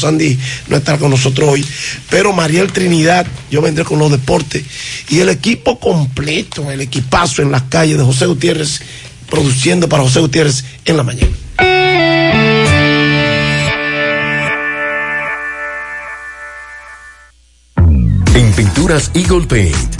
Sandy no estará con nosotros hoy, pero Mariel Trinidad, yo vendré con los deportes y el equipo completo, el equipazo en las calles de José Gutiérrez, produciendo para José Gutiérrez en la mañana. En Pinturas Eagle Paint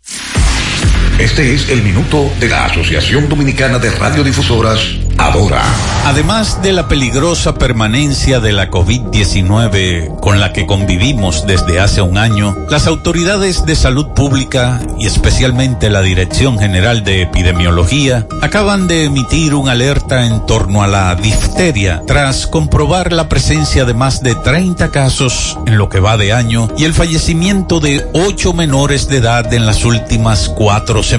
Este es el minuto de la Asociación Dominicana de Radiodifusoras, Adora. Además de la peligrosa permanencia de la COVID-19 con la que convivimos desde hace un año, las autoridades de salud pública y especialmente la Dirección General de Epidemiología acaban de emitir un alerta en torno a la difteria tras comprobar la presencia de más de 30 casos en lo que va de año y el fallecimiento de 8 menores de edad en las últimas cuatro semanas.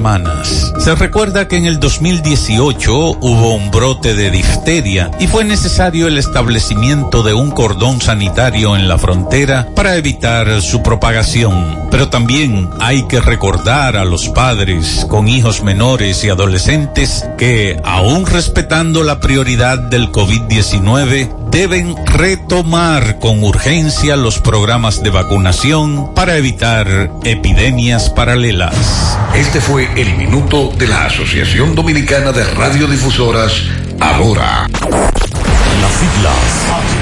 Se recuerda que en el 2018 hubo un brote de difteria y fue necesario el establecimiento de un cordón sanitario en la frontera para evitar su propagación. Pero también hay que recordar a los padres con hijos menores y adolescentes que, aún respetando la prioridad del COVID-19, deben retomar con urgencia los programas de vacunación para evitar epidemias paralelas. Este fue el minuto de la Asociación Dominicana de Radiodifusoras, Adora. Las siglas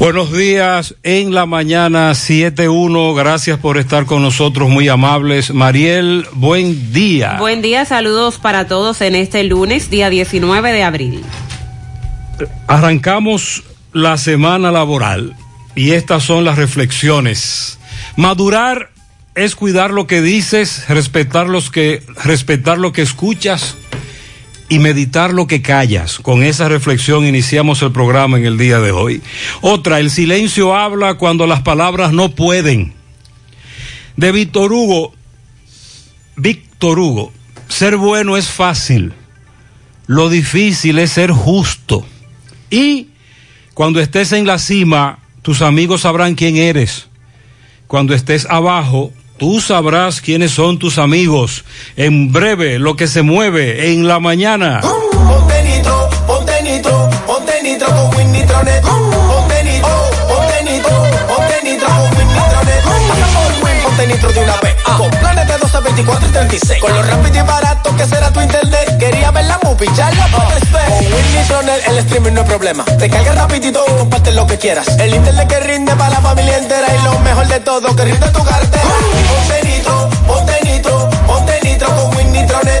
Buenos días en la mañana 7.1. Gracias por estar con nosotros, muy amables. Mariel, buen día. Buen día, saludos para todos en este lunes, día 19 de abril. Arrancamos la semana laboral y estas son las reflexiones. Madurar es cuidar lo que dices, respetar, los que, respetar lo que escuchas y meditar lo que callas. Con esa reflexión iniciamos el programa en el día de hoy. Otra, el silencio habla cuando las palabras no pueden. De Víctor Hugo, Víctor Hugo, ser bueno es fácil, lo difícil es ser justo. Y cuando estés en la cima, tus amigos sabrán quién eres. Cuando estés abajo, Tú sabrás quiénes son tus amigos. En breve, lo que se mueve en la mañana. Ponte nitro, ponte nitro, nitro nitro, nitro, nitro nitro de una vez. Con planes de 12, 24 y 36. Con lo rápido y barato que será tu internet. Quería ver la movie, ya la puedes ver. Con Win Nitronet el streaming no es problema. Te carga rapidito y comparte lo que quieras. El internet que rinde para la familia entera. Y lo mejor de todo, que rinde tu cartera. Ponte nitro, ponte nitro, ponte nitro con Win Nitronet.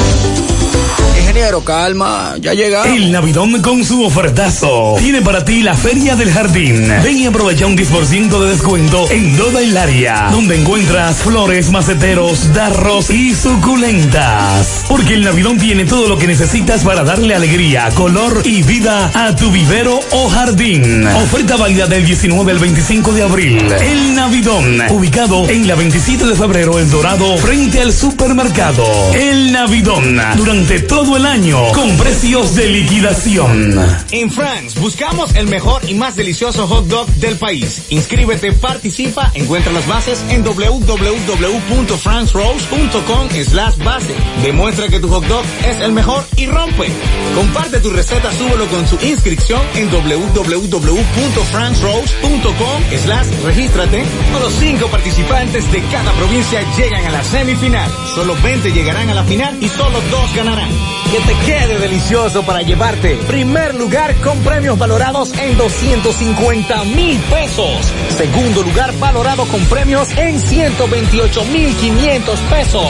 Calma, ya llega. El Navidón con su ofertazo. Tiene para ti la Feria del Jardín. Ven y aprovecha un 10% de descuento en toda el área, donde encuentras flores, maceteros, darros y suculentas. Porque el Navidón tiene todo lo que necesitas para darle alegría, color y vida a tu vivero o jardín. Oferta válida del 19 al 25 de abril. El Navidón, ubicado en la 27 de febrero, El Dorado, frente al supermercado. El Navidón, durante todo el año, con precios de liquidación. En France buscamos el mejor y más delicioso hot dog del país. Inscríbete, participa, encuentra las bases en www.francerose.com slash base. Demuestra que tu hot dog es el mejor y rompe. Comparte tu receta, súbelo con su inscripción en www.francerose.com slash regístrate. Los cinco participantes de cada provincia llegan a la semifinal. Solo 20 llegarán a la final y solo dos ganarán. Que te quede delicioso para llevarte. Primer lugar con premios valorados en 250 mil pesos. Segundo lugar valorado con premios en 128 mil 500 pesos.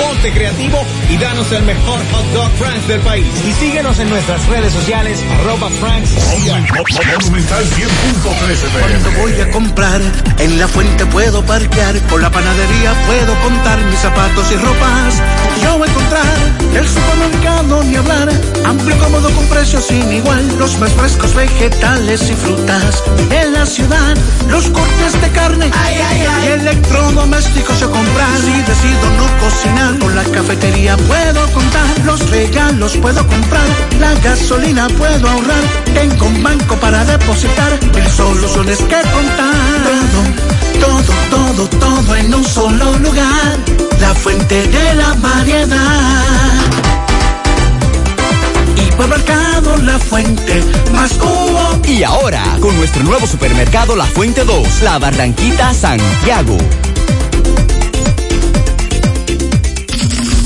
Ponte creativo y danos el mejor hot dog Franks del país. Y síguenos en nuestras redes sociales arroba Franks. Monumental 100.13 Cuando voy a comprar, en la fuente puedo parquear, con la panadería puedo contar mis zapatos y ropas. Yo voy a encontrar el supermercado ni hablar, amplio cómodo con precios sin igual, los más frescos vegetales y frutas. En la ciudad, los cortes de carne y electrodomésticos yo comprar. Si decido no cocinar, con la cafetería puedo contar, los regalos puedo comprar, la gasolina puedo ahorrar, tengo un banco para depositar, mil soluciones que contar. Todo, todo, todo en un solo lugar, la fuente de la variedad. Hipermercado La Fuente, más cubo. Y ahora, con nuestro nuevo supermercado La Fuente 2, La Barranquita Santiago.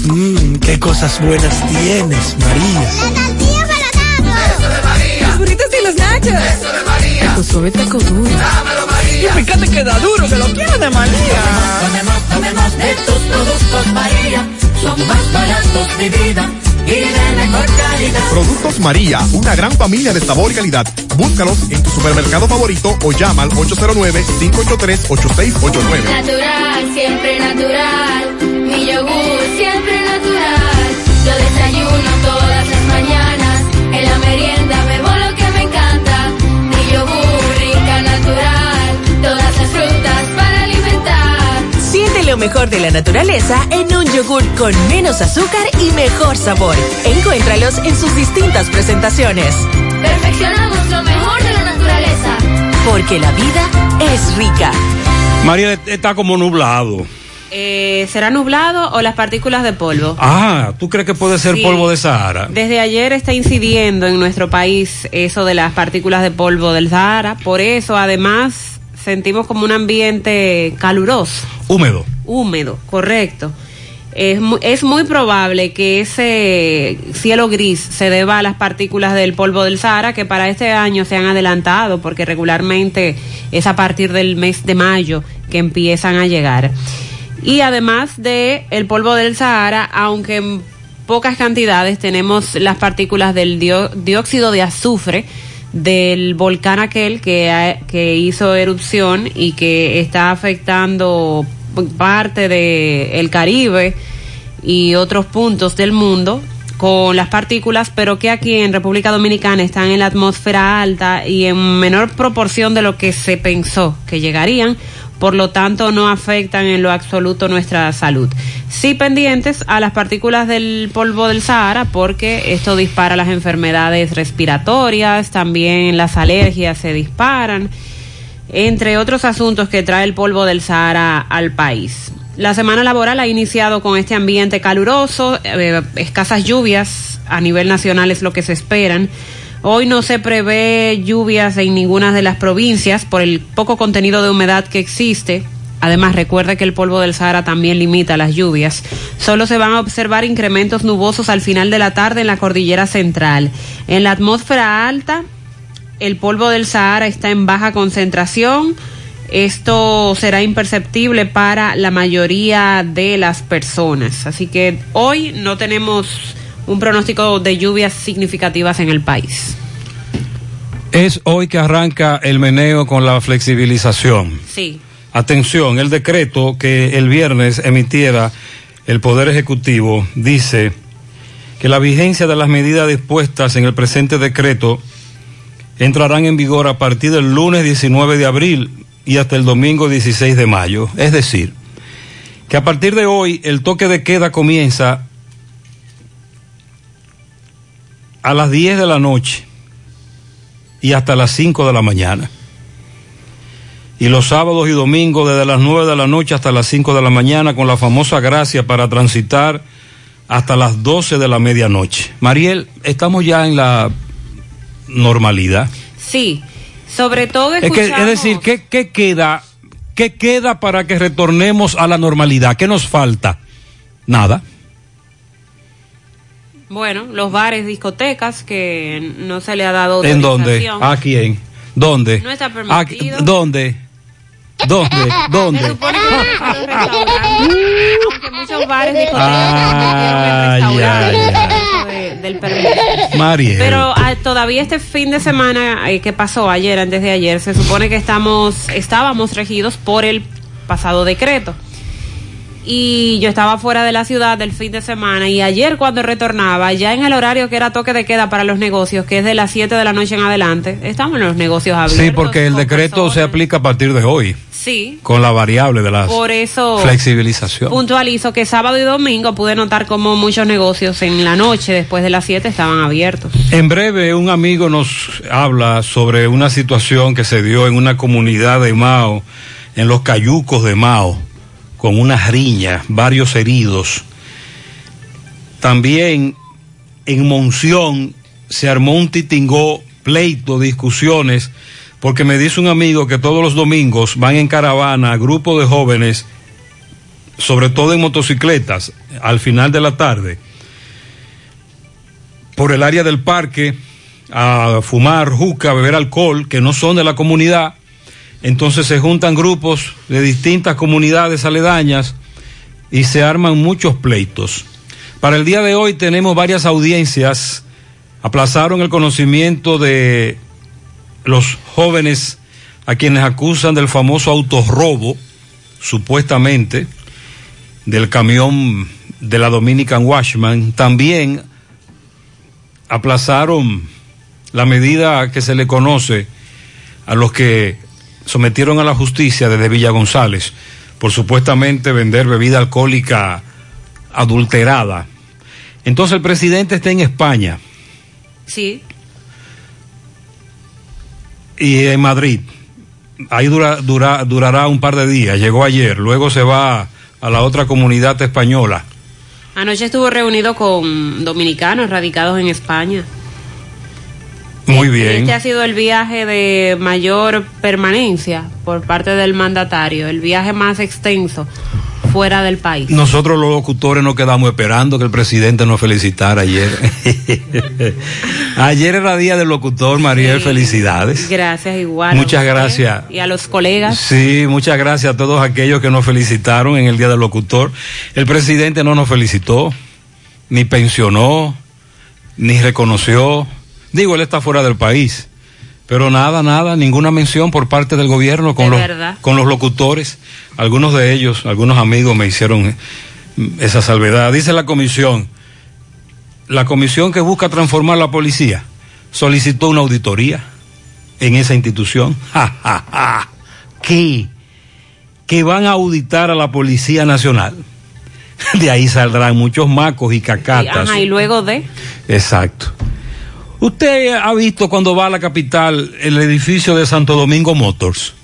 Mmm, qué cosas buenas tienes, María. La tortilla para Eso de María. Los burritos y los nachos. Eso de María. Tu suave taco duro. Dámelo, María. Y fíjate que da duro, que lo quiero de María. Tomemos, tomemos de tus productos, María. Son más baratos de vida. Y de mejor calidad. Productos María, una gran familia de sabor y calidad. Búscalos en tu supermercado favorito o llama al 809-583-8689. Natural, siempre natural. Mi yogur, siempre natural. Yo desayuno todas lo mejor de la naturaleza en un yogur con menos azúcar y mejor sabor. Encuéntralos en sus distintas presentaciones. Perfeccionamos lo mejor de la naturaleza. Porque la vida es rica. María está como nublado. Eh, ¿Será nublado o las partículas de polvo? Ah, ¿tú crees que puede ser Sí. polvo de Sahara? Desde ayer está incidiendo en nuestro país eso de las partículas de polvo del Sahara. Por eso, además, sentimos como un ambiente caluroso, Húmedo. Húmedo, correcto. Es muy, es muy probable que ese cielo gris se deba a las partículas del polvo del Sahara que para este año se han adelantado porque regularmente es a partir del mes de mayo que empiezan a llegar. Y además de el polvo del Sahara, aunque en pocas cantidades tenemos las partículas del dióxido de azufre del volcán aquel que, que hizo erupción y que está afectando parte del el Caribe y otros puntos del mundo con las partículas, pero que aquí en República Dominicana están en la atmósfera alta y en menor proporción de lo que se pensó que llegarían, por lo tanto no afectan en lo absoluto nuestra salud. Sí pendientes a las partículas del polvo del Sahara porque esto dispara las enfermedades respiratorias, también las alergias se disparan, entre otros asuntos que trae el polvo del Sahara al país. La semana laboral ha iniciado con este ambiente caluroso, eh, escasas lluvias a nivel nacional es lo que se esperan. Hoy no se prevé lluvias en ninguna de las provincias por el poco contenido de humedad que existe. Además, recuerde que el polvo del Sahara también limita las lluvias. Solo se van a observar incrementos nubosos al final de la tarde en la cordillera central. En la atmósfera alta, el polvo del Sahara está en baja concentración. Esto será imperceptible para la mayoría de las personas. Así que hoy no tenemos un pronóstico de lluvias significativas en el país. Es hoy que arranca el meneo con la flexibilización. Sí. Atención, el decreto que el viernes emitiera el Poder Ejecutivo dice que la vigencia de las medidas dispuestas en el presente decreto entrarán en vigor a partir del lunes 19 de abril y hasta el domingo 16 de mayo. Es decir, que a partir de hoy el toque de queda comienza a las 10 de la noche y hasta las 5 de la mañana. Y los sábados y domingos desde las 9 de la noche hasta las 5 de la mañana con la famosa gracia para transitar hasta las 12 de la medianoche. Mariel, estamos ya en la normalidad. Sí, sobre todo Es, que, escuchamos... es decir, ¿qué, qué queda? ¿Qué queda para que retornemos a la normalidad? ¿Qué nos falta? Nada. Bueno, los bares, discotecas, que no se le ha dado ¿En dónde? ¿A quién? ¿Dónde? No está ¿A- permitido. ¿Dónde? ¿Dónde? ¿Dónde? Se supone que los restaurantes, aunque muchos bares, discotecas de- del permiso. Mariel. Pero ah, todavía este fin de semana eh, que pasó ayer, antes de ayer, se supone que estamos, estábamos regidos por el pasado decreto. Y yo estaba fuera de la ciudad del fin de semana y ayer cuando retornaba, ya en el horario que era toque de queda para los negocios, que es de las 7 de la noche en adelante, estamos en los negocios abiertos. Sí, porque el decreto se aplica a partir de hoy, Sí, con la variable de la por eso flexibilización. puntualizo que sábado y domingo pude notar como muchos negocios en la noche después de las 7 estaban abiertos. En breve, un amigo nos habla sobre una situación que se dio en una comunidad de Mao, en los cayucos de Mao, con una riña, varios heridos. También en Monción se armó un titingó, pleito, discusiones, porque me dice un amigo que todos los domingos van en caravana grupo de jóvenes, sobre todo en motocicletas, al final de la tarde por el área del parque a fumar juca, a beber alcohol, que no son de la comunidad. Entonces se juntan grupos de distintas comunidades aledañas y se arman muchos pleitos. Para el día de hoy tenemos varias audiencias. Aplazaron el conocimiento de los jóvenes a quienes acusan del famoso autorrobo, supuestamente, del camión de la Dominican Washman. También aplazaron la medida que se le conoce a los que sometieron a la justicia desde Villa González por supuestamente vender bebida alcohólica adulterada. Entonces el presidente está en España Sí, y en Madrid. Ahí dura, dura- durará un par de días. Llegó ayer, luego se va a la otra comunidad española. anoche estuvo reunido con dominicanos radicados en España. Muy bien. Este ha sido el viaje de mayor permanencia por parte del mandatario, el viaje más extenso fuera del país. Nosotros los locutores nos quedamos esperando que el presidente nos felicitara ayer. ayer era día del locutor, Mariel, felicidades. Gracias igual. Muchas gracias. Y a los colegas. Sí, muchas gracias a todos aquellos que nos felicitaron en el Día del Locutor. El presidente no nos felicitó, ni pensionó, ni reconoció. Digo, él está fuera del país. Pero nada, nada, ninguna mención por parte del gobierno con, De los, verdad. con los locutores. Algunos de ellos, algunos amigos me hicieron mm, esa salvedad. Dice la comisión, la comisión que busca transformar la policía solicitó una auditoría en esa institución. Ja, ja, ja. ¿Qué? Que van a auditar a la Policía Nacional. De ahí saldrán muchos macos y cacatas. Ajá, y luego de. Exacto. ¿Usted ha visto cuando va a la capital el edificio de Santo Domingo Motors?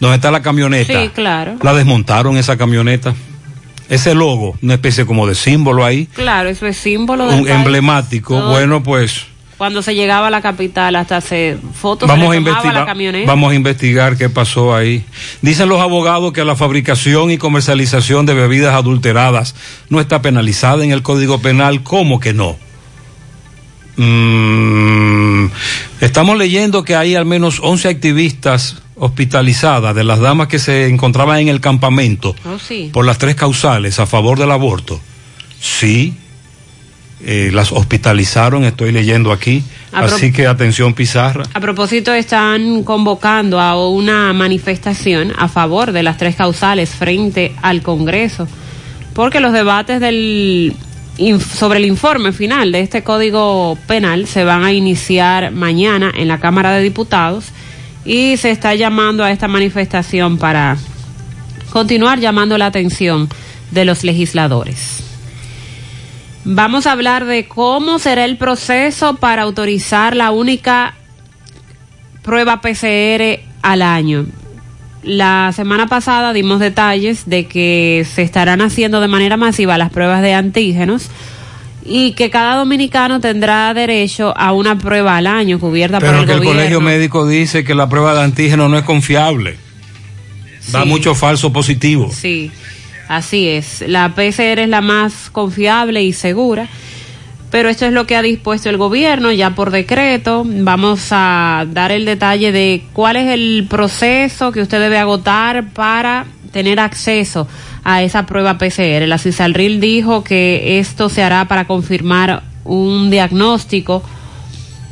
Donde está la camioneta. Sí, claro. La desmontaron esa camioneta. Ese logo, una especie como de símbolo ahí, Claro, eso es símbolo del un país. emblemático. Bueno, pues Cuando se llegaba a la capital, hasta se fotos vamos a se la investigar. camioneta. Vamos a investigar qué pasó ahí. Dicen los abogados que la fabricación y comercialización de bebidas adulteradas no está penalizada en el Código Penal. ¿Cómo que no? Mm, estamos leyendo que hay al menos 11 activistas hospitalizadas de las damas que se encontraban en el campamento Oh, sí. por las tres causales a favor del aborto. Sí, eh, las hospitalizaron, estoy leyendo aquí. Así que atención Pizarra. A propósito, están convocando a una manifestación a favor de las tres causales frente al Congreso, porque los debates del sobre el informe final de este Código Penal se van a iniciar mañana en la Cámara de Diputados y se está llamando a esta manifestación para continuar llamando la atención de los legisladores. Vamos a hablar de cómo será el proceso para autorizar la única prueba PCR al año. La semana pasada dimos detalles de que se estarán haciendo de manera masiva las pruebas de antígenos y que cada dominicano tendrá derecho a una prueba al año cubierta por Pero el que el colegio médico dice que la prueba de antígeno no es confiable. Da mucho falso positivo. Sí, así es. La PCR es la más confiable y segura. Pero esto es lo que ha dispuesto el gobierno ya por decreto. Vamos a dar el detalle de cuál es el proceso que usted debe agotar para tener acceso a esa prueba PCR. La CISALRIL dijo que esto se hará para confirmar un diagnóstico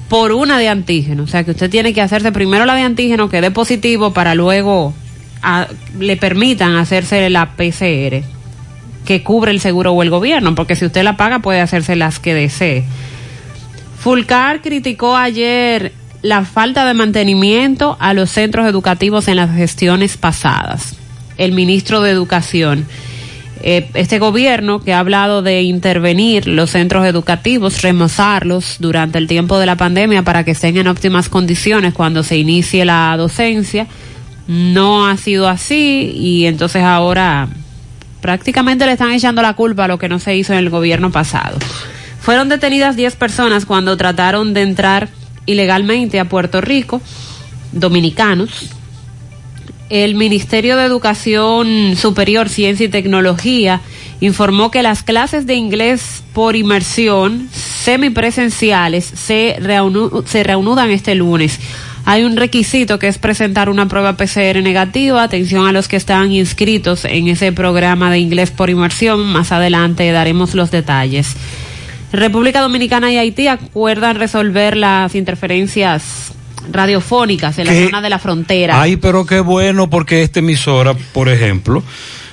por una de antígeno. O sea que usted tiene que hacerse primero la de antígeno que dé positivo para luego le permitan hacerse la PCR que cubre el seguro o el gobierno, porque si usted la paga puede hacerse las que desee. Fulcar criticó ayer la falta de mantenimiento a los centros educativos en las gestiones pasadas. El ministro de Educación, eh, este gobierno que ha hablado de intervenir los centros educativos, remozarlos durante el tiempo de la pandemia para que estén en óptimas condiciones cuando se inicie la docencia, no ha sido así y entonces ahora prácticamente le están echando la culpa a lo que no se hizo en el gobierno pasado. Fueron detenidas 10 personas cuando trataron de entrar ilegalmente a Puerto Rico, dominicanos. El Ministerio de Educación Superior, Ciencia y Tecnología informó que las clases de inglés por inmersión semipresenciales se, reanu- se reanudan este lunes. Hay un requisito que es presentar una prueba PCR negativa. Atención a los que están inscritos en ese programa de inglés por inmersión. Más adelante daremos los detalles. República Dominicana y Haití acuerdan resolver las interferencias radiofónicas en la zona de la frontera. Ay, pero qué bueno porque esta emisora, por ejemplo,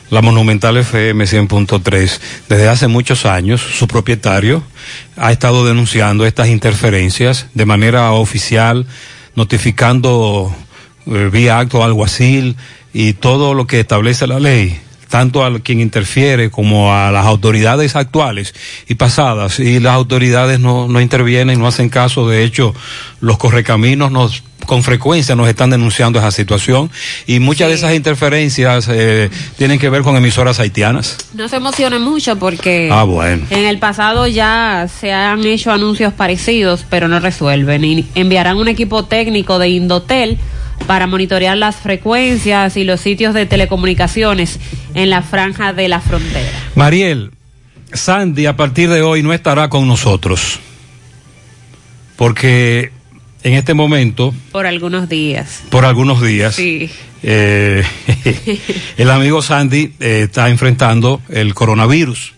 la Monumental FM 100.3, desde hace muchos años, su propietario ha estado denunciando estas interferencias de manera oficial, notificando eh, vía acto alguacil y todo lo que establece la ley tanto a quien interfiere como a las autoridades actuales y pasadas. Y las autoridades no, no intervienen, no hacen caso, de hecho los correcaminos nos con frecuencia nos están denunciando esa situación y muchas de esas interferencias eh, tienen que ver con emisoras haitianas. No se emocione mucho porque Ah, bueno. en el pasado ya se han hecho anuncios parecidos, pero no resuelven. Y enviarán un equipo técnico de Indotel para monitorear las frecuencias y los sitios de telecomunicaciones en la franja de la frontera. Mariel, Sandy a partir de hoy no estará con nosotros porque en este momento, Por algunos días. por algunos días, Sí. eh, el amigo Sandy eh, está enfrentando el coronavirus.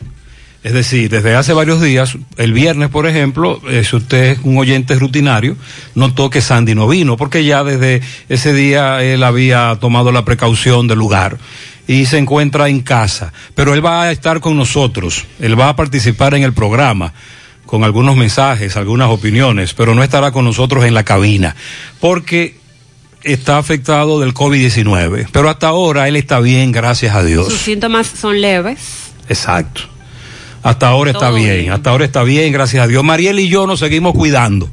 Es decir, desde hace varios días, el viernes, por ejemplo, eh, si usted es un oyente rutinario, notó que Sandy no vino, porque ya desde ese día él había tomado la precaución del lugar y se encuentra en casa. Pero él va a estar con nosotros, él va a participar en el programa con algunos mensajes, algunas opiniones, pero no estará con nosotros en la cabina, porque está afectado del COVID-19. Pero hasta ahora él está bien, gracias a Dios. Sus síntomas son leves. Exacto. Hasta ahora está bien, bien. hasta ahora está bien, gracias a Dios. Mariel y yo nos seguimos cuidando.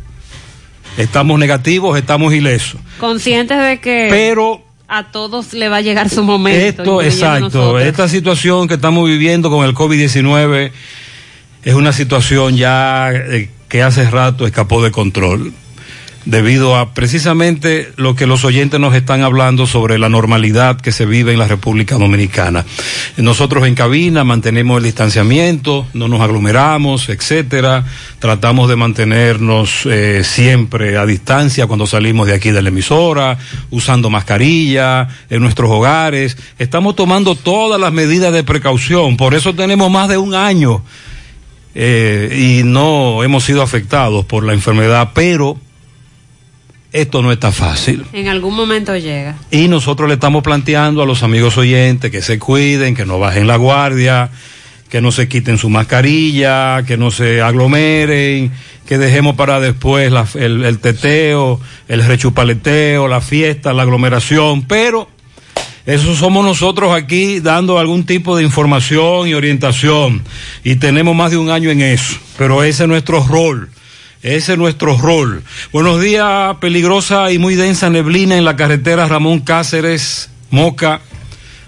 Estamos negativos, estamos ilesos. Conscientes de que Pero a todos le va a llegar su momento. esto, exacto, esta situación que estamos viviendo con el COVID-19 es una situación ya eh, que hace rato escapó de control. debido a precisamente lo que los oyentes nos están hablando sobre la normalidad que se vive en la República Dominicana. Nosotros en cabina mantenemos el distanciamiento, no nos aglomeramos, etcétera. Tratamos de mantenernos eh, siempre a distancia cuando salimos de aquí de la emisora, usando mascarilla en nuestros hogares. Estamos tomando todas las medidas de precaución, por eso tenemos más de un año eh, y no hemos sido afectados por la enfermedad, pero esto no está fácil. En algún momento llega. Y nosotros le estamos planteando a los amigos oyentes que se cuiden, que no bajen la guardia, que no se quiten su mascarilla, que no se aglomeren, que dejemos para después la- el, el teteo, el rechupaleteo, la fiesta, la aglomeración, pero eso somos nosotros aquí dando algún tipo de información y orientación y tenemos más de un año en eso, pero ese es nuestro rol. Ese es nuestro rol. Buenos días, peligrosa y muy densa neblina en la carretera Ramón Cáceres, Moca.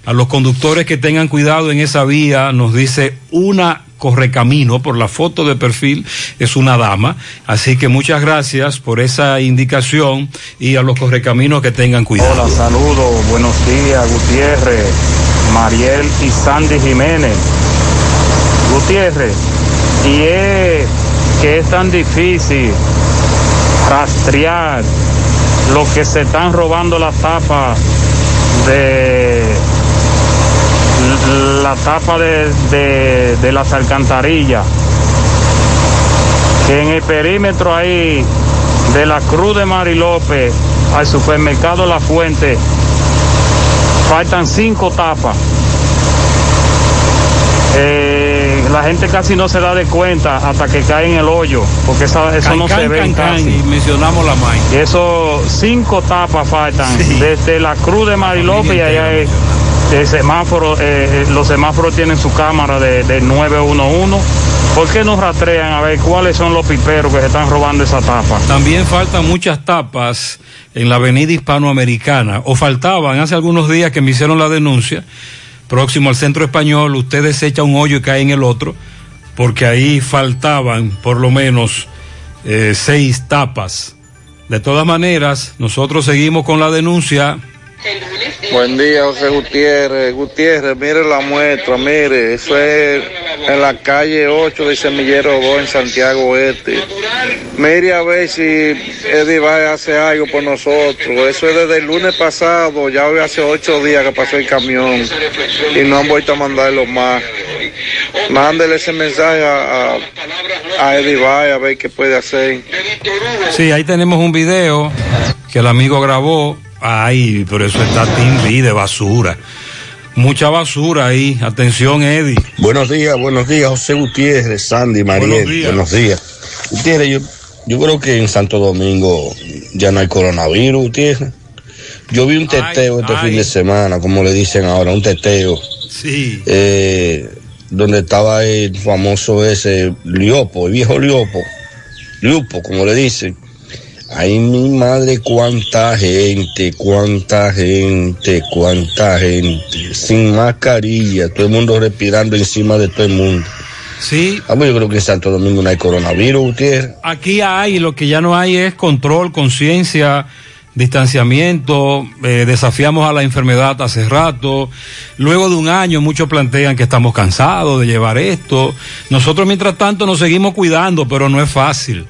A los conductores que tengan cuidado en esa vía, nos dice una correcamino, por la foto de perfil, es una dama. Así que muchas gracias por esa indicación y a los correcaminos que tengan cuidado. Hola, saludos, buenos días, Gutiérrez, Mariel y Sandy Jiménez. Gutiérrez, y es que es tan difícil rastrear lo que se están robando la tapa de la tapa de, de- de las alcantarillas que en el perímetro ahí de la Cruz de Mari López al supermercado La Fuente faltan cinco tapas. Eh, la gente casi no se da de cuenta hasta que cae en el hoyo, porque esa- eso Can, no can, se ve casi. y mencionamos la MAI. Y eso, cinco tapas faltan, desde la Cruz de Mari López y allá eh, eh, los semáforos tienen su cámara de, de 911. ¿Por qué no rastrean a ver cuáles son los piperos que se están robando esa tapa? También faltan muchas tapas en la avenida hispanoamericana, o faltaban hace algunos días que me hicieron la denuncia, próximo al centro español, usted desecha un hoyo y cae en el otro, porque ahí faltaban por lo menos eh, seis tapas. De todas maneras, nosotros seguimos con la denuncia. Buen día, José Gutiérrez. Gutiérrez, mire la muestra, mire, eso es en la calle 8 de Semillero 2 en Santiago Este. Mire a ver si Eddie va hace algo por nosotros. Eso es desde el lunes pasado, ya hoy hace ocho días que pasó el camión y no han vuelto a mandarlo más. Mándele ese mensaje a, a, a Bay a ver qué puede hacer. Sí, ahí tenemos un video que el amigo grabó. Ay, pero eso está timbi de basura. Mucha basura ahí. Atención, Eddie. Buenos días, buenos días, José Gutiérrez, Sandy, Mariel. Buenos días. Buenos días. Gutiérrez, yo, yo creo que en Santo Domingo ya no hay coronavirus, Gutiérrez. Yo vi un teteo este fin de semana, como le dicen ahora, un teteo, Sí. eh, donde estaba el famoso ese Liopo, el viejo Liopo, Liopo, como le dicen. Ay, mi madre, cuánta gente, cuánta gente, cuánta gente, sin mascarilla, todo el mundo respirando encima de todo el mundo. Sí. Ah, yo creo que en Santo Domingo no hay coronavirus, Gutiérrez. Aquí hay, lo que ya no hay es control, conciencia, distanciamiento, eh, desafiamos a la enfermedad hace rato. Luego de un año muchos plantean que estamos cansados de llevar esto. Nosotros mientras tanto nos seguimos cuidando, pero no es fácil.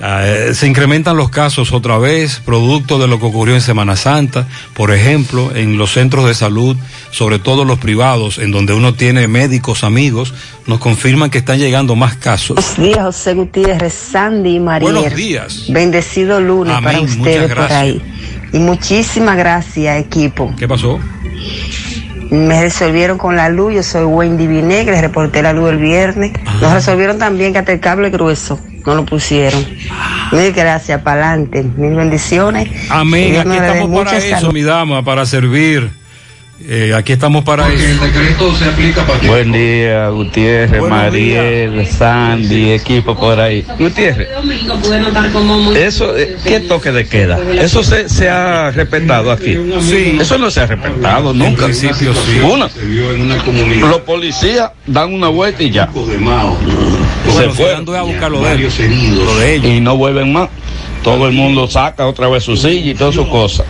Eh, se incrementan los casos otra vez, producto de lo que ocurrió en Semana Santa, por ejemplo, en los centros de salud, sobre todo los privados, en donde uno tiene médicos amigos, nos confirman que están llegando más casos. Buenos días, José Gutiérrez, Sandy y María. Buenos días. Bendecido lunes Amén, para ustedes por ahí. Y muchísimas gracias, equipo. ¿Qué pasó? Me resolvieron con la luz, yo soy Wendy Vinegre, reporté la luz el viernes. Nos resolvieron también que hasta el cable grueso no lo pusieron. Mil gracias, para adelante. Mil bendiciones. Amén, aquí estamos para mucha eso, salud. mi dama, para servir. Eh, aquí estamos para eso. Buen día, Gutiérrez, Mariel, Sandy, equipo por ahí. Gutiérrez, eso, eh, ¿qué toque de queda? Eso se, se ha respetado aquí. Sí. Eso no se ha respetado nunca. principio sí. Una. Los policías dan una vuelta y ya. Se Bueno, fueron. A buscar lo de ellos. Lo de ellos. Y no vuelven más. todo el mundo saca otra vez su silla y todas sus cosas.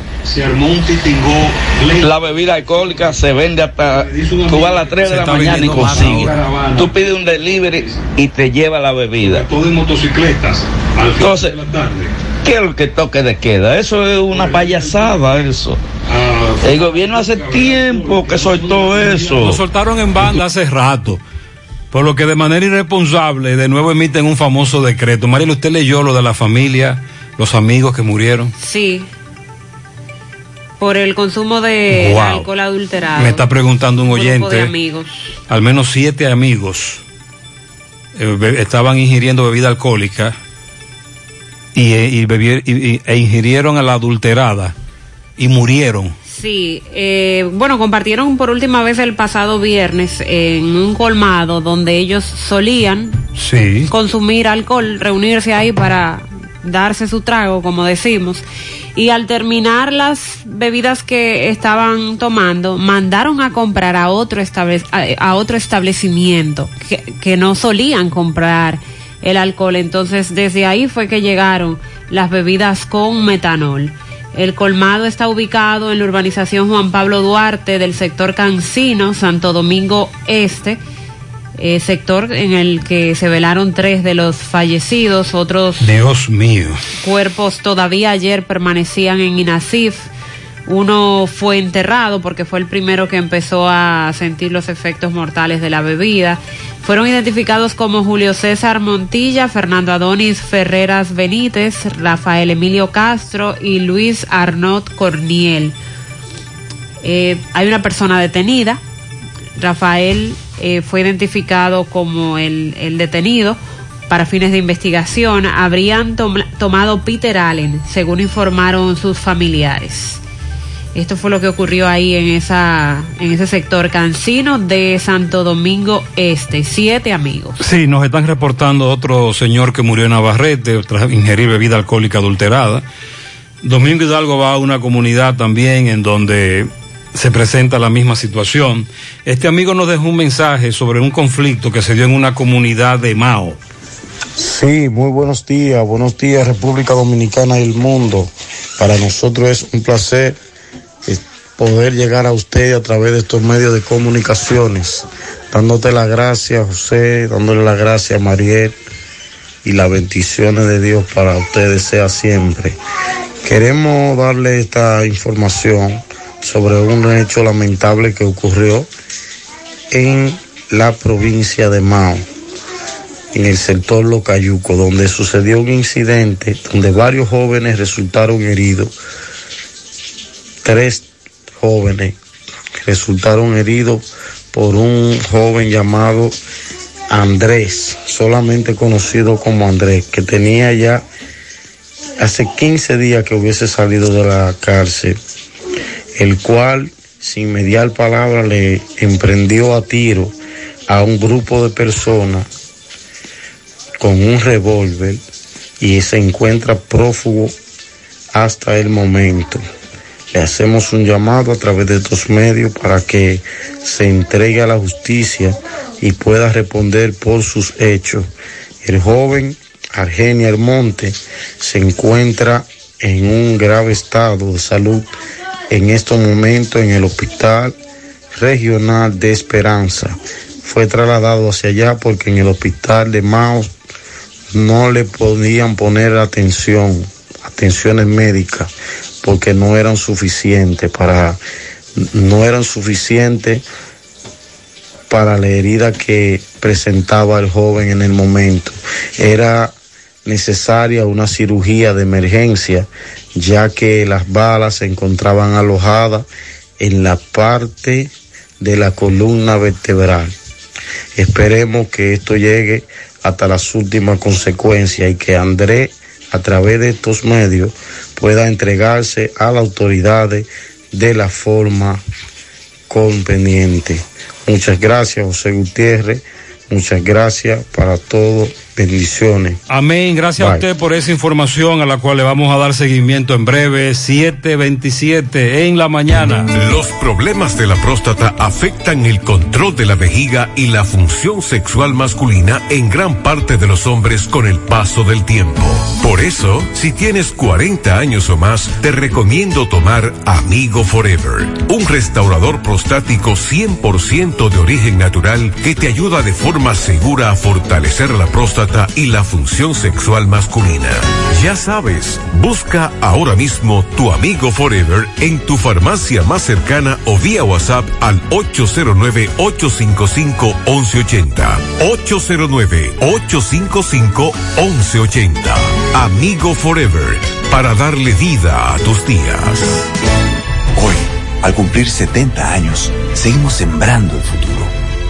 La bebida alcohólica se vende hasta, tú vas a las 3 de la mañana y consigues. Tú pides un delivery y te lleva la bebida. Todo en motocicletas. Al Entonces, de la tarde. ¿qué es lo que toque de queda? Eso es una payasada, eso. El gobierno hace tiempo que soltó eso. Lo soltaron en banda hace rato. Por lo que de manera irresponsable de nuevo emiten un famoso decreto. Mariela, ¿usted leyó lo de la familia, los amigos que murieron? Sí. Por el consumo de Wow. alcohol adulterado. Me está preguntando un Un grupo de oyente. amigos. Al menos siete amigos eh, estaban ingiriendo bebida alcohólica y, eh, y bebier- y- y- e ingirieron a la adulterada y murieron. Sí, eh, bueno, compartieron por última vez el pasado viernes en un colmado donde ellos solían Sí. consumir alcohol, reunirse ahí para darse su trago, como decimos. Y al terminar las bebidas que estaban tomando, mandaron a comprar a otro, estable- a, a otro establecimiento que, que no solían comprar el alcohol. Entonces, desde ahí fue que llegaron las bebidas con metanol. El colmado está ubicado en la urbanización Juan Pablo Duarte del sector Cancino, Santo Domingo Este eh, sector en el que se velaron tres de los fallecidos, otros Dios mío. cuerpos todavía ayer permanecían en Inasif. Uno fue enterrado porque fue el primero que empezó a sentir los efectos mortales de la bebida. Fueron identificados como Julio César Montilla, Fernando Adonis Ferreras Benítez, Rafael Emilio Castro y Luis Arnott Corniel. Eh, hay una persona detenida. Rafael eh, fue identificado como el, detenido para fines de investigación. Habrían tom- tomado Peter Allen, según informaron sus familiares. Esto fue lo que ocurrió ahí en esa en ese sector cancino de Santo Domingo Este. Siete amigos. Sí, nos están reportando otro señor que murió en Navarrete tras ingerir bebida alcohólica adulterada. Domingo Hidalgo va a una comunidad también en donde se presenta la misma situación. Este amigo nos dejó un mensaje sobre un conflicto que se dio en una comunidad de Mao. Sí, muy buenos días, buenos días República Dominicana y el mundo. Para nosotros es un placer poder llegar a usted a través de estos medios de comunicaciones, dándote las gracias José, dándole las gracias Mariel y las bendiciones de Dios para ustedes sea siempre. Queremos darle esta información sobre un hecho lamentable que ocurrió en la provincia de Mao en el sector Locayuco, donde sucedió un incidente donde varios jóvenes resultaron heridos. Tres jóvenes resultaron heridos por un joven llamado Andrés, solamente conocido como Andrés, que tenía ya hace 15 días que hubiese salido de la cárcel, el cual sin mediar palabra le emprendió a tiro a un grupo de personas con un revólver y se encuentra prófugo hasta el momento. Le hacemos un llamado a través de estos medios para que se entregue a la justicia y pueda responder por sus hechos. El joven Argenia Almonte se encuentra en un grave estado de salud en estos momentos en el Hospital Regional de Esperanza. Fue trasladado hacia allá porque en el Hospital de Mao no le podían poner atención, atenciones médicas, porque no eran suficientes para, no eran suficientes para la herida que presentaba el joven en el momento. Era necesaria una cirugía de emergencia, ya que las balas se encontraban alojadas en la parte de la columna vertebral. Esperemos que esto llegue hasta las últimas consecuencias y que Andrés, a través de estos medios, pueda entregarse a las autoridades de la forma conveniente. Muchas gracias, José Gutiérrez. Muchas gracias para todo Bendiciones. Amén. Gracias a Bye. usted por esa información a la cual le vamos a dar seguimiento en breve. 727 en la mañana. Los problemas de la próstata afectan el control de la vejiga y la función sexual masculina en gran parte de los hombres con el paso del tiempo. Por eso, si tienes 40 años o más, te recomiendo tomar Amigo Forever, un restaurador prostático 100% de origen natural que te ayuda de forma segura a fortalecer la próstata y la función sexual masculina. Ya sabes, busca ahora mismo tu Amigo Forever en tu farmacia más cercana o vía WhatsApp al 809-855-1180. 809-855-1180. Amigo Forever, para darle vida a tus días. Hoy, al cumplir 70 años, seguimos sembrando el futuro.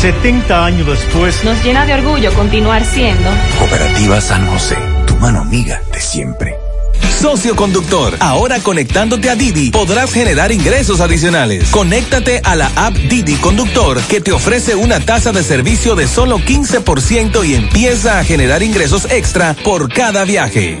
70 años después, Nos llena de orgullo continuar siendo Cooperativa San José, tu mano amiga de siempre. Socio conductor, ahora conectándote a Didi podrás generar ingresos adicionales. Conéctate a la app Didi Conductor que te ofrece una tasa de servicio de solo 15% y empieza a generar ingresos extra por cada viaje.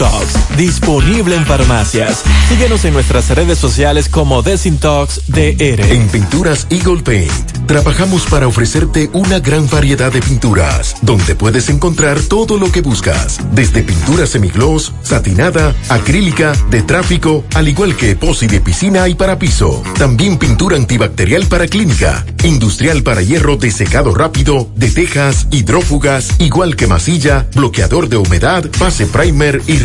disponible en farmacias. Síguenos en nuestras redes sociales como Desintox DR. En Pinturas Eagle Paint, trabajamos para ofrecerte una gran variedad de pinturas, donde puedes encontrar todo lo que buscas, desde pintura semigloss, satinada, acrílica, de tráfico, al igual que epoxi de piscina y para piso. También pintura antibacterial para clínica, industrial para hierro de secado rápido, de tejas, hidrófugas, igual que masilla, bloqueador de humedad, base primer y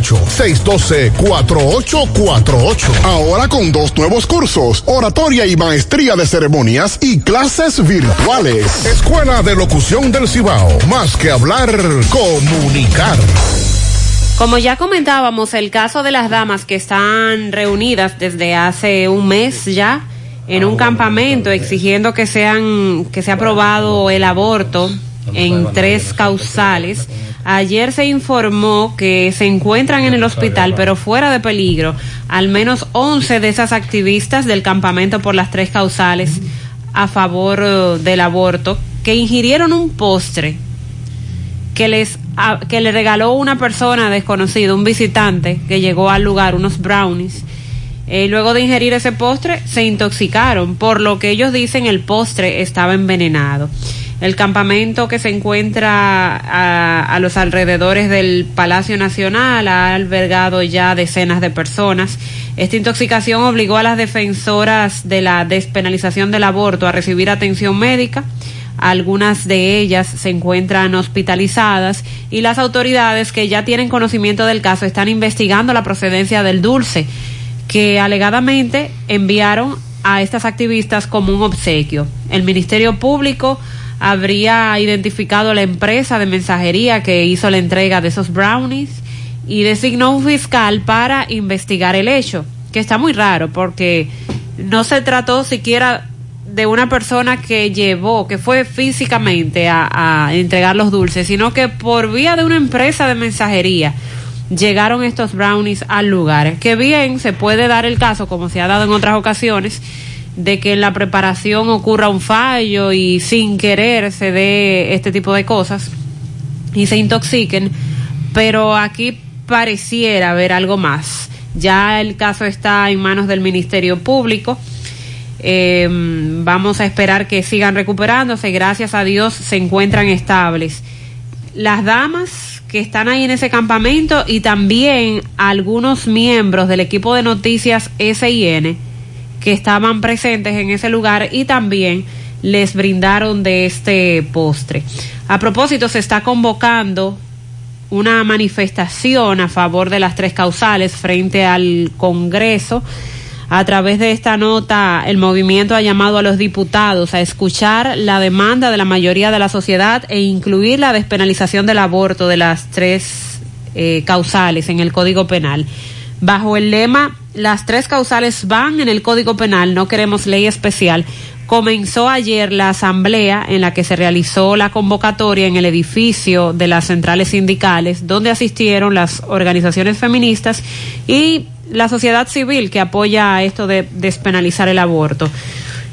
612-4848. Ahora con dos nuevos cursos, oratoria y maestría de ceremonias y clases virtuales. Escuela de Locución del Cibao. Más que hablar, comunicar. Como ya comentábamos, el caso de las damas que están reunidas desde hace un mes ya en un campamento exigiendo que sean que sea aprobado el aborto en tres causales. Ayer se informó que se encuentran en el hospital, pero fuera de peligro, al menos 11 de esas activistas del campamento por las tres causales a favor eh, del aborto, que ingirieron un postre que les que le regaló una persona desconocida, un visitante que llegó al lugar, unos brownies. Eh, luego de ingerir ese postre, se intoxicaron, por lo que ellos dicen el postre estaba envenenado. El campamento que se encuentra a, los alrededores del Palacio Nacional ha albergado ya decenas de personas. Esta intoxicación obligó a las defensoras de la despenalización del aborto a recibir atención médica. Algunas de ellas se encuentran hospitalizadas y las autoridades que ya tienen conocimiento del caso están investigando la procedencia del dulce que alegadamente enviaron a estas activistas como un obsequio. El Ministerio Público habría identificado la empresa de mensajería que hizo la entrega de esos brownies y designó un fiscal para investigar el hecho, que está muy raro porque no se trató siquiera de una persona que llevó, que fue físicamente a, a entregar los dulces, sino que por vía de una empresa de mensajería llegaron estos brownies al lugar. Que bien se puede dar el caso, como se ha dado en otras ocasiones, de que en la preparación ocurra un fallo y sin querer se dé este tipo de cosas y se intoxiquen, pero aquí pareciera haber algo más. Ya el caso está en manos del Ministerio Público. Eh, vamos a esperar que sigan recuperándose. Gracias a Dios se encuentran estables. Las damas que están ahí en ese campamento y también algunos miembros del equipo de noticias SIN que estaban presentes en ese lugar y también les brindaron de este postre. A propósito, se está convocando una manifestación a favor de las tres causales frente al Congreso. A través de esta nota, el movimiento ha llamado a los diputados a escuchar la demanda de la mayoría de la sociedad e incluir la despenalización del aborto de las tres eh, causales en el Código Penal. Bajo el lema, las tres causales van en el Código Penal, no queremos ley especial, comenzó ayer la asamblea en la que se realizó la convocatoria en el edificio de las centrales sindicales, donde asistieron las organizaciones feministas y la sociedad civil que apoya esto de despenalizar el aborto.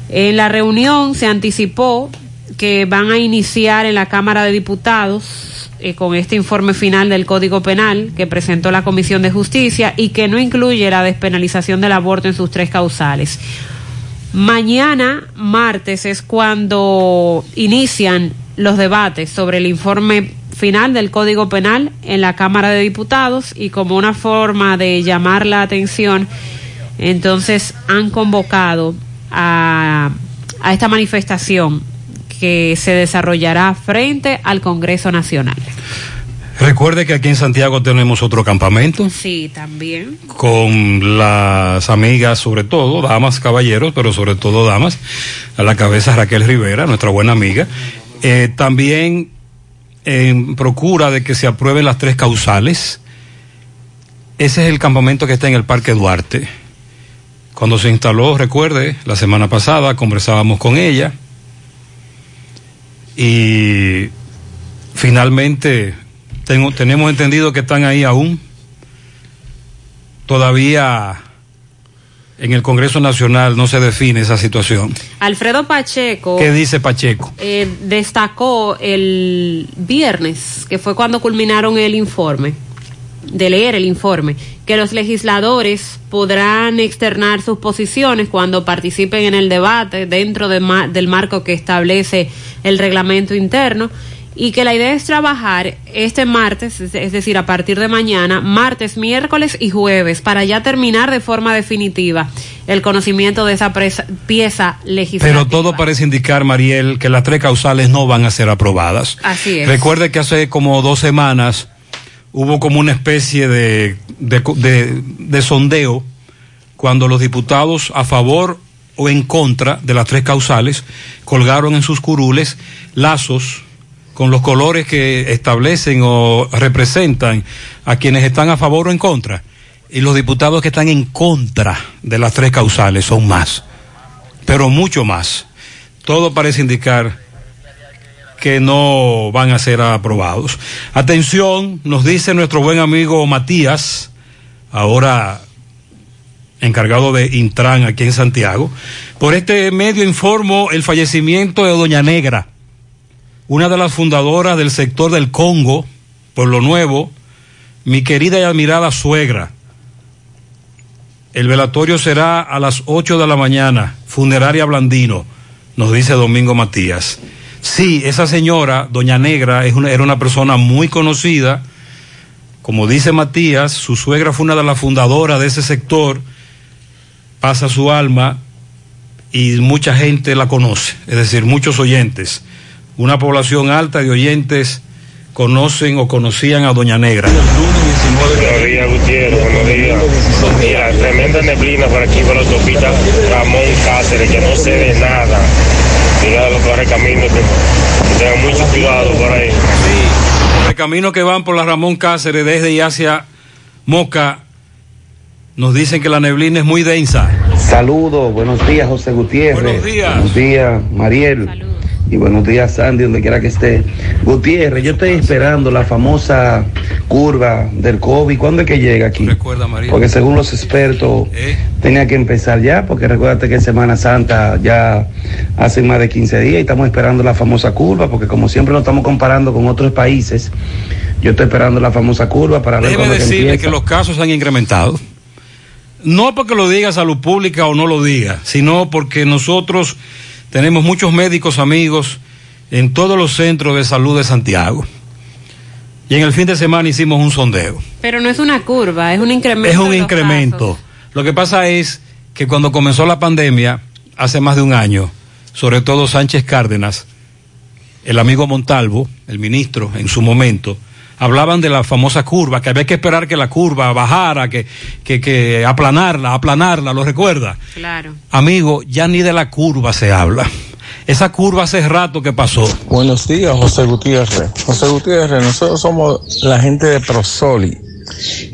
En la reunión se anticipó que van a iniciar en la Cámara de Diputados eh, con este informe final del Código Penal que presentó la Comisión de Justicia y que no incluye la despenalización del aborto en sus tres causales. Mañana, martes, es cuando inician los debates sobre el informe final del Código Penal en la Cámara de Diputados y como una forma de llamar la atención, entonces han convocado a, a esta manifestación que se desarrollará frente al Congreso Nacional. Recuerde que aquí en Santiago tenemos otro campamento Sí, también. con las amigas, sobre todo, damas, caballeros, pero sobre todo damas, a la cabeza Raquel Rivera, nuestra buena amiga. Eh, también en procura de que se aprueben las tres causales. Ese es el campamento que está en el Parque Duarte. Cuando se instaló, recuerde, la semana pasada conversábamos con ella y finalmente tengo, tenemos entendido que están ahí aún. Todavía en el Congreso Nacional no se define esa situación. Alfredo Pacheco. ¿Qué dice Pacheco? eh, destacó el viernes, que fue cuando culminaron el informe, de leer el informe, que los legisladores podrán externar sus posiciones cuando participen en el debate dentro de ma- del marco que establece el reglamento interno y que la idea es trabajar este martes, es decir, a partir de mañana, martes, miércoles y jueves, para ya terminar de forma definitiva el conocimiento de esa presa- pieza legislativa. Pero todo parece indicar, Mariel, que las tres causales no van a ser aprobadas. Así es. Recuerde que hace como dos semanas hubo como una especie de, de, de- de sondeo cuando los diputados a favor o en contra de las tres causales colgaron en sus curules lazos con los colores que establecen o representan a quienes están a favor o en contra. Y los diputados que están en contra de las tres causales son más, pero mucho más. Todo parece indicar que no van a ser aprobados. Atención, nos dice nuestro buen amigo Matías, ahora encargado de Intran aquí en Santiago. Por este medio informo el fallecimiento de Doña Negra, una de las fundadoras del sector del Congo, Pueblo Nuevo, mi querida y admirada suegra. El velatorio será a las 8 de la mañana, funeraria Blandino, nos dice Domingo Matías. Sí, esa señora, Doña Negra, es una, era una persona muy conocida. Como dice Matías, su suegra fue una de las fundadoras de ese sector. Pasa su alma y mucha gente la conoce, es decir, muchos oyentes. Una población alta de oyentes conocen o conocían a Doña Negra. Buenos días, Gutiérrez. Buenos días. Mira, tremenda neblina por aquí, por la autopista Ramón Cáceres, que no se ve nada. Mira los correcaminos, que, que tengan mucho cuidado por ahí. Los caminos que van por la Ramón Cáceres desde y hacia Moca nos dicen que la neblina es muy densa. Saludos, buenos días José Gutiérrez. Buenos días. Buenos días Mariel. Y buenos días Sandy, donde quiera que esté. Gutiérrez, yo estoy esperando la famosa curva del COVID. ¿Cuándo es que llega aquí? Recuerda, María. Porque según los expertos tenía que empezar ya, porque recuérdate que Semana Santa ya hace más de 15 días y estamos esperando la famosa curva, porque como siempre lo estamos comparando con otros países, yo estoy esperando la famosa curva para ver Déjeme cuándo que decirle empieza. que los casos han incrementado. No porque lo diga salud pública o no lo diga, sino porque nosotros tenemos muchos médicos amigos en todos los centros de salud de Santiago. Y en el fin de semana hicimos un sondeo. Pero no es una curva, es un incremento. Es un incremento. Lo que pasa es que cuando comenzó la pandemia, hace más de un año, sobre todo Sánchez Cárdenas, el amigo Montalvo, el ministro en su momento, hablaban de la famosa curva, que había que esperar que la curva bajara, que, que, que aplanarla, aplanarla, ¿lo recuerda? Claro. Amigo, ya ni de la curva se habla. Esa curva hace rato que pasó. Buenos días, José Gutiérrez. José Gutiérrez, nosotros somos la gente de Prosoli.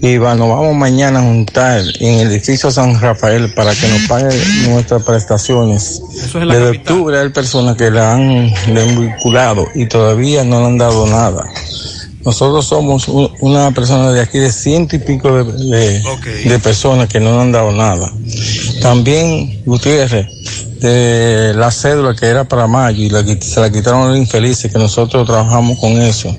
Y va, nos vamos mañana a juntar en el edificio San Rafael para que nos paguen nuestras prestaciones. Eso es la Desde capital. octubre hay personas que la han vinculado y todavía no le han dado nada. Nosotros somos un- una persona de aquí de ciento y pico de, de- de personas que no le han dado nada. También, Gutiérrez, de la cédula que era para mayo y la, se la quitaron los infelices, que nosotros trabajamos con eso.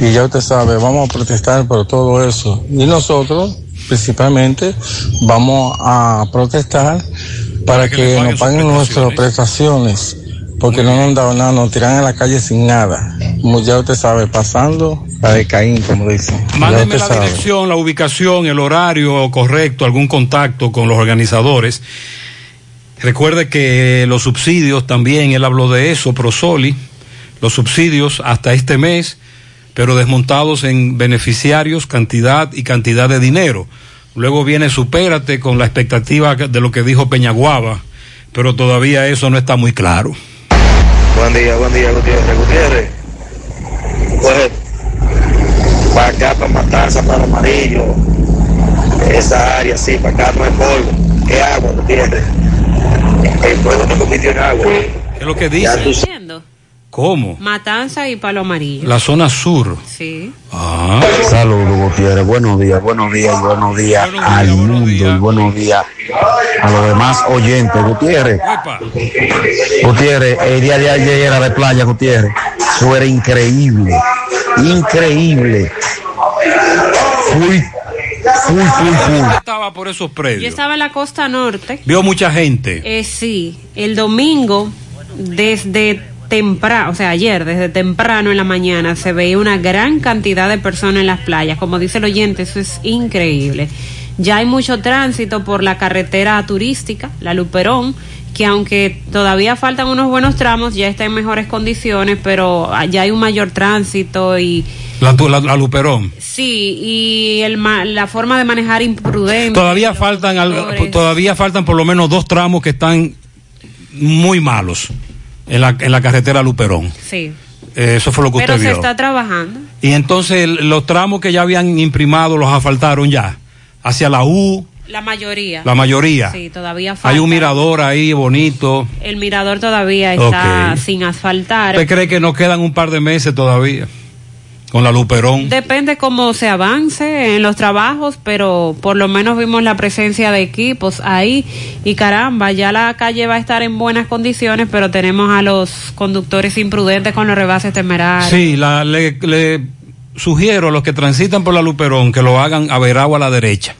Y ya usted sabe, vamos a protestar por todo eso. Y nosotros, principalmente, vamos a protestar para, que, nos paguen nuestras prestaciones. Porque no nos han dado nada, nos tiran a la calle sin nada. Como ya usted sabe, pasando la de Caín, como dicen. Mándeme la sabe. dirección, la ubicación, el horario correcto, algún contacto con los organizadores. Recuerde que los subsidios también, él habló de eso, Prosoli, los subsidios hasta este mes, pero desmontados en beneficiarios, cantidad y cantidad de dinero. Luego viene Supérate con la expectativa de lo que dijo Peñaguaba, pero todavía eso no está muy claro. Buen día, buen día, Gutiérrez. Gutiérrez, pues, para acá, para Matanza, para Amarillo, esa área, sí, para acá no hay polvo. ¿Qué agua, Gutiérrez? El pueblo no convirtió en agua. ¿Qué es lo que dice? Ya tú sabes. Entiendo. ¿Cómo? Matanza y Palo Amarillo. La zona sur. Sí. Ah. Saludos, Gutiérrez. Buenos días, buenos días, y buenos días al mundo y buenos días a los demás oyentes. Gutiérrez, Gutiérrez, el día de ayer era de playa, Gutiérrez. Eso era increíble, increíble. Fui, fui, fui, fui. Estaba por esos Yo predios. estaba en la costa norte. Vio mucha gente. Eh, sí, el domingo, desde temprano, o sea, ayer, desde temprano en la mañana, se veía una gran cantidad de personas en las playas. Como dice el oyente, eso es increíble. Ya hay mucho tránsito por la carretera turística, la Luperón, que aunque todavía faltan unos buenos tramos, ya está en mejores condiciones, pero ya hay un mayor tránsito y La, la, la Luperón. sí, y el, la forma de manejar imprudente. Todavía faltan, al- todavía faltan por lo menos dos tramos que están muy malos en la, en la carretera Luperón. Sí. Eh, eso fue lo que Pero usted se vio. está trabajando. Y entonces los tramos que ya habían imprimado los asfaltaron ya. Hacia la U, La mayoría. la mayoría. Sí, todavía falta. Hay un mirador ahí bonito. El mirador todavía está sin asfaltar. ¿Usted cree que nos quedan un par de meses todavía? Con la Luperón. Depende cómo se avance en los trabajos, pero por lo menos vimos la presencia de equipos ahí y caramba, ya la calle va a estar en buenas condiciones, pero tenemos a los conductores imprudentes con los rebases temerarios. Sí, la- le, le sugiero a los que transitan por la Luperón que lo hagan a Veragua a la derecha,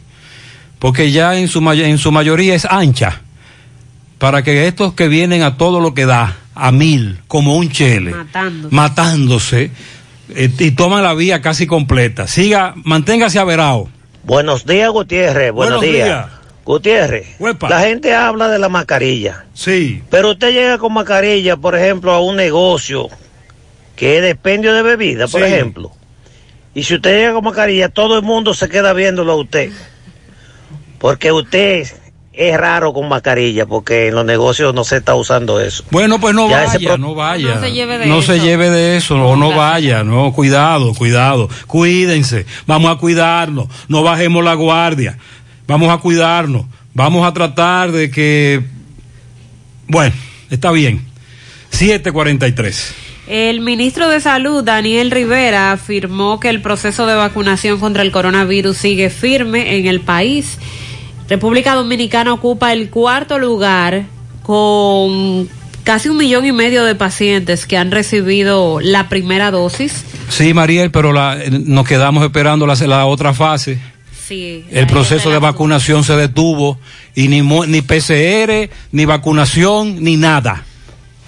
porque ya en su, may- en su mayoría es ancha, para que estos que vienen a todo lo que da, a mil, como un chele, matándose, y toman la vía casi completa. Siga, manténgase averado. Buenos días, Gutiérrez. Buenos, Buenos días. días. Gutiérrez, la gente habla de la mascarilla. Sí. Pero usted llega con mascarilla, por ejemplo, a un negocio que es de bebida, por Sí. ejemplo. Y si usted llega con mascarilla, todo el mundo se queda viéndolo a usted. Porque usted es raro con mascarilla, porque en los negocios no se está usando eso. Bueno, pues no Ya vaya, pro- no vaya. No se lleve de No eso. se lleve de eso, o no vaya, no, cuidado, cuidado. Cuídense, vamos a cuidarnos, no bajemos la guardia, vamos a cuidarnos, vamos a tratar de que, bueno, está bien. 743. El ministro de Salud, Daniel Rivera, afirmó que el proceso de vacunación contra el coronavirus sigue firme en el país. República Dominicana ocupa el cuarto lugar con casi un millón y medio de pacientes que han recibido la primera dosis. Sí, Mariel, pero la- nos quedamos esperando la, la otra fase. Sí, El proceso de vacunación se detuvo y ni, ni PCR, ni vacunación, ni nada.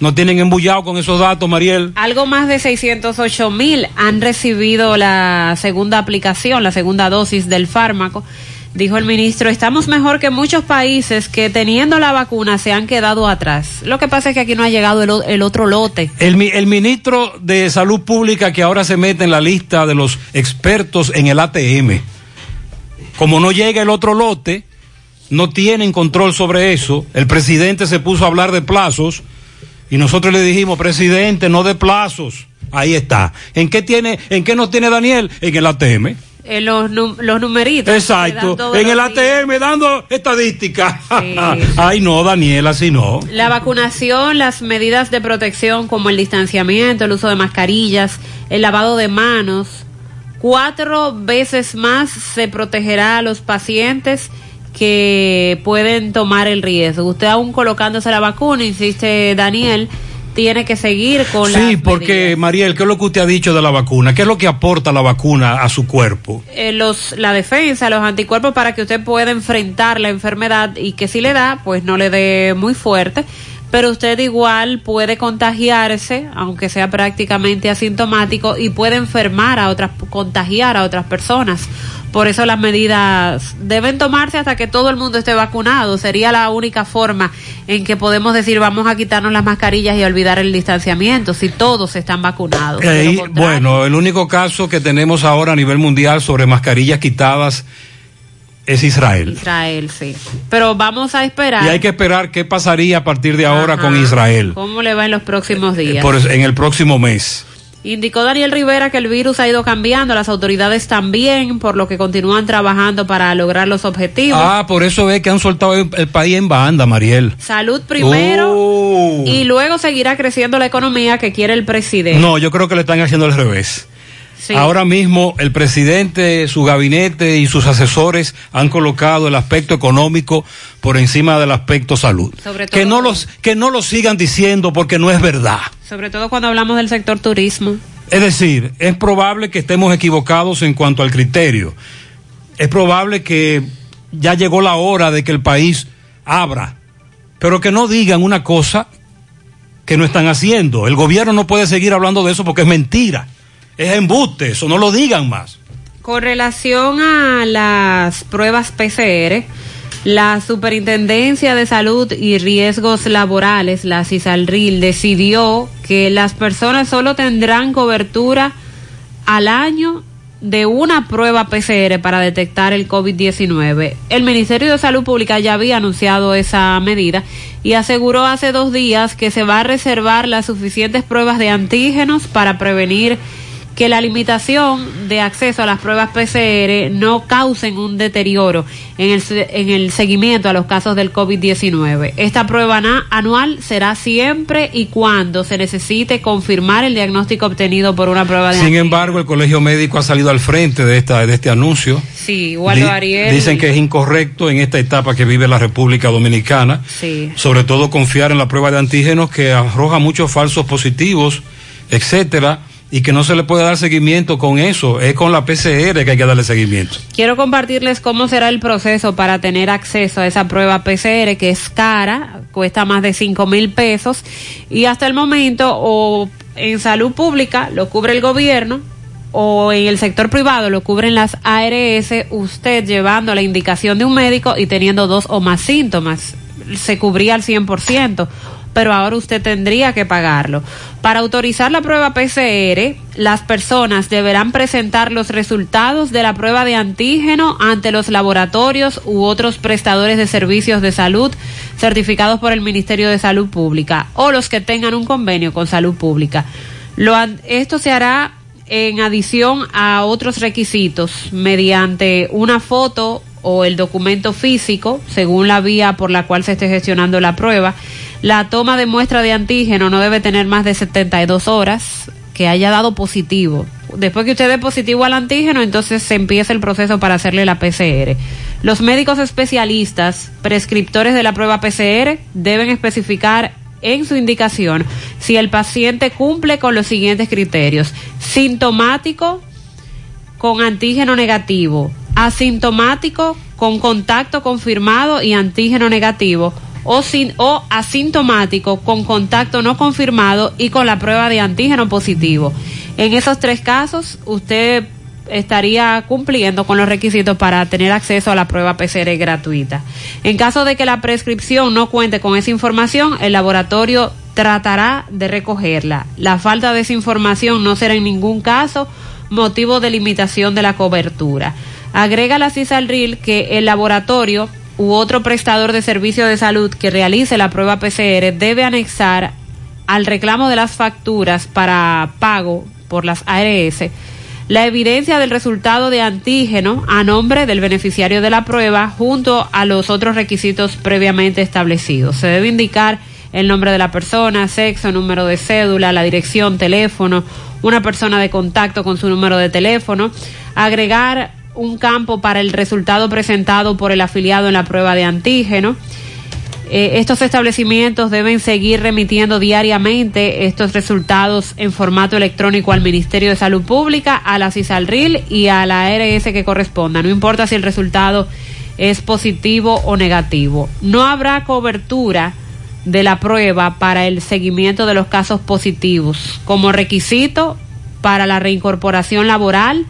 No tienen embullado con esos datos, Mariel. Algo más de 608 mil han recibido la segunda aplicación, la segunda dosis del fármaco. Dijo el ministro, estamos mejor que muchos países que teniendo la vacuna se han quedado atrás. Lo que pasa es que aquí no ha llegado el, otro lote. El, el ministro de Salud Pública que ahora se mete en la lista de los expertos en el ATM. Como no llega el otro lote, no tienen control sobre eso. El presidente se puso a hablar de plazos y nosotros le dijimos, presidente, no de plazos. Ahí está. ¿En qué tiene, en qué nos tiene Daniel? En el ATM. Los, num- los numeritos. Exacto. En el días. ATM dando estadísticas. Ay, no, Daniel, así no. La vacunación, las medidas de protección como el distanciamiento, el uso de mascarillas, el lavado de manos, cuatro veces más se protegerá a los pacientes que pueden tomar el riesgo. Usted aún colocándose la vacuna, insiste Daniel, tiene que seguir con Sí, las porque Mariel, ¿qué es lo que usted ha dicho de la vacuna? ¿Qué es lo que aporta la vacuna a su cuerpo? eh, los, la defensa, los anticuerpos para que usted pueda enfrentar la enfermedad y que si le da, pues no le dé muy fuerte, pero usted igual puede contagiarse, aunque sea prácticamente asintomático, y puede enfermar a otras, contagiar a otras personas. Por eso las medidas deben tomarse hasta que todo el mundo esté vacunado. Sería la única forma en que podemos decir vamos a quitarnos las mascarillas y olvidar el distanciamiento, si todos están vacunados. Eh, bueno, el único caso que tenemos ahora a nivel mundial sobre mascarillas quitadas es Israel. Israel, sí. Pero vamos a esperar. Y hay que esperar qué pasaría a partir de ahora Ajá. con Israel ¿Cómo le va en los próximos días? por- en el próximo mes. Indicó Daniel Rivera que el virus ha ido cambiando, las autoridades también, por lo que continúan trabajando para lograr los objetivos. Ah, por eso ve que han soltado el, el país en banda, Mariel. Salud primero Oh. y luego seguirá creciendo la economía que quiere el presidente. No, yo creo que le están haciendo al revés. Sí. Ahora mismo el presidente, su gabinete y sus asesores han colocado el aspecto económico por encima del aspecto salud. Sobre Que no los que no lo sigan diciendo porque no es verdad. Sobre todo cuando hablamos del sector turismo. Es decir, es probable que estemos equivocados en cuanto al criterio. Es probable que ya llegó la hora de que el país abra, pero que no digan una cosa que no están haciendo. El gobierno no puede seguir hablando de eso porque es mentira. Es embuste, eso no lo digan más. Con relación a las pruebas PCR, la Superintendencia de Salud y Riesgos Laborales, la CISALRIL, decidió que las personas solo tendrán cobertura al año de una prueba PCR para detectar el COVID-19. El Ministerio de Salud Pública ya había anunciado esa medida y aseguró hace dos días que se va a reservar las suficientes pruebas de antígenos para prevenir que la limitación de acceso a las pruebas PCR no causen un deterioro en el, en el seguimiento a los casos del COVID-19. Esta prueba anual será siempre y cuando se necesite confirmar el diagnóstico obtenido por una prueba de Sin embargo, el Colegio Médico ha salido al frente de, esta, de este anuncio. Sí, Waldo Ariel. Dicen que es incorrecto en esta etapa que vive la República Dominicana. Sí. Sobre todo confiar en la prueba de antígenos que arroja muchos falsos positivos, etcétera y que no se le puede dar seguimiento con eso, es con la PCR que hay que darle seguimiento. Quiero compartirles cómo será el proceso para tener acceso a esa prueba PCR que es cara, cuesta más de 5 mil pesos y hasta el momento o en salud pública lo cubre el gobierno o en el sector privado lo cubren las ARS, usted llevando la indicación de un médico y teniendo dos o más síntomas, se cubría al 100% pero ahora usted tendría que pagarlo. Para autorizar la prueba PCR, las personas deberán presentar los resultados de la prueba de antígeno ante los laboratorios u otros prestadores de servicios de salud certificados por el Ministerio de Salud Pública o los que tengan un convenio con Salud Pública. Lo, esto se hará en adición a otros requisitos mediante una foto o el documento físico, según la vía por la cual se esté gestionando la prueba. La toma de muestra de antígeno no debe tener más de 72 horas que haya dado positivo. Después que usted dé positivo al antígeno, entonces se empieza el proceso para hacerle la PCR. Los médicos especialistas, prescriptores de la prueba PCR, deben especificar en su indicación si el paciente cumple con los siguientes criterios. Sintomático con antígeno negativo, asintomático con contacto confirmado y antígeno negativo o, sin, o asintomático con contacto no confirmado y con la prueba de antígeno positivo. En esos tres casos, usted estaría cumpliendo con los requisitos para tener acceso a la prueba PCR gratuita. En caso de que la prescripción no cuente con esa información, el laboratorio tratará de recogerla. La falta de esa información no será en ningún caso motivo de limitación de la cobertura. Agrega la CISALRIL que el laboratorio u otro prestador de servicio de salud que realice la prueba PCR debe anexar al reclamo de las facturas para pago por las ARS la evidencia del resultado de antígeno a nombre del beneficiario de la prueba junto a los otros requisitos previamente establecidos. Se debe indicar el nombre de la persona, sexo, número de cédula, la dirección, teléfono, una persona de contacto con su número de teléfono, agregar un campo para el resultado presentado por el afiliado en la prueba de antígeno. Eh, estos establecimientos deben seguir remitiendo diariamente estos resultados en formato electrónico al Ministerio de Salud Pública, a la CISALRIL y a la ARS que corresponda. No importa si el resultado es positivo o negativo. No habrá cobertura de la prueba para el seguimiento de los casos positivos como requisito para la reincorporación laboral,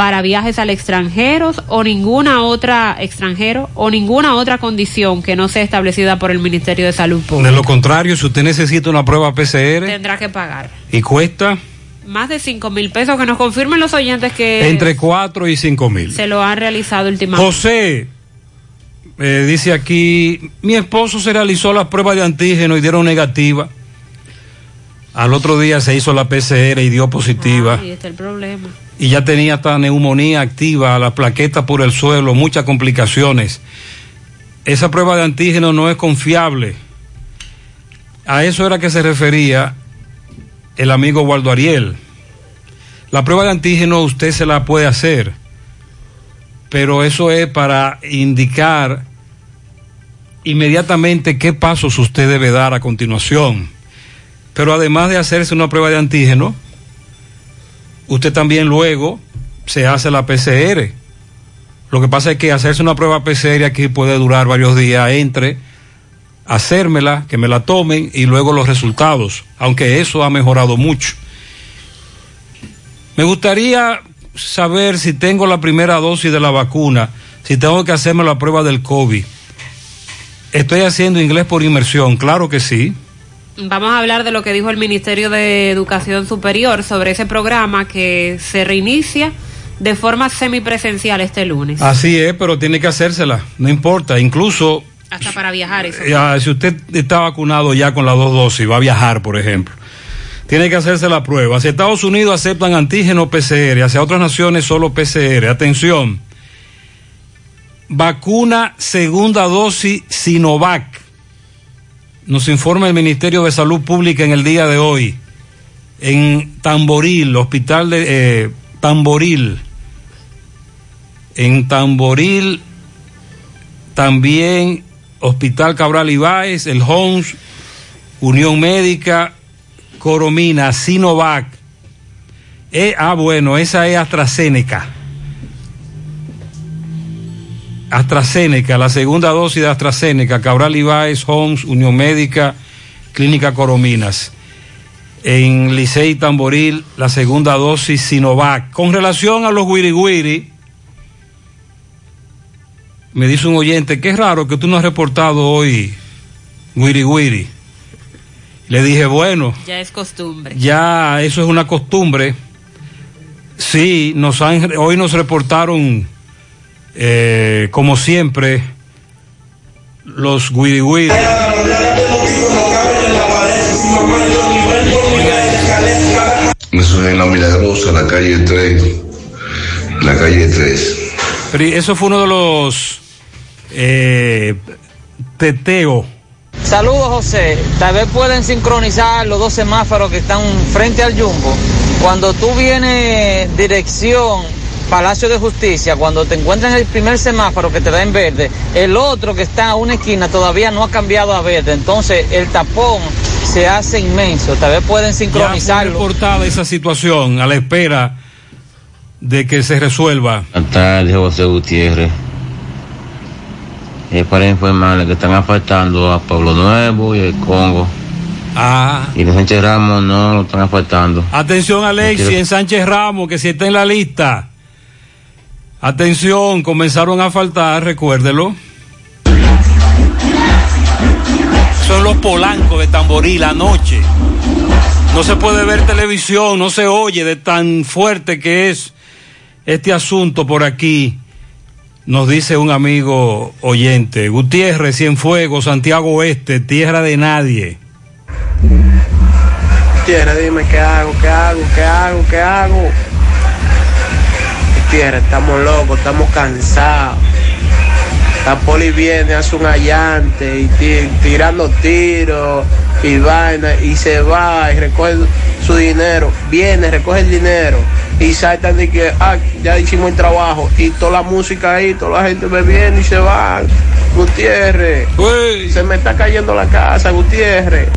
para viajes al extranjero o ninguna otra extranjero o ninguna otra condición que no sea establecida por el Ministerio de Salud Pública. De lo contrario, si usted necesita una prueba PCR, tendrá que pagar. ¿Y cuesta? Más de 5 mil pesos que nos confirmen los oyentes que... Entre 4 y 5 mil. Se lo han realizado últimamente. José, eh, dice aquí, mi esposo se realizó la prueba de antígeno y dieron negativa. Al otro día se hizo la PCR y dio positiva. Ahí está el problema. Y ya tenía esta neumonía activa, la plaqueta por el suelo, muchas complicaciones. Esa prueba de antígeno no es confiable. A eso era que se refería el amigo Waldo Ariel. La prueba de antígeno usted se la puede hacer, pero eso es para indicar inmediatamente qué pasos usted debe dar a continuación. Pero además de hacerse una prueba de antígeno, usted también luego se hace la PCR. Lo que pasa es que hacerse una prueba PCR aquí puede durar varios días entre hacérmela, que me la tomen y luego los resultados, aunque eso ha mejorado mucho. Me gustaría saber si tengo la primera dosis de la vacuna, si tengo que hacerme la prueba del COVID. Estoy haciendo inglés por inmersión, claro que sí. Vamos a hablar de lo que dijo el Ministerio de Educación Superior sobre ese programa que se reinicia de forma semipresencial este lunes. Así es, pero tiene que hacérsela, no importa. Incluso Hasta para viajar eso. ya, si usted está vacunado ya con las dos dosis, va a viajar, por ejemplo. Tiene que hacerse la prueba. Hacia Estados Unidos aceptan antígeno PCR, hacia otras naciones solo PCR. Atención. Vacuna segunda dosis Sinovac. Nos informa el Ministerio de Salud Pública en el día de hoy. En Tamboril, hospital de eh, Tamboril. En Tamboril también Hospital Cabral Ibáez, el Homs, Unión Médica, Coromina, Sinovac. Eh, ah, bueno, esa es AstraZeneca. AstraZeneca, la segunda dosis de AstraZeneca, Cabral Ibáez, Homs, Unión Médica, Clínica Corominas. En Licey Tamboril, la segunda dosis Sinovac. Con relación a los Wiri me dice un oyente, qué raro que tú no has reportado hoy Wiri. Le dije, bueno, Ya es costumbre. ya eso es una costumbre. Sí, nos han, hoy nos reportaron, eh, como siempre, los Wiri Wiri. Eso es en la Milagrosa, la calle 3. La calle 3. Pero eso fue uno de los eh, teteo. Saludos José, tal vez pueden sincronizar los dos semáforos que están frente al Jumbo. Cuando tú vienes dirección Palacio de Justicia, cuando te encuentras en el primer semáforo que te da en verde, el otro que está a una esquina todavía no ha cambiado a verde, entonces el tapón se hace inmenso, tal vez pueden Ya fue sincronizarlo. reportada esa situación a la espera de que se resuelva. Buenas tardes, José Gutiérrez. Es para informarle que están afectando a Pueblo Nuevo y el Congo. Ah. Y los Sánchez Ramos no lo están afectando. Atención Alexi quiero- en Sánchez Ramos, que si está en la lista. Atención, comenzaron a faltar, recuérdelo. Son los polancos de Tamboril anoche. No se puede ver televisión, no se oye de tan fuerte que es este asunto por aquí. Nos dice un amigo oyente, Gutiérrez, Cienfuegos, Santiago Oeste, tierra de nadie. Tierra, dime qué hago, qué hago, qué hago, qué hago. Tierra, estamos locos, estamos cansados. La poli viene, hace un allante y ti- tirando tiros y vaina y se va y recoge su dinero. Viene, recoge el dinero y saltan de que ah, ya hicimos el trabajo y toda la música ahí, toda la gente bebiendo y se van. Gutiérrez, se me está cayendo la casa, Gutiérrez.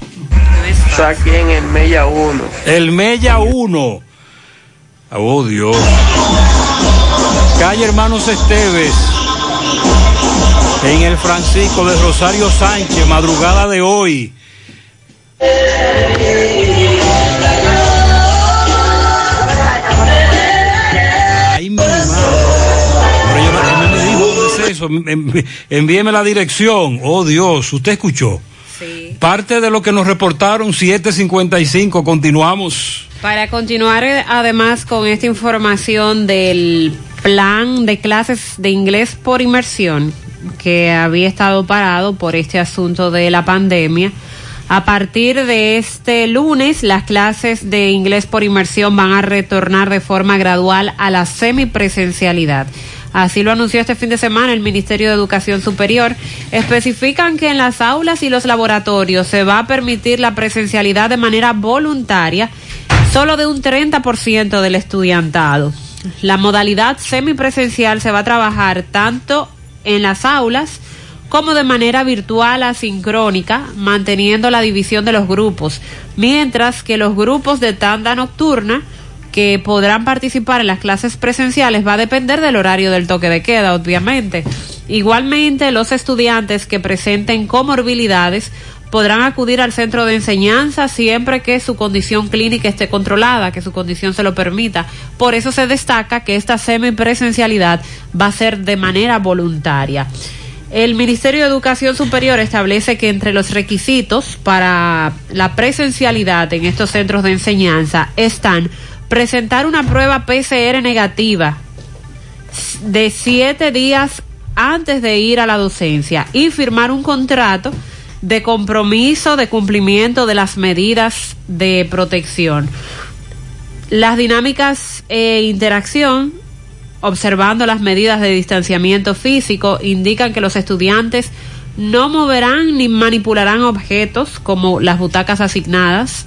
Aquí en el Mella 1. El Mella 1. Oh Dios. Calle Hermanos Esteves. En el Francisco de Rosario Sánchez, madrugada de hoy. Ay, mi madre. Pero yo me dijo dónde es eso. Envi- Envíeme la dirección. Oh Dios, usted escuchó. Parte de lo que nos reportaron 755. Continuamos. Para continuar eh, además con esta información del plan de clases de inglés por inmersión que había estado parado por este asunto de la pandemia. A partir de este lunes, las clases de inglés por inmersión van a retornar de forma gradual a la semipresencialidad. Así lo anunció este fin de semana el Ministerio de Educación Superior. Especifican que en las aulas y los laboratorios se va a permitir la presencialidad de manera voluntaria solo de un 30% del estudiantado. La modalidad semipresencial se va a trabajar tanto en las aulas como de manera virtual asincrónica, manteniendo la división de los grupos, mientras que los grupos de tanda nocturna que podrán participar en las clases presenciales va a depender del horario del toque de queda, obviamente. Igualmente, los estudiantes que presenten comorbilidades podrán acudir al centro de enseñanza siempre que su condición clínica esté controlada, que su condición se lo permita. Por eso se destaca que esta semipresencialidad va a ser de manera voluntaria. El Ministerio de Educación Superior establece que entre los requisitos para la presencialidad en estos centros de enseñanza están presentar una prueba PCR negativa de siete días antes de ir a la docencia y firmar un contrato de compromiso de cumplimiento de las medidas de protección. Las dinámicas e interacción, observando las medidas de distanciamiento físico, indican que los estudiantes no moverán ni manipularán objetos como las butacas asignadas,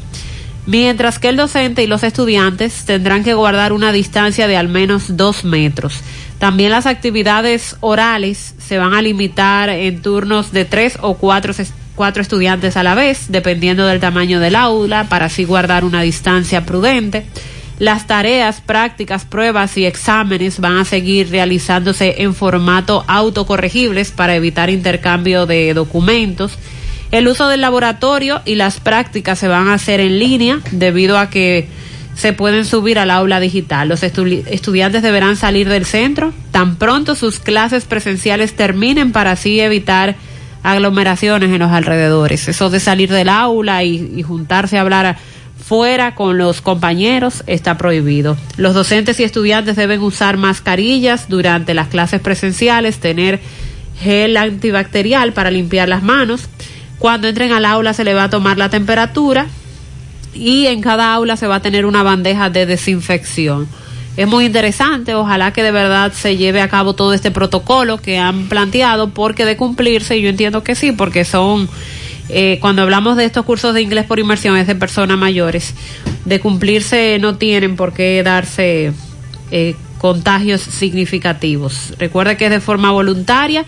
mientras que el docente y los estudiantes tendrán que guardar una distancia de al menos dos metros. También las actividades orales se van a limitar en turnos de tres o cuatro, cuatro estudiantes a la vez, dependiendo del tamaño del aula, para así guardar una distancia prudente. Las tareas, prácticas, pruebas y exámenes van a seguir realizándose en formato autocorregibles para evitar intercambio de documentos. El uso del laboratorio y las prácticas se van a hacer en línea debido a que se pueden subir al aula digital. Los estudiantes deberán salir del centro tan pronto sus clases presenciales terminen para así evitar aglomeraciones en los alrededores. Eso de salir del aula y, juntarse a hablar fuera con los compañeros está prohibido. Los docentes y estudiantes deben usar mascarillas durante las clases presenciales, tener gel antibacterial para limpiar las manos. Cuando entren al aula se le va a tomar la temperatura y en cada aula se va a tener una bandeja de desinfección. Es muy interesante, ojalá que de verdad se lleve a cabo todo este protocolo que han planteado, porque de cumplirse, yo entiendo que sí, porque son, eh, cuando hablamos de estos cursos de inglés por inmersión, es de personas mayores, de cumplirse no tienen por qué darse eh, contagios significativos. Recuerde que es de forma voluntaria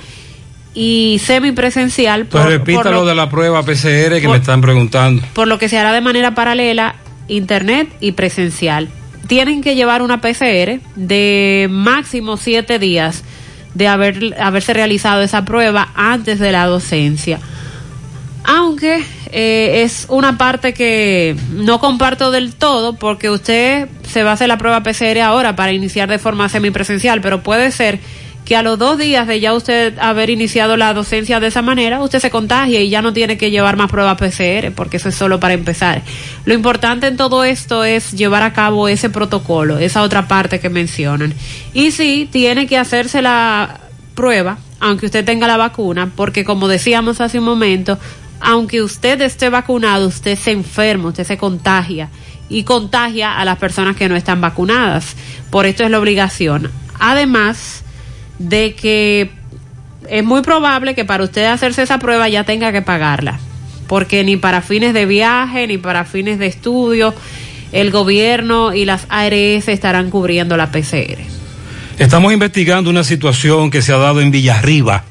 y semipresencial. Pues repita lo, de la prueba PCR que me están preguntando. Por lo que se hará de manera paralela, internet y presencial. Tienen que llevar una PCR de máximo siete días de haber, haberse realizado esa prueba antes de la docencia. Aunque eh, es una parte que no comparto del todo porque usted se va a hacer la prueba PCR ahora para iniciar de forma semipresencial, pero puede ser que a los dos días de ya usted haber iniciado la docencia de esa manera, usted se contagia y ya no tiene que llevar más pruebas PCR, porque eso es solo para empezar. Lo importante en todo esto es llevar a cabo ese protocolo, esa otra parte que mencionan. Y sí, tiene que hacerse la prueba, aunque usted tenga la vacuna, porque como decíamos hace un momento, aunque usted esté vacunado, usted se enferma, usted se contagia y contagia a las personas que no están vacunadas. Por esto es la obligación. Además, de que es muy probable que para usted hacerse esa prueba ya tenga que pagarla, porque ni para fines de viaje ni para fines de estudio el gobierno y las ARS estarán cubriendo la PCR. Estamos investigando una situación que se ha dado en Villarriba.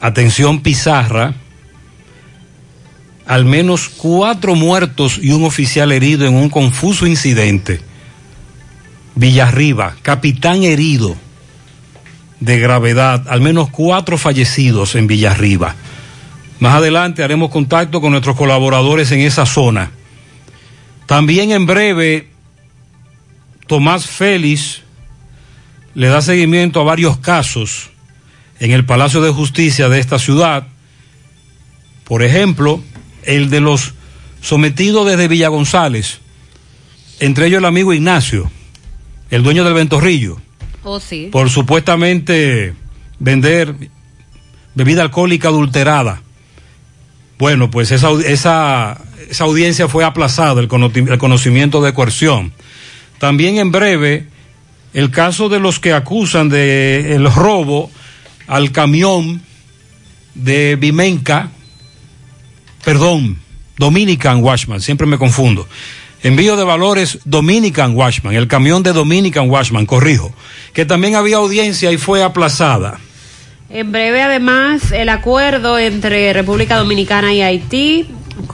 Atención Pizarra. Al menos cuatro muertos y un oficial herido en un confuso incidente. Villarriba, capitán herido de gravedad, al menos cuatro fallecidos en Villarriba. Más adelante haremos contacto con nuestros colaboradores en esa zona. También en breve, Tomás Félix le da seguimiento a varios casos en el Palacio de Justicia de esta ciudad. Por ejemplo, el de los sometidos desde Villa González, entre ellos el amigo Ignacio, el dueño del Ventorrillo Oh, por supuestamente vender bebida alcohólica adulterada. Bueno, pues esa, esa, audiencia fue aplazada, el, conocimiento de coerción. También en breve, el caso de los que acusan de el robo al camión de Vimenca, perdón, Dominican Washman, siempre me confundo. Envío de valores Dominican Washman, el camión de Dominican Washman, corrijo, que también había audiencia y fue aplazada. En breve, además, el acuerdo entre República Dominicana y Haití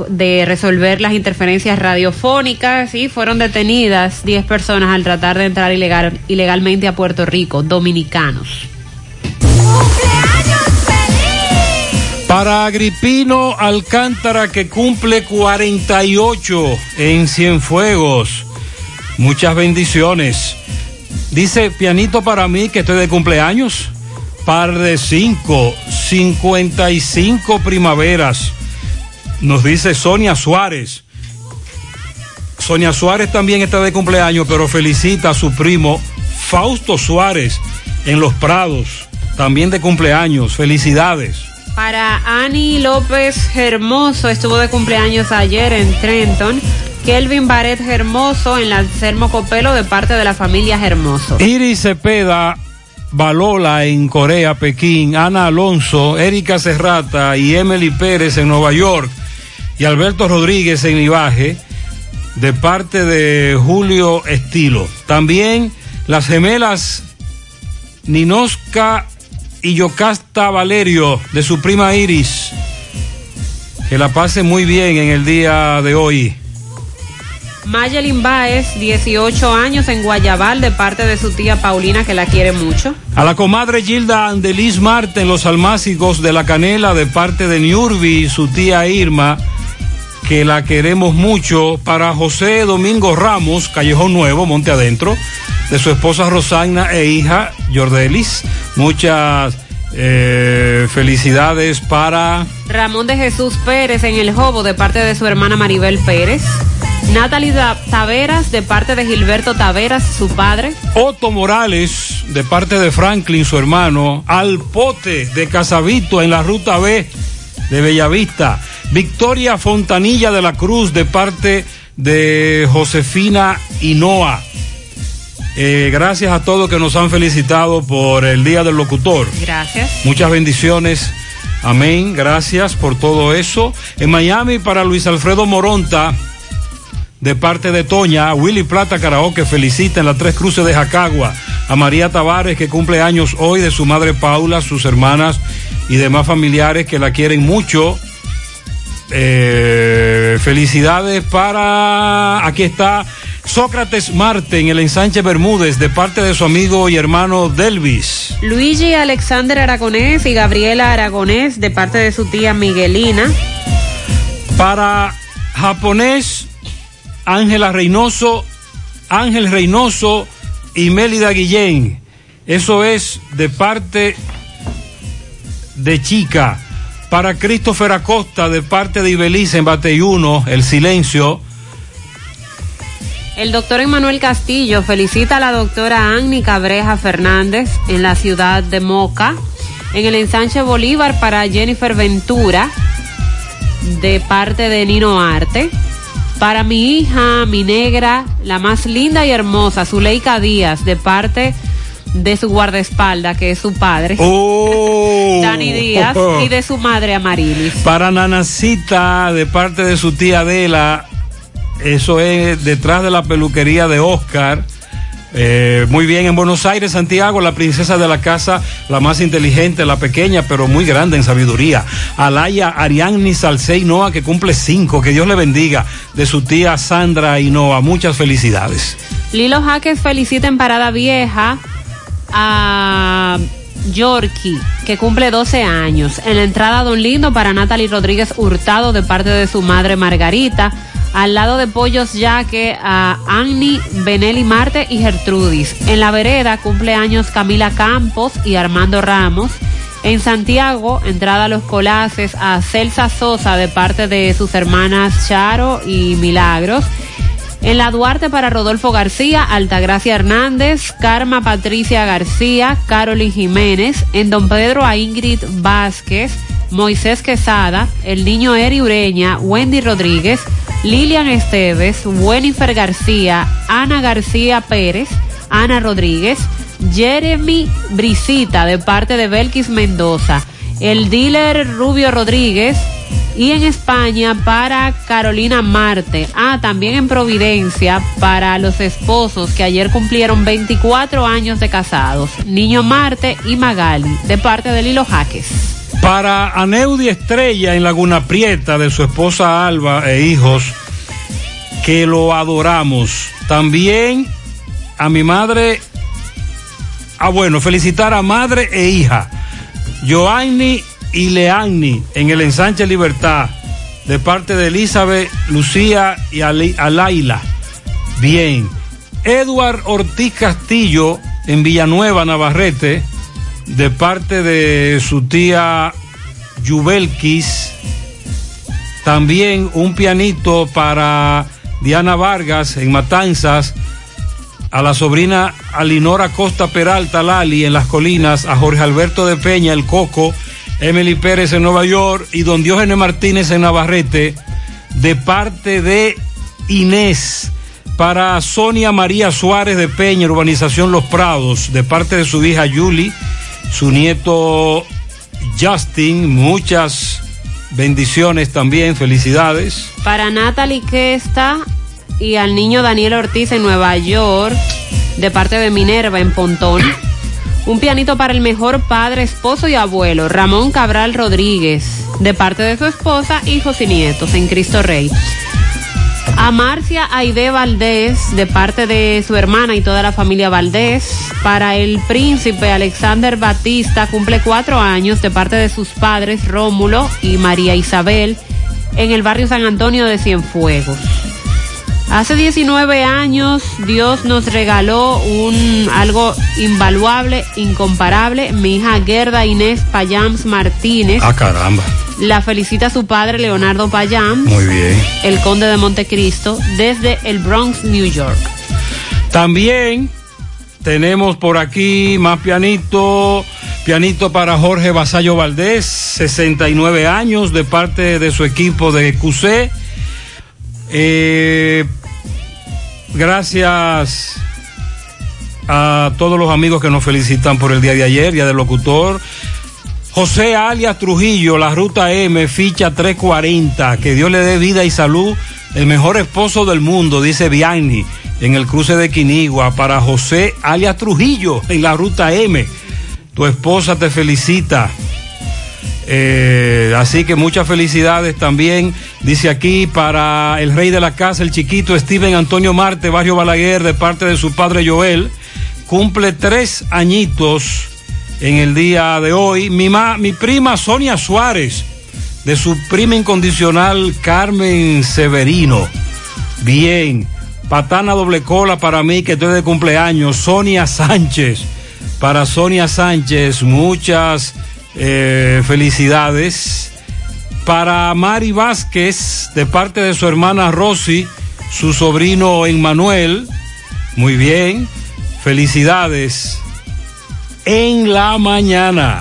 de resolver las interferencias radiofónicas y fueron detenidas 10 personas al tratar de entrar ilegal, ilegalmente a Puerto Rico, dominicanos. Para Agripino Alcántara que cumple 48 en Cienfuegos. Muchas bendiciones. Dice pianito para mí que estoy de cumpleaños. Par de 5, 55 primaveras. Nos dice Sonia Suárez. Sonia Suárez también está de cumpleaños, pero felicita a su primo Fausto Suárez en Los Prados, también de cumpleaños. Felicidades. Para Ani López Hermoso, estuvo de cumpleaños ayer en Trenton. Kelvin Barret Hermoso en la Copelo de parte de la familia Hermoso. Iris Cepeda Balola en Corea, Pekín, Ana Alonso, Erika Serrata y Emily Pérez en Nueva York y Alberto Rodríguez en Ibaje de parte de Julio Estilo. También las gemelas Ninoska y Yocasta Valerio de su prima Iris. Que la pase muy bien en el día de hoy. Mayelin Baez, 18 años en Guayabal, de parte de su tía Paulina, que la quiere mucho. A la comadre Gilda Andelis Marte en los almácigos de la Canela, de parte de Niurbi su tía Irma, que la queremos mucho. Para José Domingo Ramos, Callejón Nuevo, Monte Adentro, de su esposa Rosagna e hija Jordelis. Muchas eh, felicidades para Ramón de Jesús Pérez en El Jobo, de parte de su hermana Maribel Pérez. Natalie Taveras, de parte de Gilberto Taveras, su padre. Otto Morales, de parte de Franklin, su hermano. Alpote, de Casavito, en la ruta B de Bellavista. Victoria Fontanilla de la Cruz, de parte de Josefina Hinoa. Eh, gracias a todos que nos han felicitado por el Día del Locutor. Gracias. Muchas bendiciones. Amén. Gracias por todo eso. En Miami para Luis Alfredo Moronta de parte de Toña, Willy Plata Karaoke felicita en las Tres Cruces de Jacagua, a María Tavares que cumple años hoy, de su madre Paula, sus hermanas y demás familiares que la quieren mucho. Eh, felicidades para, aquí está Sócrates Marte en el ensanche Bermúdez de parte de su amigo y hermano Delvis. Luigi Alexander Aragonés y Gabriela Aragonés de parte de su tía Miguelina. Para japonés Ángela Reynoso, Ángel Reynoso y Mélida Guillén. Eso es de parte de Chica. Para Christopher Acosta, de parte de Ibelice en Bateyuno, El Silencio. El doctor Emanuel Castillo felicita a la doctora Annie Cabreja Fernández en la ciudad de Moca. En el ensanche Bolívar para Jennifer Ventura, de parte de Nino Arte. Para mi hija, mi negra, la más linda y hermosa, Zuleika Díaz, de parte de su guardaespaldas, que es su padre, oh. Dani Díaz, y de su madre Amarilis. Para Nanacita, de parte de su tía Adela, eso es detrás de la peluquería de Oscar. Eh, muy bien, en Buenos Aires, Santiago, la princesa de la casa, la más inteligente, la pequeña, pero muy grande en sabiduría. Alaya Arianni Salcey Noa, que cumple cinco, que Dios le bendiga, de su tía Sandra y Noa. Muchas felicidades. Lilo Jaques felicita en Parada Vieja a Yorkie, que cumple 12 años. En la entrada, Don Lindo para Natalie Rodríguez Hurtado, de parte de su madre Margarita al lado de Pollos Yaque a Annie, Benelli Marte y Gertrudis. En la vereda cumpleaños Camila Campos y Armando Ramos. En Santiago, entrada a los colaces a Celsa Sosa de parte de sus hermanas Charo y Milagros. En la Duarte para Rodolfo García, Altagracia Hernández, Karma Patricia García, Carolyn Jiménez. En Don Pedro a Ingrid Vázquez, Moisés Quesada, el niño Eri Ureña, Wendy Rodríguez, Lilian Esteves, Wenifer García, Ana García Pérez, Ana Rodríguez, Jeremy Brisita de parte de Belkis Mendoza, el dealer Rubio Rodríguez y en España para Carolina Marte. Ah, también en Providencia para los esposos que ayer cumplieron 24 años de casados, Niño Marte y Magali de parte de Lilo Jaques. Para Aneudi Estrella en Laguna Prieta de su esposa Alba e hijos, que lo adoramos. También a mi madre, ah bueno, felicitar a madre e hija, Joanny y Leanni en el ensanche Libertad, de parte de Elizabeth, Lucía y Alaila. Bien. Edward Ortiz Castillo en Villanueva, Navarrete de parte de su tía Yubelkis. También un pianito para Diana Vargas en Matanzas. a la sobrina Alinora Costa Peralta Lali en las colinas, a Jorge Alberto de Peña, el Coco, Emily Pérez en Nueva York y don Diógenes Martínez en Navarrete, de parte de Inés. Para Sonia María Suárez de Peña, Urbanización Los Prados, de parte de su hija Julie, su nieto Justin, muchas bendiciones también, felicidades. Para Natalie Questa y al niño Daniel Ortiz en Nueva York, de parte de Minerva en Pontón. Un pianito para el mejor padre, esposo y abuelo, Ramón Cabral Rodríguez, de parte de su esposa, hijos y nietos en Cristo Rey. A Marcia Aide Valdés, de parte de su hermana y toda la familia Valdés. Para el príncipe Alexander Batista, cumple cuatro años, de parte de sus padres Rómulo y María Isabel, en el barrio San Antonio de Cienfuegos. Hace 19 años Dios nos regaló un algo invaluable, incomparable. Mi hija Gerda Inés Payams Martínez. Ah, caramba. La felicita su padre Leonardo Payams. Muy bien. El conde de Montecristo desde el Bronx, New York. También tenemos por aquí más pianito. Pianito para Jorge Basallo Valdés, 69 años, de parte de su equipo de QC. Eh, gracias a todos los amigos que nos felicitan por el día de ayer, día del locutor. José alias Trujillo, la ruta M, ficha 340. Que Dios le dé vida y salud. El mejor esposo del mundo, dice Bianni, en el cruce de Quinigua. Para José alias Trujillo, en la ruta M. Tu esposa te felicita. Eh, así que muchas felicidades también, dice aquí, para el rey de la casa, el chiquito Steven Antonio Marte, Barrio Balaguer, de parte de su padre Joel. Cumple tres añitos en el día de hoy. Mi, ma, mi prima Sonia Suárez, de su prima incondicional Carmen Severino. Bien. Patana doble cola para mí, que estoy de cumpleaños. Sonia Sánchez. Para Sonia Sánchez, muchas eh, felicidades. Para Mari Vázquez, de parte de su hermana Rosy, su sobrino Emmanuel. Muy bien. Felicidades. En la mañana.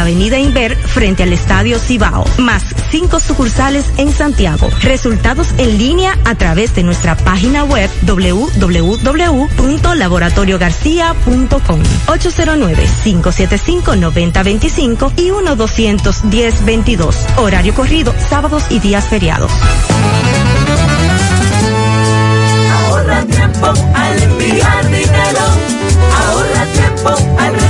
avenida Inver frente al Estadio Cibao, más cinco sucursales en Santiago. Resultados en línea a través de nuestra página web www.laboratoriogarcia.com 809-575-9025 y 1-210-22. Horario corrido, sábados y días feriados. Ahorra tiempo al enviar dinero. Ahorra tiempo al.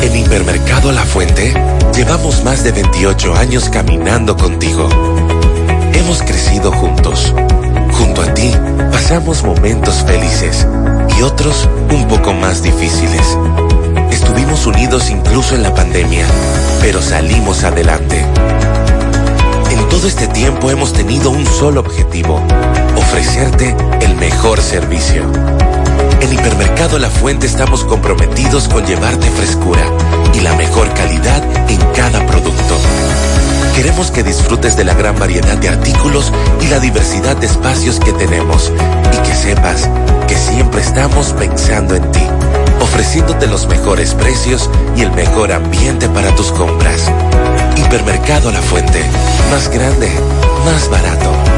En Hipermercado La Fuente llevamos más de 28 años caminando contigo. Hemos crecido juntos. Junto a ti pasamos momentos felices y otros un poco más difíciles. Estuvimos unidos incluso en la pandemia, pero salimos adelante. En todo este tiempo hemos tenido un solo objetivo, ofrecerte el mejor servicio. En Hipermercado La Fuente estamos comprometidos con llevarte frescura y la mejor calidad en cada producto. Queremos que disfrutes de la gran variedad de artículos y la diversidad de espacios que tenemos y que sepas que siempre estamos pensando en ti, ofreciéndote los mejores precios y el mejor ambiente para tus compras. Hipermercado La Fuente. Más grande, más barato.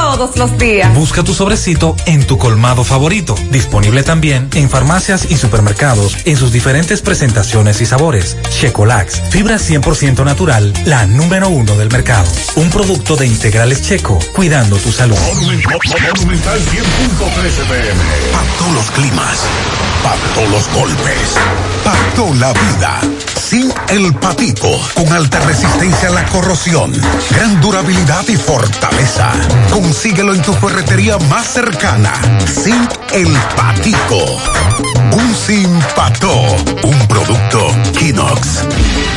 todos los días. Busca tu sobrecito en tu colmado favorito. Disponible también en farmacias y supermercados en sus diferentes presentaciones y sabores. Checolax, fibra 100% natural, la número uno del mercado. Un producto de integrales checo, cuidando tu salud. Monumental 100.13 pm. Pactó los climas, pactó los golpes, pactó la vida. Sin el patico, con alta resistencia a la corrosión, gran durabilidad y fortaleza. Consíguelo en tu ferretería más cercana. Sin el patico. Un sin pato, un producto Kinox.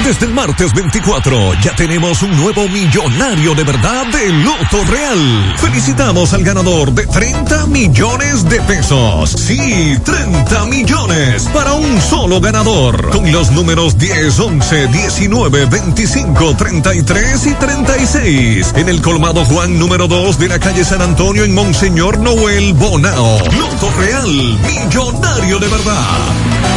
Desde el martes 24 ya tenemos un nuevo millonario de verdad de Loto Real. Felicitamos al ganador de 30 millones de pesos. Sí, 30 millones para un solo ganador. Con los números 10, 11, 19, 25, 33 y 36. En el colmado Juan número 2 de la calle San Antonio en Monseñor Noel Bonao. Loto Real, millonario de verdad.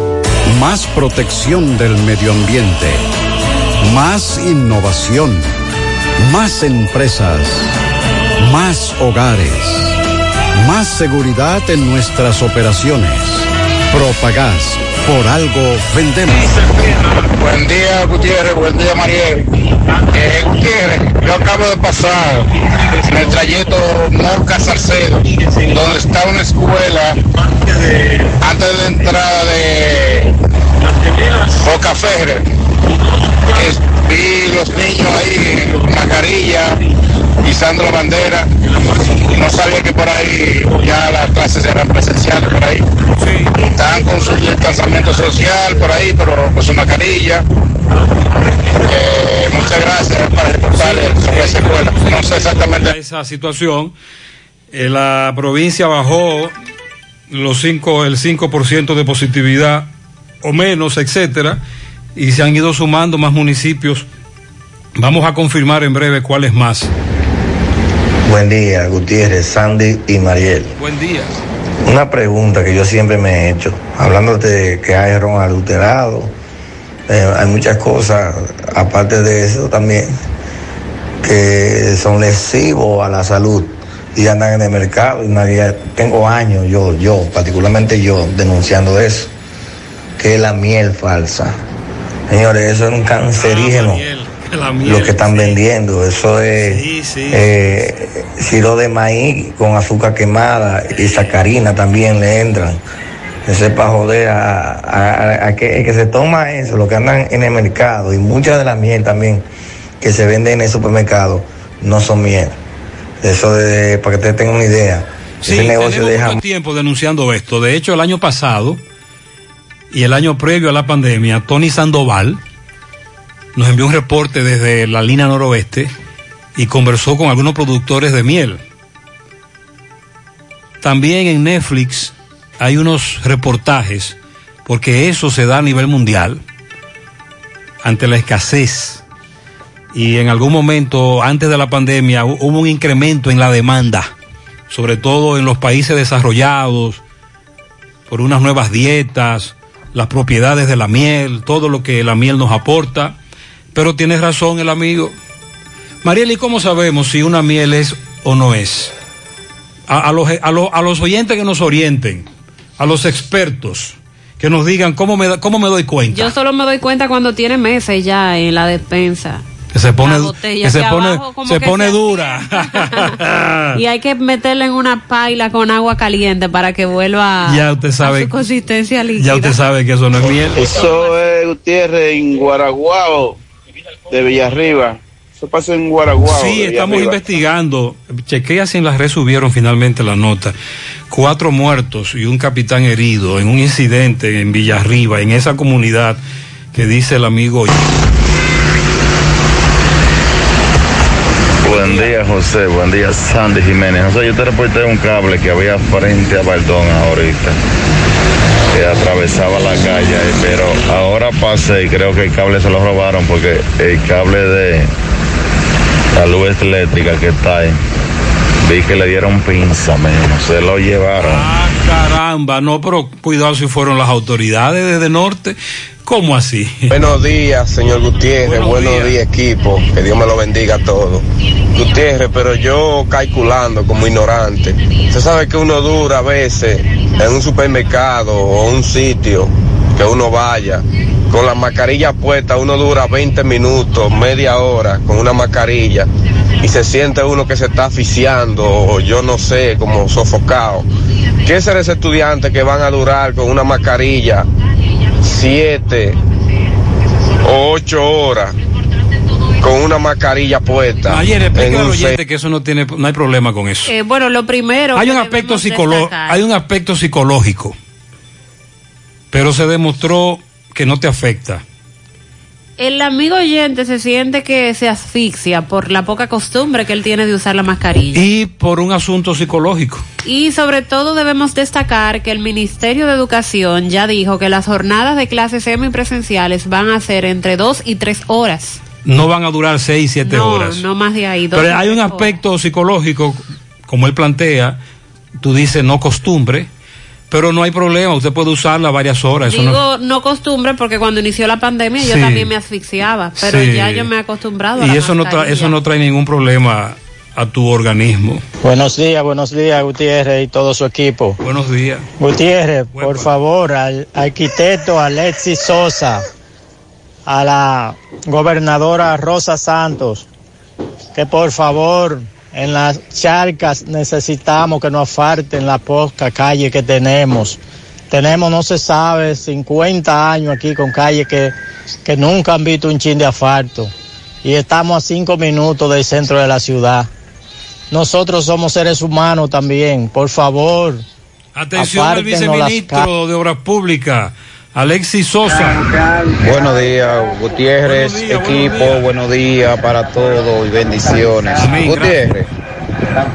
Más protección del medio ambiente. Más innovación. Más empresas. Más hogares. Más seguridad en nuestras operaciones. Propagás. Por algo vendemos. Buen día, Gutiérrez. Buen día, Mariel. Eh, Gutiérrez, yo acabo de pasar en el trayecto Morca Salcedo, donde está una escuela antes de la entrada de Boca Ferre. Vi los niños ahí mascarilla, izando la bandera. No sabía que por ahí ya las clases eran presenciales por ahí. Estaban con su distanciamiento social por ahí, pero con su mascarilla. Eh, muchas gracias para reportarle sobre esa escuela. No sé exactamente. Esa situación, eh, la provincia bajó los cinco, el 5% de positividad o menos, etcétera, y se han ido sumando más municipios. Vamos a confirmar en breve cuáles más. Buen día, Gutiérrez, Sandy y Mariel. Buen día. Una pregunta que yo siempre me he hecho, hablando de que hay ron adulterado, eh, hay muchas cosas, aparte de eso también, que son lesivos a la salud y andan en el mercado. Y tengo años, yo, yo, particularmente yo, denunciando eso, que es la miel falsa. Señores, eso es un cancerígeno. lo que están vendiendo, eso es eh, siro de maíz con azúcar quemada y sacarina también le entran. Eso es para joder a, a- a que, el que se toma eso, lo que andan en el mercado y muchas de las miel también que se venden en el supermercado no son miel. Eso de, para que ustedes tengan una idea. Sí, Ese negocio tenemos deja mucho tiempo denunciando esto. De hecho, el año pasado y el año previo a la pandemia, Tony Sandoval nos envió un reporte desde la línea noroeste y conversó con algunos productores de miel. También en Netflix hay unos reportajes, porque eso se da a nivel mundial, ante la escasez. Y en algún momento, antes de la pandemia, hu- hubo un incremento en la demanda, sobre todo en los países desarrollados, por unas nuevas dietas, las propiedades de la miel, todo lo que la miel nos aporta. Pero tienes razón el amigo. Mariel, ¿y cómo sabemos si una miel es o no es? A, a los, a, los, a los oyentes que nos orienten, a los expertos, que nos digan cómo me, cómo me doy cuenta. Yo solo me doy cuenta cuando tiene meses ya en la despensa. Que se pone, que se pone, abajo se que pone se dura. Y hay que meterla en una paila con agua caliente para que vuelva Ya usted sabe- a su consistencia líquida. ya usted sabe que eso no es miel. Eso es Gutiérrez en Guaraguao, de Villarriba. Eso pasa en Guaraguao. Sí, estamos Villarriba. investigando. Chequea si en las redes subieron finalmente la nota. Cuatro muertos y un capitán herido en un incidente en Villarriba, en esa comunidad que dice el amigo. Buen día, José. Buen día, Sandy Jiménez. José, yo te reporté un cable que había frente a Baldón ahorita, que atravesaba la calle, ahí, pero ahora pasé y creo que el cable se lo robaron porque el cable de la luz eléctrica que está ahí, vi que le dieron pinza, menos, se lo llevaron. Ah, caramba, no, pero cuidado si fueron las autoridades desde norte. ¿Cómo así? Buenos días, señor Gutiérrez. Buenos, días. equipo. Que Dios me lo bendiga a todos. Gutiérrez, pero yo calculando como ignorante. Usted sabe que uno dura a veces en un supermercado o un sitio que uno vaya. Con la mascarilla puesta, uno dura 20 minutos, media hora con una mascarilla. Y se siente uno que se está asfixiando o yo no sé, como sofocado. ¿Qué será ese estudiante que van a durar con una mascarilla siete o ocho horas con una mascarilla puesta. Ayer explica al oyente que eso no tiene, no hay problema con eso. Eh, bueno, lo primero. hay un aspecto psicológico, hay un aspecto psicológico, pero se demostró que no te afecta. El amigo oyente se siente que se asfixia por la poca costumbre que él tiene de usar la mascarilla. Y por un asunto psicológico. Y sobre todo debemos destacar que el Ministerio de Educación ya dijo que las jornadas de clases semipresenciales van a ser entre dos y tres horas. No van a durar seis, siete no, horas. no más de ahí. dos Pero hay un aspecto psicológico, como él plantea, tú dices no costumbre, pero no hay problema, usted puede usarla varias horas. Eso Digo no- no... costumbre porque cuando inició la pandemia yo también me asfixiaba, pero Sí. ya yo me he acostumbrado a y la eso no, eso no trae ningún problema a tu organismo. Buenos días, buenos días, Gutiérrez y todo su equipo. Buenos días. Gutiérrez, por favor, al arquitecto Alexis Sosa, a la gobernadora Rosa Santos, que por favor en las charcas necesitamos que nos falten la poca calle que tenemos. Tenemos, no se sabe, 50 años aquí con calles que, que nunca han visto un chin de asfalto y estamos a cinco minutos del centro de la ciudad. Nosotros somos seres humanos también, por favor. Atención al viceministro de Obras Públicas, Alexis Sosa. Buenos días, Gutiérrez, equipo, buenos días para todos y bendiciones. Gutiérrez,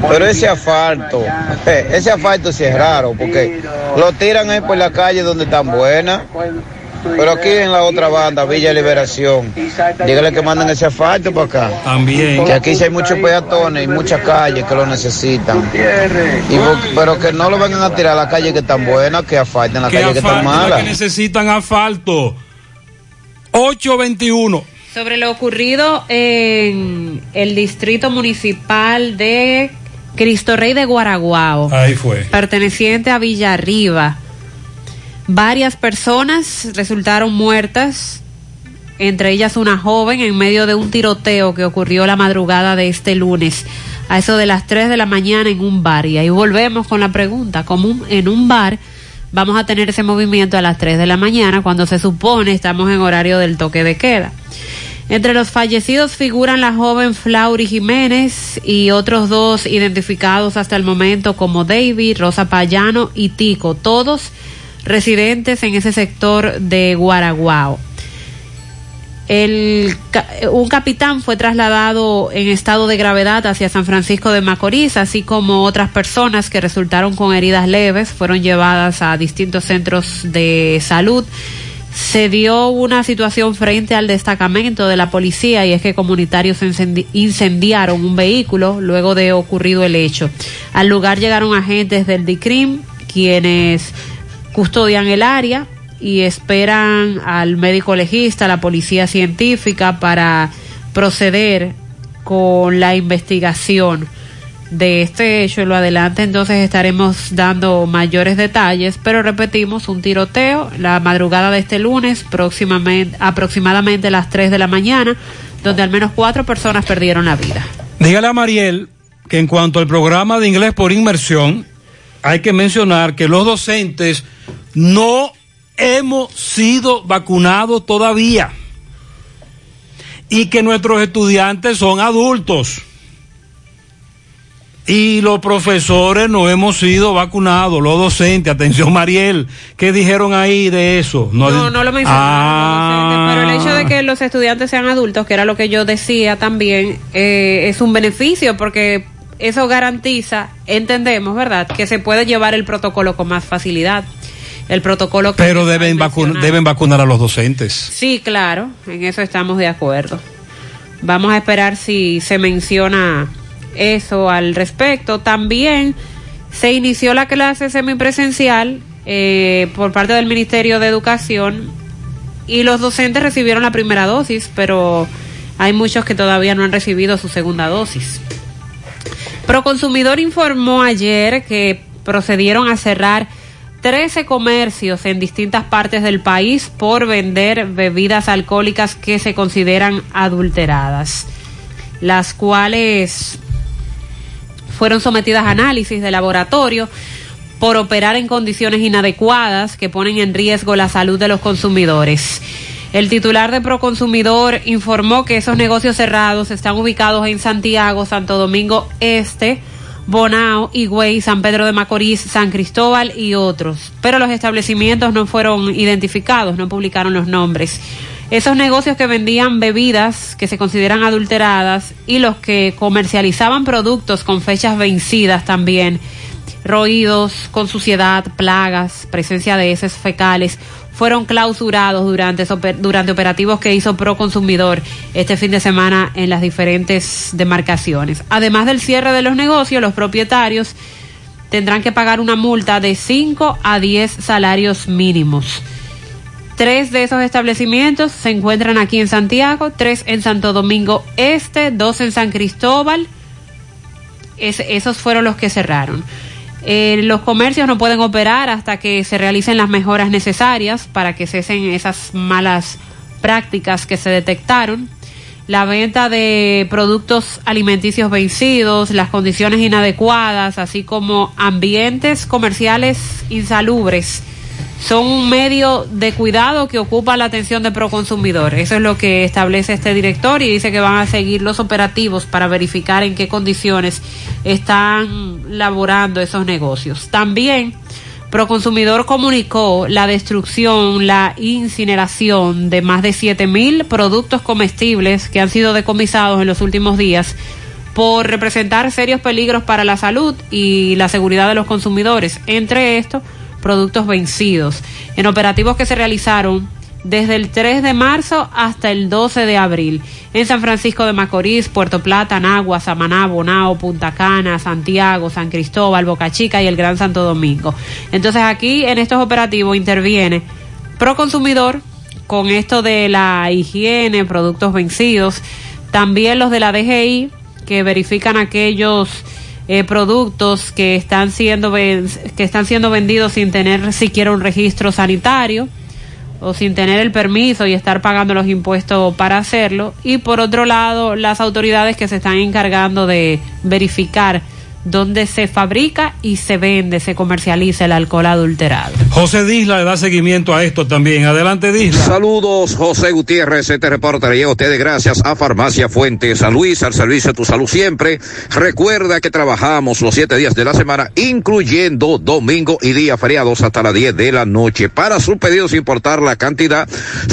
pero ese asfalto, eh, ese asfalto sí es raro porque lo tiran ahí por la calle donde están buenas. Pero aquí en la otra banda, Villa Liberación, dígale que manden ese asfalto para acá. También. Que aquí sí hay muchos peatones y muchas calles que lo necesitan. Y pero que no lo vengan a tirar a la calle que están buenas, que asfalten la Que calle que están malas. que necesitan asfalto. 821. Sobre lo ocurrido en el distrito municipal de Cristo Rey de Guaraguao, Ahí fue. perteneciente a Villarriba. Varias personas resultaron muertas, entre ellas una joven en medio de un tiroteo que ocurrió la madrugada de este lunes, a eso de las 3 de la mañana en un bar. Y ahí volvemos con la pregunta, como un- en un bar vamos a tener ese movimiento a las 3 de la mañana, cuando se supone estamos en horario del toque de queda. Entre los fallecidos figuran la joven Flaury Jiménez y otros dos identificados hasta el momento como David, Rosa Payano y Tico, todos residentes en ese sector de Guaraguao. Un capitán fue trasladado en estado de gravedad hacia San Francisco de Macorís, así como otras personas que resultaron con heridas leves fueron llevadas a distintos centros de salud. Se dio una situación frente al destacamento de la policía y es que comunitarios incendiaron un vehículo luego de ocurrido el hecho. Al lugar llegaron agentes del DICRIM, quienes custodian el área y esperan al médico legista, la policía científica para proceder con la investigación de este hecho. En lo adelante entonces estaremos dando mayores detalles, pero repetimos, un tiroteo la madrugada de este lunes, próximamente, aproximadamente las 3 de la mañana, donde al menos cuatro personas perdieron la vida. Dígale a Mariel que en cuanto al programa de inglés por inmersión, hay que mencionar que los docentes no hemos sido vacunados todavía y que nuestros estudiantes son adultos y los profesores no hemos sido vacunados, los docentes, atención Mariel, ¿qué dijeron ahí de eso? No, no, no lo mencionaron, ah. pero el hecho de que los estudiantes sean adultos, que era lo que yo decía también, eh, es un beneficio porque eso garantiza, entendemos, ¿verdad?, que se puede llevar el protocolo con más facilidad el protocolo que Pero deben, deben vacunar a los docentes. Sí, claro, en eso estamos de acuerdo. Vamos a esperar si se menciona eso al respecto. También se inició la clase semipresencial eh, por parte del Ministerio de Educación y los docentes recibieron la primera dosis, pero hay muchos que todavía no han recibido su segunda dosis. Proconsumidor informó ayer que procedieron a cerrar 13 comercios en distintas partes del país por vender bebidas alcohólicas que se consideran adulteradas, las cuales fueron sometidas a análisis de laboratorio por operar en condiciones inadecuadas que ponen en riesgo la salud de los consumidores. El titular de Proconsumidor informó que esos negocios cerrados están ubicados en Santiago, Santo Domingo Este, Bonao, Higüey, San Pedro de Macorís, San Cristóbal y otros. Pero los establecimientos no fueron identificados, no publicaron los nombres. Esos negocios que vendían bebidas que se consideran adulteradas y los que comercializaban productos con fechas vencidas también, roídos, con suciedad, plagas, presencia de heces fecales, fueron clausurados durante, durante operativos que hizo Proconsumidor este fin de semana en las diferentes demarcaciones. Además del cierre de los negocios, los propietarios tendrán que pagar una multa de 5 a 10 salarios mínimos. Tres de esos establecimientos se encuentran aquí en Santiago, tres en Santo Domingo Este, dos en San Cristóbal. esos fueron los que cerraron. Eh, los comercios no pueden operar hasta que se realicen las mejoras necesarias para que cesen esas malas prácticas que se detectaron. La venta de productos alimenticios vencidos, las condiciones inadecuadas, así como ambientes comerciales insalubres son un medio de cuidado que ocupa la atención de Proconsumidor. Eso es lo que establece este director y dice que van a seguir los operativos para verificar en qué condiciones están laborando esos negocios. También Proconsumidor comunicó la destrucción, la incineración de más de siete mil productos comestibles que han sido decomisados en los últimos días por representar serios peligros para la salud y la seguridad de los consumidores. Entre estos, productos vencidos, en operativos que se realizaron desde el 3 de marzo hasta el 12 de abril en San Francisco de Macorís, Puerto Plata, Nagua, Samaná, Bonao, Punta Cana, Santiago, San Cristóbal, Boca Chica y el Gran Santo Domingo. Entonces aquí en estos operativos interviene Proconsumidor con esto de la higiene, productos vencidos, también los de la DGI que verifican aquellos eh, productos que están siendo que están siendo vendidos sin tener siquiera un registro sanitario o sin tener el permiso y estar pagando los impuestos para hacerlo. Y por otro lado las autoridades que se están encargando de verificar donde se fabrica y se vende, se comercializa el alcohol adulterado. José Disla le da seguimiento a esto también. Adelante, Disla. Saludos, José Gutiérrez. Este reporte le llega a ustedes gracias a Farmacia Fuente San Luis, al servicio de tu salud siempre. Recuerda que trabajamos los siete días de la semana, incluyendo domingo y día feriados hasta las 10 de la noche. Para sus pedidos, importar la cantidad,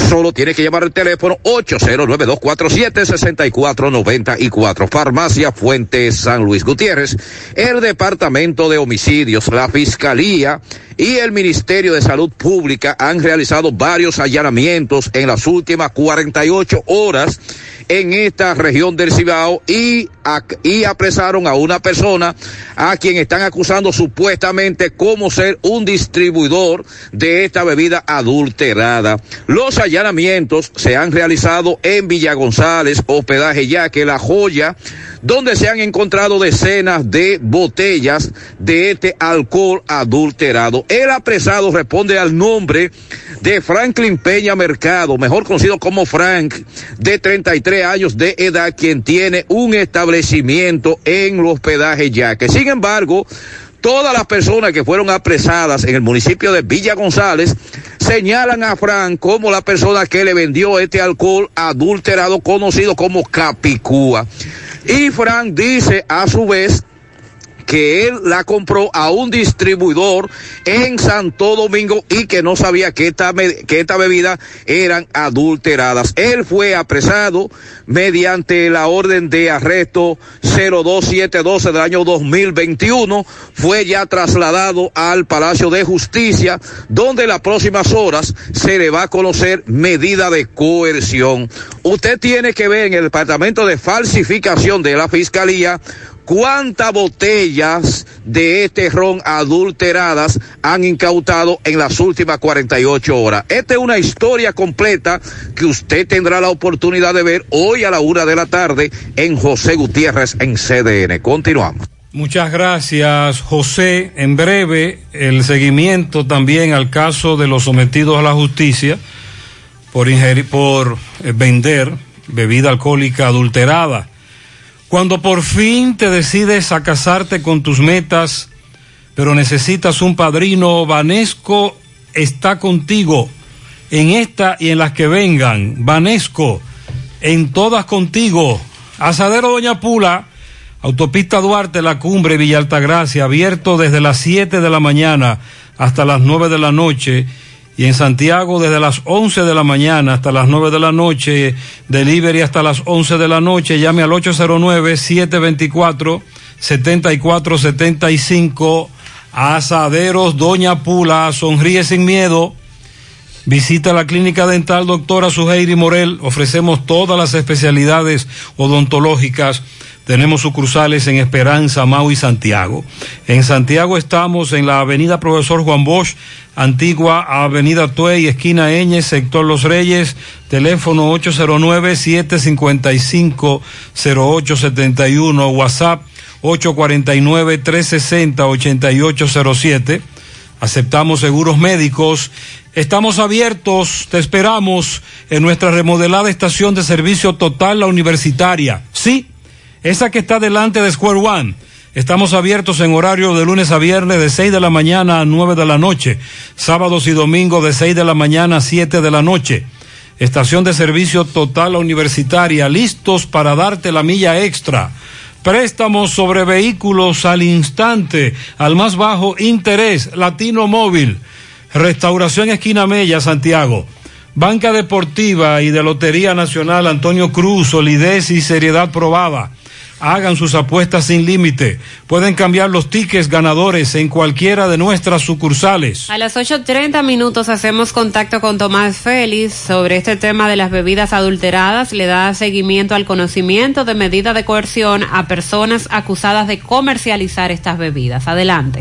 solo tiene que llamar el teléfono 809-247-6494. Farmacia Fuente San Luis Gutiérrez, el Departamento de Homicidios, la Fiscalía y el Ministerio de Salud Pública han realizado varios allanamientos en las últimas 48 horas en esta región del Cibao y, y apresaron a una persona a quien están acusando supuestamente como ser un distribuidor de esta bebida adulterada. Los allanamientos se han realizado en Villa González, hospedaje Yaque, La Joya, donde se han encontrado decenas de botellas de este alcohol adulterado. El apresado responde al nombre de Franklin Peña Mercado, mejor conocido como Frank, de 33 años de edad, quien tiene un establecimiento en el hospedaje Yaque. Sin embargo, todas las personas que fueron apresadas en el municipio de Villa González señalan a Frank como la persona que le vendió este alcohol adulterado conocido como Capicúa. Y Frank dice a su vez que él la compró a un distribuidor en Santo Domingo y que no sabía que esta, que esta bebida eran adulteradas. Él fue apresado mediante la orden de arresto 02712 del año 2021. Fue ya trasladado al Palacio de Justicia, donde en las próximas horas se le va a conocer medida de coerción. Usted tiene que ver en el Departamento de Falsificación de la Fiscalía cuántas botellas de este ron adulteradas han incautado en las últimas 48 horas. Esta es una historia completa que usted tendrá la oportunidad de ver hoy a la una de la tarde en José Gutiérrez en CDN. Continuamos. Muchas gracias, José. En breve, el seguimiento también al caso de los sometidos a la justicia por, ingerir, por vender bebida alcohólica adulterada. Cuando por fin te decides a casarte con tus metas, pero necesitas un padrino, Vanesco está contigo en esta y en las que vengan. Vanesco, en todas contigo. Asadero Doña Pula, Autopista Duarte, La Cumbre, Villa Altagracia, abierto desde las 7 de la mañana hasta las 9 de la noche. Y en Santiago desde las 11 de la mañana hasta las 9 de la noche, delivery hasta las 11 de la noche, llame al 809-724-7475, Asaderos Doña Pula, sonríe sin miedo. Visita la clínica dental doctora Suheiri Morel. Ofrecemos todas las especialidades odontológicas. Tenemos sucursales en Esperanza, Mau y Santiago. En Santiago estamos en la avenida Profesor Juan Bosch, antigua avenida Tuey, esquina Eñez, sector Los Reyes, teléfono 809-755-0871, WhatsApp 849-360-8807. Aceptamos seguros médicos. Estamos abiertos, te esperamos en nuestra remodelada estación de servicio total, la universitaria. Sí, esa que está delante de Square One. Estamos abiertos en horario de lunes a viernes de 6 de la mañana a 9 de la noche, sábados y domingos de 6 de la mañana a 7 de la noche. Estación de servicio total universitaria, listos para darte la milla extra. Préstamos sobre vehículos al instante, al más bajo interés, Latino Móvil. Restauración Esquina Mella, Santiago. Banca Deportiva y de Lotería Nacional Antonio Cruz, solidez y seriedad probada. Hagan sus apuestas sin límite. Pueden cambiar los tickets ganadores en cualquiera de nuestras sucursales. A las 8.30 minutos hacemos contacto con Tomás Félix sobre este tema de las bebidas adulteradas. Le da seguimiento al conocimiento de medida de coerción a personas acusadas de comercializar estas bebidas. Adelante.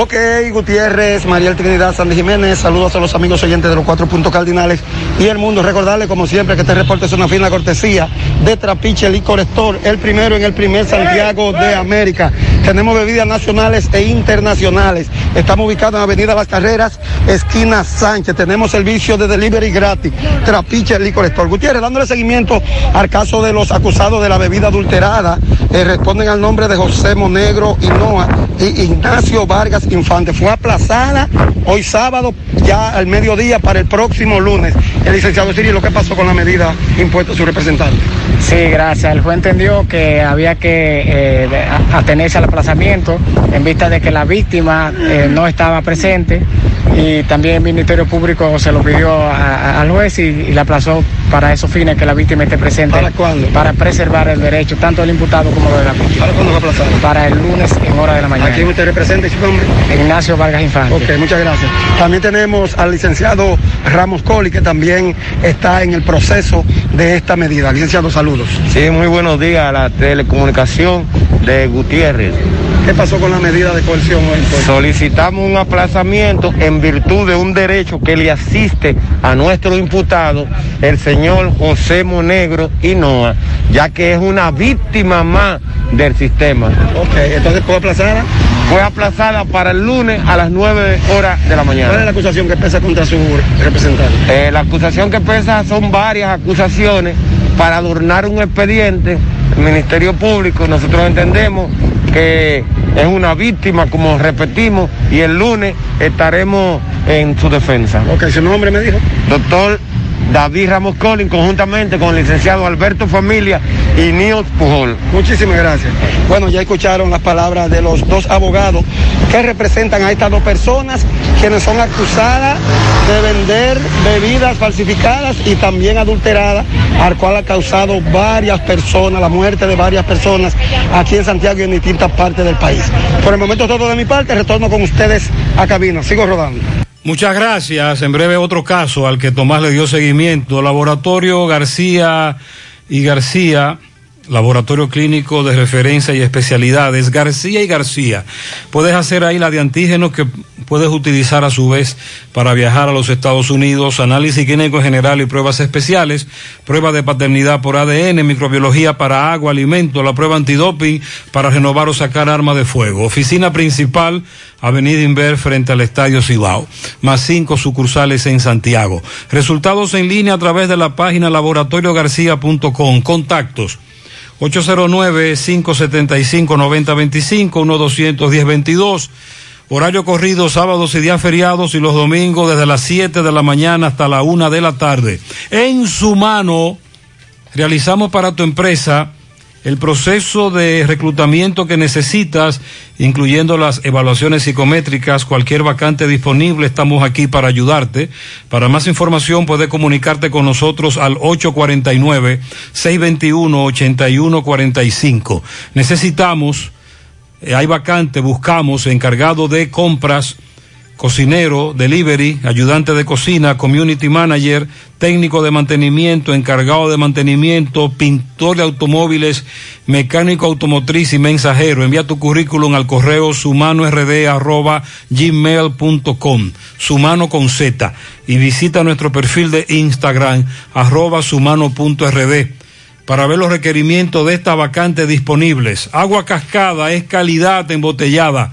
Ok, Gutiérrez, Mariel Trinidad, Sandy Jiménez, saludos a los amigos oyentes de los cuatro puntos cardinales y el mundo. Recordarles, como siempre, que este reporte es una fina cortesía de Trapiche Licor Store, el primero en el primer Santiago de América. Tenemos bebidas nacionales e internacionales. Estamos ubicados en Avenida Las Carreras, esquina Sánchez. Tenemos servicio de delivery gratis. Trapiche Licor Store. Gutiérrez, dándole seguimiento al caso de los acusados de la bebida adulterada eh, responden al nombre de José Monegro Hinoa y Ignacio Vargas Infante. Fue aplazada hoy sábado, ya al mediodía, para el próximo lunes. El licenciado Cirilo, ¿qué pasó con la medida impuesta a su representante? Sí, gracias. El juez entendió que había que eh, atenerse al aplazamiento en vista de que la víctima eh, no estaba presente y también el Ministerio Público se lo pidió al juez y, y, le aplazó para esos fines que la víctima esté presente. ¿Para cuándo? Para preservar el derecho tanto del imputado como de la víctima. ¿Para cuándo va a aplazar? Para el lunes en hora de la mañana. ¿A quién usted representa su nombre? Ignacio Vargas Infante. Ok, muchas gracias. También tenemos al licenciado Ramos Coli, que también está en el proceso de esta medida. Licenciado, saludos. Sí, muy buenos días a la telecomunicación de Gutiérrez. ¿Qué pasó con la medida de coerción hoy? Solicitamos un aplazamiento en virtud de un derecho que le asiste a nuestro imputado, el señor José Monegro Hinoa, ya que es una víctima más del sistema. Ok, entonces fue aplazada. Fue aplazada para el lunes a las 9 horas de la mañana. ¿Cuál es la acusación que pesa contra su representante? Eh, la acusación que pesa son varias acusaciones para adornar un expediente. El Ministerio Público, nosotros entendemos que es una víctima, como repetimos, y el lunes estaremos en su defensa. Ok, su nombre me dijo. Doctor David Ramos Collins, conjuntamente con el licenciado Alberto Familia y Niels Pujol. Muchísimas gracias. Bueno, ya escucharon las palabras de los dos abogados que representan a estas dos personas, quienes son acusadas de vender bebidas falsificadas y también adulteradas, al cual ha causado varias personas, la muerte de varias personas aquí en Santiago y en distintas partes del país. Por el momento todo de mi parte, retorno con ustedes a cabina. Sigo rodando. Muchas gracias. En breve otro caso al que Tomás le dio seguimiento. Laboratorio García y García, Laboratorio Clínico de Referencia y Especialidades, García y García. Puedes hacer ahí la de antígenos que puedes utilizar a su vez para viajar a los Estados Unidos, análisis clínico general y pruebas especiales, prueba de paternidad por ADN, microbiología para agua, alimento, la prueba antidoping para renovar o sacar arma de fuego. Oficina principal, Avenida Inver frente al Estadio Cibao, más cinco sucursales en Santiago. Resultados en línea a través de la página laboratoriogarcía.com. Contactos 809-575-9025, 1-210-22. Horario corrido sábados y días feriados y los domingos desde las 7 de la mañana hasta la 1 de la tarde. En su mano realizamos para tu empresa el proceso de reclutamiento que necesitas, incluyendo las evaluaciones psicométricas, cualquier vacante disponible, estamos aquí para ayudarte. Para más información puedes comunicarte con nosotros al 849-621-8145. Necesitamos, eh, hay vacante, buscamos encargado de compras, cocinero, delivery, ayudante de cocina, community manager, técnico de mantenimiento, encargado de mantenimiento, pintor de automóviles, mecánico automotriz y mensajero. Envía tu currículum al correo sumanord@gmail.com, sumano con Z, y visita nuestro perfil de Instagram arroba sumano.rd para ver los requerimientos de esta vacante disponibles. Agua cascada es calidad embotellada.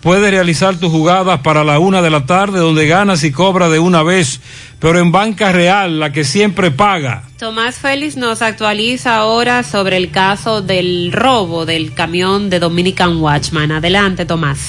Puedes realizar tus jugadas para la una de la tarde donde ganas y cobras de una vez, pero en banca real, la que siempre paga. Tomás Félix nos actualiza ahora sobre el caso del robo del camión de Dominican Watchman. Adelante, Tomás.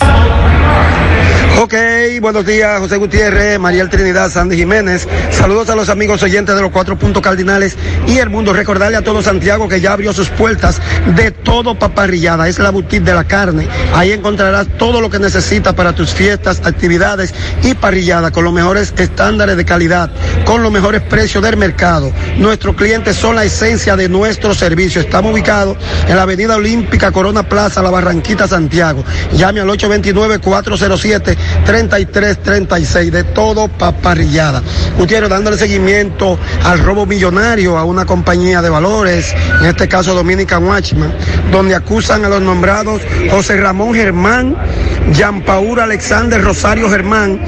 Ok, buenos días, José Gutiérrez, María Trinidad, Sandy Jiménez. Saludos a los amigos oyentes de los cuatro puntos cardinales y el mundo. Recordarle a todo Santiago que ya abrió sus puertas de todo paparrillada. Es la boutique de la carne. Ahí encontrarás todo lo que necesitas para tus fiestas, actividades y parrillada con los mejores estándares de calidad, con los mejores precios del mercado. Nuestros clientes son la esencia de nuestro servicio. Estamos ubicados en la Avenida Olímpica, Corona Plaza, La Barranquita, Santiago. Llame al 829-407. 3336 de todo paparrillada. Gutiérrez dándole seguimiento al robo millonario a una compañía de valores, en este caso Dominican Watchman, donde acusan a los nombrados José Ramón Germán, Jean Paul Alexander Rosario Germán,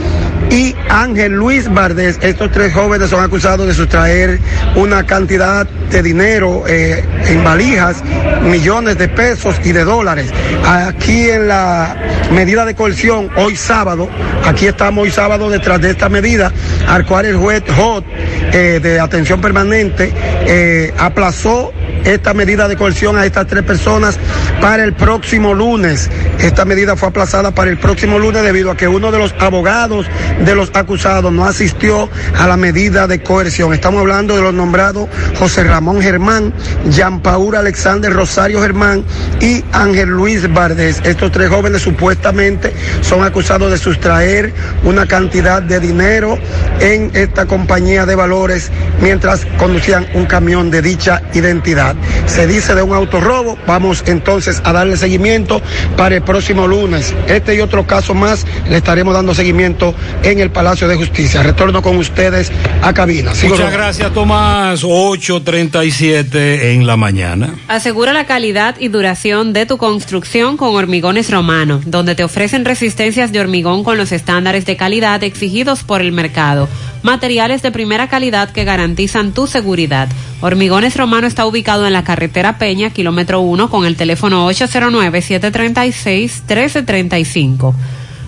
y Ángel Luis Vardés. Estos tres jóvenes son acusados de sustraer una cantidad de dinero eh, en valijas, millones de pesos y de dólares. Aquí en la medida de coerción, hoy sábado, aquí estamos hoy sábado detrás de esta medida, al cual el juez Hot eh, de atención permanente eh, aplazó esta medida de coerción a estas tres personas para el próximo lunes. Esta medida fue aplazada para el próximo lunes debido a que uno de los abogados de los acusados no asistió a la medida de coerción. Estamos hablando de los nombrados José Ramón Germán, Jean Paul Alexander Rosario Germán y Ángel Luis Vardés. Estos tres jóvenes supuestamente son acusados de sustraer una cantidad de dinero en esta compañía de valores mientras conducían un camión de dicha identidad. Se dice de un autorrobo. Vamos entonces a darle seguimiento para el próximo lunes. Este y otro caso más le estaremos dando seguimiento en el Palacio de Justicia. Retorno con ustedes a cabina. Sigo Muchas gracias, Tomás. 8.37 en la mañana. Asegura la calidad y duración de tu construcción con Hormigones Romano, donde te ofrecen resistencias de hormigón con los estándares de calidad exigidos por el mercado. Materiales de primera calidad que garantizan tu seguridad. Hormigones Romano está ubicado en la carretera Peña, kilómetro 1, con el teléfono 809-736-1335.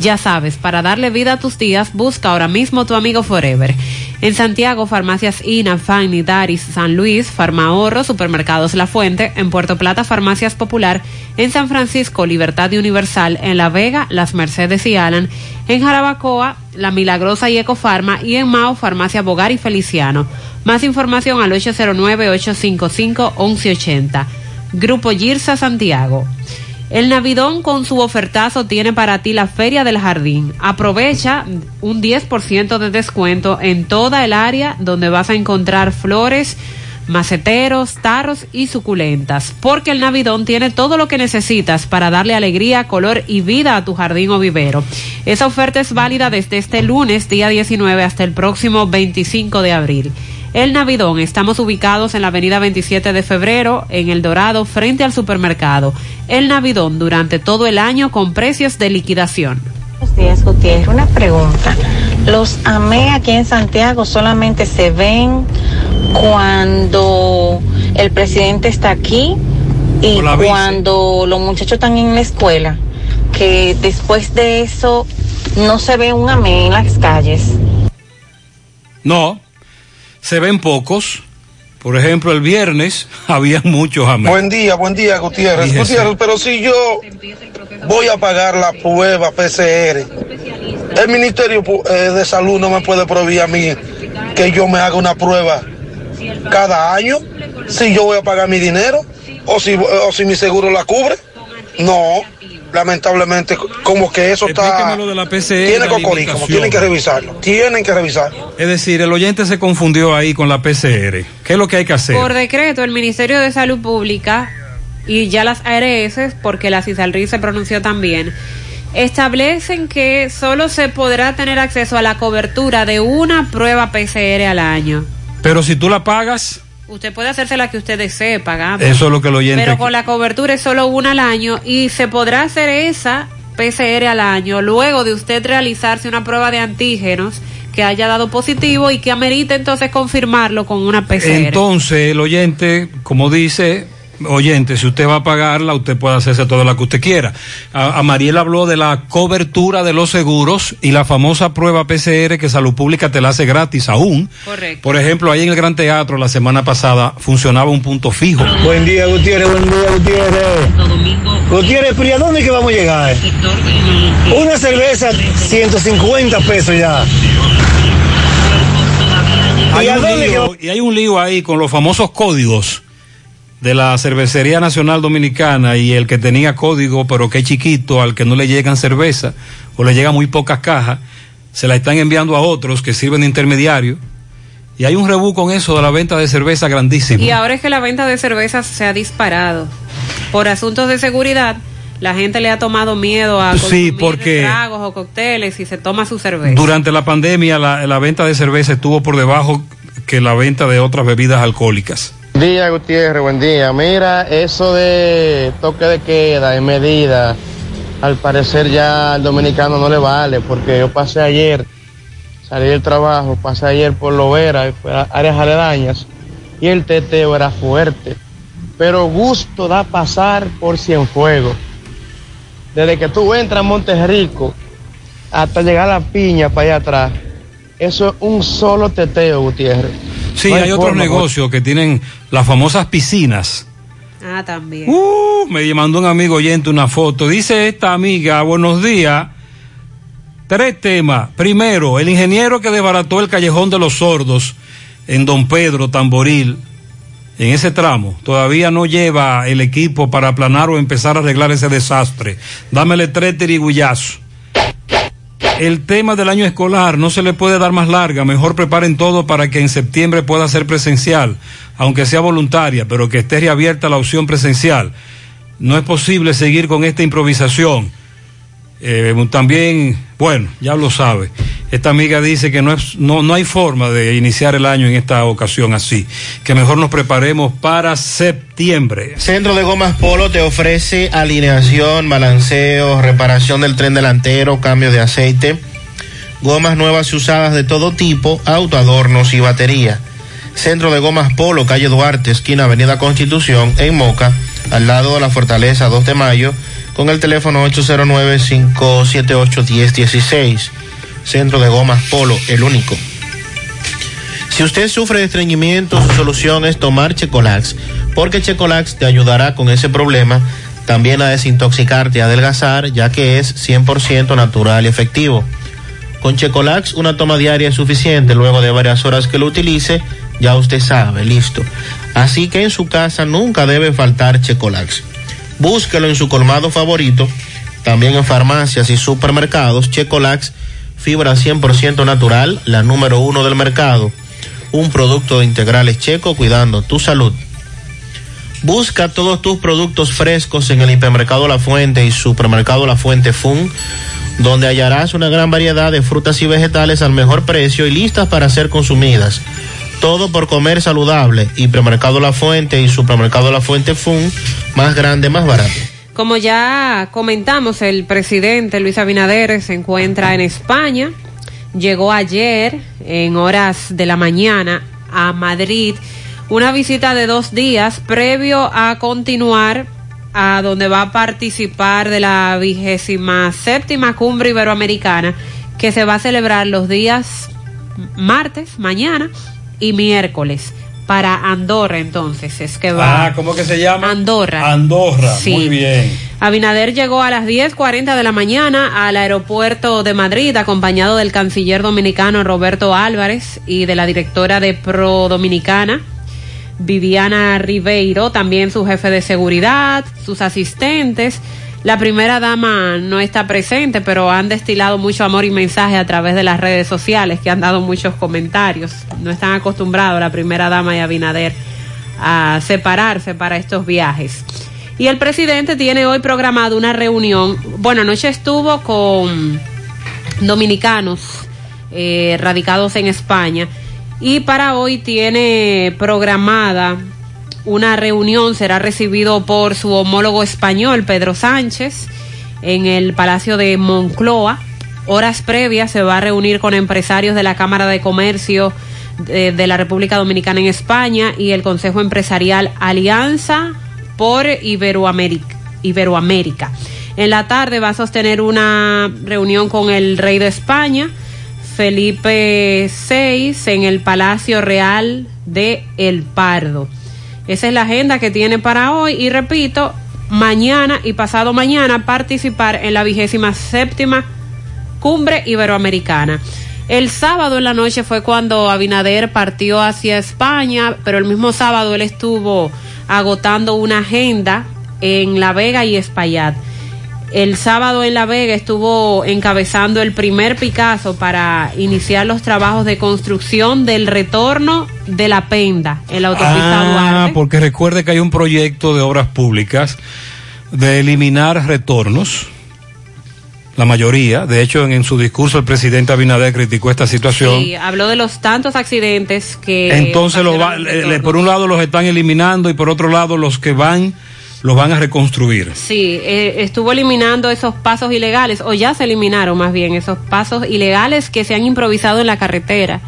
Ya sabes, para darle vida a tus días, busca ahora mismo tu amigo Forever. En Santiago, farmacias INA, Fanny, Daris, San Luis, Farmahorro, Supermercados La Fuente, en Puerto Plata, Farmacias Popular, en San Francisco, Libertad y Universal, en La Vega, Las Mercedes y Alan, en Jarabacoa, La Milagrosa y Ecofarma y en Mao, Farmacia Bogar y Feliciano. Más información al 809-855-1180. Grupo Girsa Santiago. El Navidón con su ofertazo tiene para ti la Feria del Jardín. Aprovecha un 10% de descuento en toda el área donde vas a encontrar flores, maceteros, tarros y suculentas, porque el Navidón tiene todo lo que necesitas para darle alegría, color y vida a tu jardín o vivero. Esa oferta es válida desde este lunes, día 19, hasta el próximo 25 de abril. El Navidón, estamos ubicados en la avenida 27 de febrero, en El Dorado, frente al supermercado. El Navidón durante todo el año con precios de liquidación. Buenos días, Gutiérrez. Una pregunta. Los AME aquí en Santiago solamente se ven cuando el presidente está aquí y cuando los muchachos están en la escuela. Que después de eso no se ve un AME en las calles. No, se ven pocos. Por ejemplo, el viernes había muchos amén. Buen día, buen día, Gutiérrez. Fíjese. Gutiérrez, pero si yo voy a pagar la prueba PCR, el Ministerio eh, de Salud no me puede prohibir a mí que yo me haga una prueba cada año, si yo voy a pagar mi dinero o si, o si mi seguro la cubre. No, lamentablemente, como que eso está... De la PCR, Tiene cocorico, tienen que revisarlo, tienen que revisarlo. Es decir, el oyente se confundió ahí con la PCR. ¿Qué es lo que hay que hacer? Por decreto, el Ministerio de Salud Pública y ya las ARS, porque la CISALRI se pronunció también, establecen que solo se podrá tener acceso a la cobertura de una prueba PCR al año. Pero si tú la pagas, Usted puede hacerse la que usted desee pagando. eso es lo que el oyente... Pero con la cobertura es solo una al año y se podrá hacer esa PCR al año luego de usted realizarse una prueba de antígenos que haya dado positivo y que amerite entonces confirmarlo con una PCR. Entonces, el oyente, como dice, oyente, si usted va a pagarla, usted puede hacerse toda la que usted quiera. A, a Mariel habló de la cobertura de los seguros y la famosa prueba PCR que Salud Pública te la hace gratis aún. Correcto. Por ejemplo, ahí en el Gran Teatro la semana pasada funcionaba un punto fijo. Buen día, Gutiérrez, buen día, Gutiérrez. Gutiérrez, pero ¿y a dónde es que vamos a llegar? Una cerveza, 150 pesos ya. Hay ¿Y a que lío- y hay un lío ahí con los famosos códigos de la Cervecería Nacional Dominicana y el que tenía código pero que es chiquito, al que no le llegan cerveza o le llegan muy pocas cajas, se la están enviando a otros que sirven de intermediario. Y hay un rebú con eso de la venta de cerveza grandísimo. Y ahora es que la venta de cervezas se ha disparado. Por asuntos de seguridad, La gente le ha tomado miedo a Sí, consumir porque- tragos o cócteles y se toma su cerveza. Durante la pandemia la, la venta de cerveza estuvo por debajo que la venta de otras bebidas alcohólicas. Día, Gutiérrez, buen día. Mira, eso de toque de queda en medida, al parecer ya al dominicano no le vale, porque yo pasé ayer, salí del trabajo, pasé ayer por Lovera, áreas aledañas, y el teteo era fuerte. Pero gusto da pasar por Cienfuegos. Desde que tú entras a Monterrico hasta llegar a la piña para allá atrás, eso es un solo teteo, Gutiérrez. Sí, No hay otros forma, negocios que tienen las famosas piscinas. Ah, también. Uh, me mandó un amigo oyente una foto. Dice esta amiga, buenos días. Tres temas. Primero, el ingeniero que desbarató el callejón de los sordos en Don Pedro, Tamboril, en ese tramo, todavía no lleva el equipo para aplanar o empezar a arreglar ese desastre. Dámele tres tirigullazos. El tema del año escolar no se le puede dar más larga, mejor preparen todo para que en septiembre pueda ser presencial, aunque sea voluntaria, pero que esté reabierta la opción presencial. No es posible seguir con esta improvisación. Eh, también, bueno, ya lo sabe. Esta amiga dice que no, es, no, no hay forma de iniciar el año en esta ocasión así, que mejor nos preparemos para septiembre. Centro de Gomas Polo te ofrece alineación, balanceo, reparación del tren delantero, cambio de aceite, gomas nuevas y usadas de todo tipo, autoadornos y batería. Centro de Gomas Polo, calle Duarte, esquina Avenida Constitución, en Moca, al lado de la Fortaleza 2 de Mayo, con el teléfono 809-578-1016. Centro de Gomas Polo, el único. Si usted sufre de estreñimiento, su solución es tomar Checolax, porque Checolax te ayudará con ese problema, también a desintoxicarte y adelgazar, ya que es 100% natural y efectivo. Con Checolax una toma diaria es suficiente, luego de varias horas que lo utilice, ya usted sabe, listo. Así que en su casa nunca debe faltar Checolax. Búsquelo en su colmado favorito, también en farmacias y supermercados, Checolax, fibra 100% natural, la número uno del mercado. Un producto de integrales checo cuidando tu salud. Busca todos tus productos frescos en el hipermercado La Fuente y supermercado La Fuente Fun, donde hallarás una gran variedad de frutas y vegetales al mejor precio y listas para ser consumidas. Todo por comer saludable. Hipermercado La Fuente y supermercado La Fuente Fun, más grande, más barato. Como ya comentamos, el presidente Luis Abinader se encuentra en España. Llegó ayer en horas de la mañana a Madrid. Una visita de dos días previo a continuar a donde va a participar de la vigésima séptima cumbre iberoamericana que se va a celebrar los días martes, mañana y miércoles para Andorra entonces es que va Ah, ¿cómo que se llama? Andorra. Andorra, Sí. muy bien. Abinader llegó a las 10.40 de la mañana al aeropuerto de Madrid acompañado del canciller dominicano Roberto Álvarez y de la directora de Pro Dominicana Viviana Ribeiro, también su jefe de seguridad, sus asistentes. La primera dama no está presente, pero han destilado mucho amor y mensaje a través de las redes sociales, que han dado muchos comentarios. No están acostumbrados la primera dama y Abinader a separarse para estos viajes. Y el presidente tiene hoy programado una reunión. Bueno, anoche estuvo con dominicanos eh, radicados en España y para hoy tiene programada una reunión, será recibido por su homólogo español, Pedro Sánchez, en el Palacio de Moncloa. Horas previas se va a reunir con empresarios de la Cámara de Comercio de, de la República Dominicana en España y el Consejo Empresarial Alianza por Iberoamérica. Iberoamérica. En la tarde va a sostener una reunión con el rey de España, Felipe VI, en el Palacio Real de El Pardo. Esa es la agenda que tiene para hoy y repito, mañana y pasado mañana participar en la vigésima séptima cumbre iberoamericana. El sábado en la noche fue cuando Abinader partió hacia España, pero el mismo sábado él estuvo agotando una agenda en La Vega y Espaillat. El sábado en La Vega estuvo encabezando el primer Picasso para iniciar los trabajos de construcción del retorno de la Penda en la autopista Ah, Duarte. porque recuerde que hay un proyecto de obras públicas de eliminar retornos. La mayoría, de hecho, en, en su discurso el presidente Abinader criticó esta situación. Sí, habló de los tantos accidentes que... Entonces, lo va- por un lado los están eliminando y por otro lado los que van, los van a reconstruir. Sí, eh, estuvo eliminando esos pasos ilegales, o ya se eliminaron más bien esos pasos ilegales que se han improvisado en la carretera.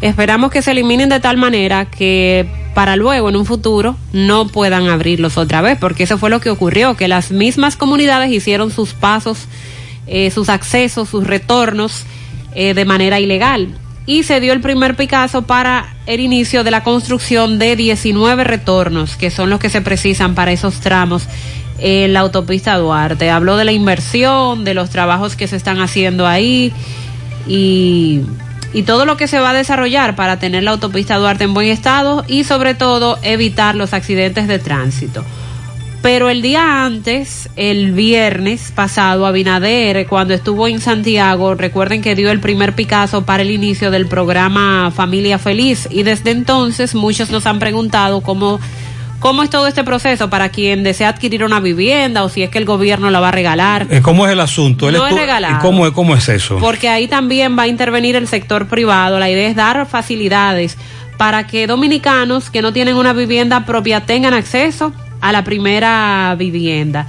Esperamos que se eliminen de tal manera que para luego, en un futuro, no puedan abrirlos otra vez, porque eso fue lo que ocurrió, que las mismas comunidades hicieron sus pasos, eh, sus accesos, sus retornos eh, de manera ilegal. Y se dio el primer Picasso para el inicio de la construcción de 19 retornos, que son los que se precisan para esos tramos en la autopista Duarte. Habló de la inversión, de los trabajos que se están haciendo ahí y, y todo lo que se va a desarrollar para tener la autopista Duarte en buen estado y sobre todo evitar los accidentes de tránsito. Pero el día antes, el viernes pasado, Abinader, cuando estuvo en Santiago, recuerden que dio el primer Picasso para el inicio del programa Familia Feliz y desde entonces muchos nos han preguntado cómo, cómo es todo este proceso para quien desea adquirir una vivienda o si es que el gobierno la va a regalar. Eh, ¿Cómo es el asunto? No es regalado. ¿Y cómo cómo es eso? Porque ahí también va a intervenir el sector privado. La idea es dar facilidades para que dominicanos que no tienen una vivienda propia tengan acceso a la primera vivienda.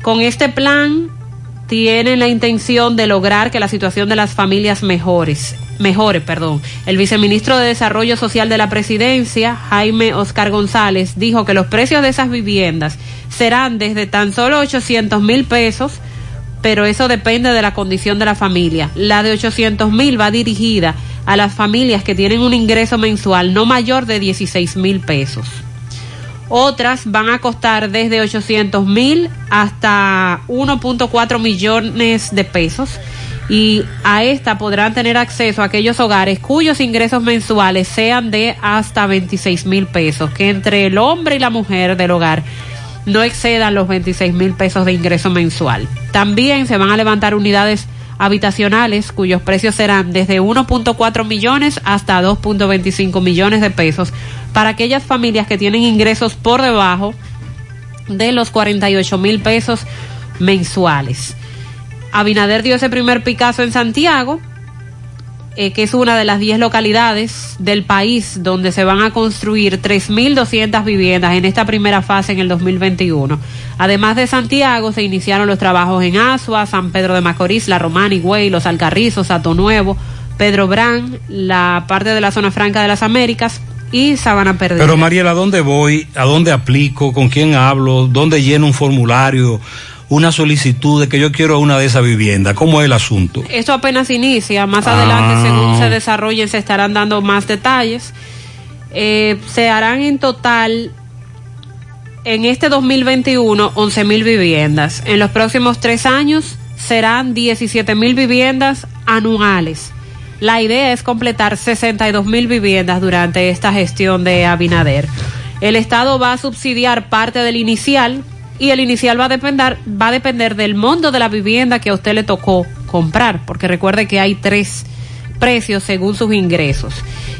Con este plan tienen la intención de lograr que la situación de las familias mejores, mejore, perdón. El viceministro de Desarrollo Social de la Presidencia, Jaime Oscar González, dijo que los precios de esas viviendas serán desde tan solo 800 mil pesos pero eso depende de la condición de la familia. La de 800 mil va dirigida a las familias que tienen un ingreso mensual no mayor de 16 mil pesos. Otras van a costar desde 800 mil hasta 1.4 millones de pesos. Y a esta podrán tener acceso a aquellos hogares cuyos ingresos mensuales sean de hasta 26 mil pesos, que entre el hombre y la mujer del hogar no excedan los 26 mil pesos de ingreso mensual. También se van a levantar unidades habitacionales cuyos precios serán desde 1.4 millones hasta 2.25 millones de pesos para aquellas familias que tienen ingresos por debajo de los 48 mil pesos mensuales. Abinader dio ese primer Picasso en Santiago, eh, que es una de las 10 localidades del país donde se van a construir 3.200 viviendas en esta primera fase en el 2021. Además de Santiago, se iniciaron los trabajos en Asua, San Pedro de Macorís, La Romana, Higüey, Los Alcarrizos, Sato Nuevo, Pedro Brán, la parte de la zona franca de las Américas y Sabana Perdida. Pero Mariela, ¿a dónde voy? ¿A dónde aplico? ¿Con quién hablo? ¿Dónde lleno un formulario? Una solicitud de que yo quiero una de esas viviendas. ¿Cómo es el asunto? Esto apenas inicia, más adelante, Ah. según se desarrollen, se estarán dando más detalles. Eh, se harán en total, en este 2021, 11 mil viviendas. En los próximos tres años serán 17 mil viviendas anuales. La idea es completar 62 mil viviendas durante esta gestión de Abinader. El Estado va a subsidiar parte del inicial y el inicial va a depender, va a depender del monto de la vivienda que a usted le tocó comprar, porque recuerde que hay tres precios según sus ingresos.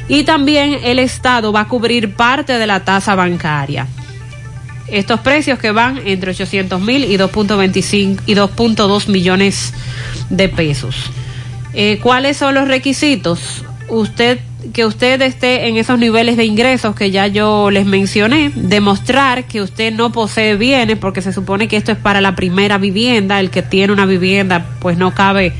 Y también el Estado va a cubrir parte de la tasa bancaria. Estos precios que van entre 800 mil y 2.25 y 2.2 millones de pesos. Eh, ¿Cuáles son los requisitos? Usted que usted esté en esos niveles de ingresos que ya yo les mencioné, demostrar que usted no posee bienes, porque se supone que esto es para la primera vivienda, el que tiene una vivienda pues no cabe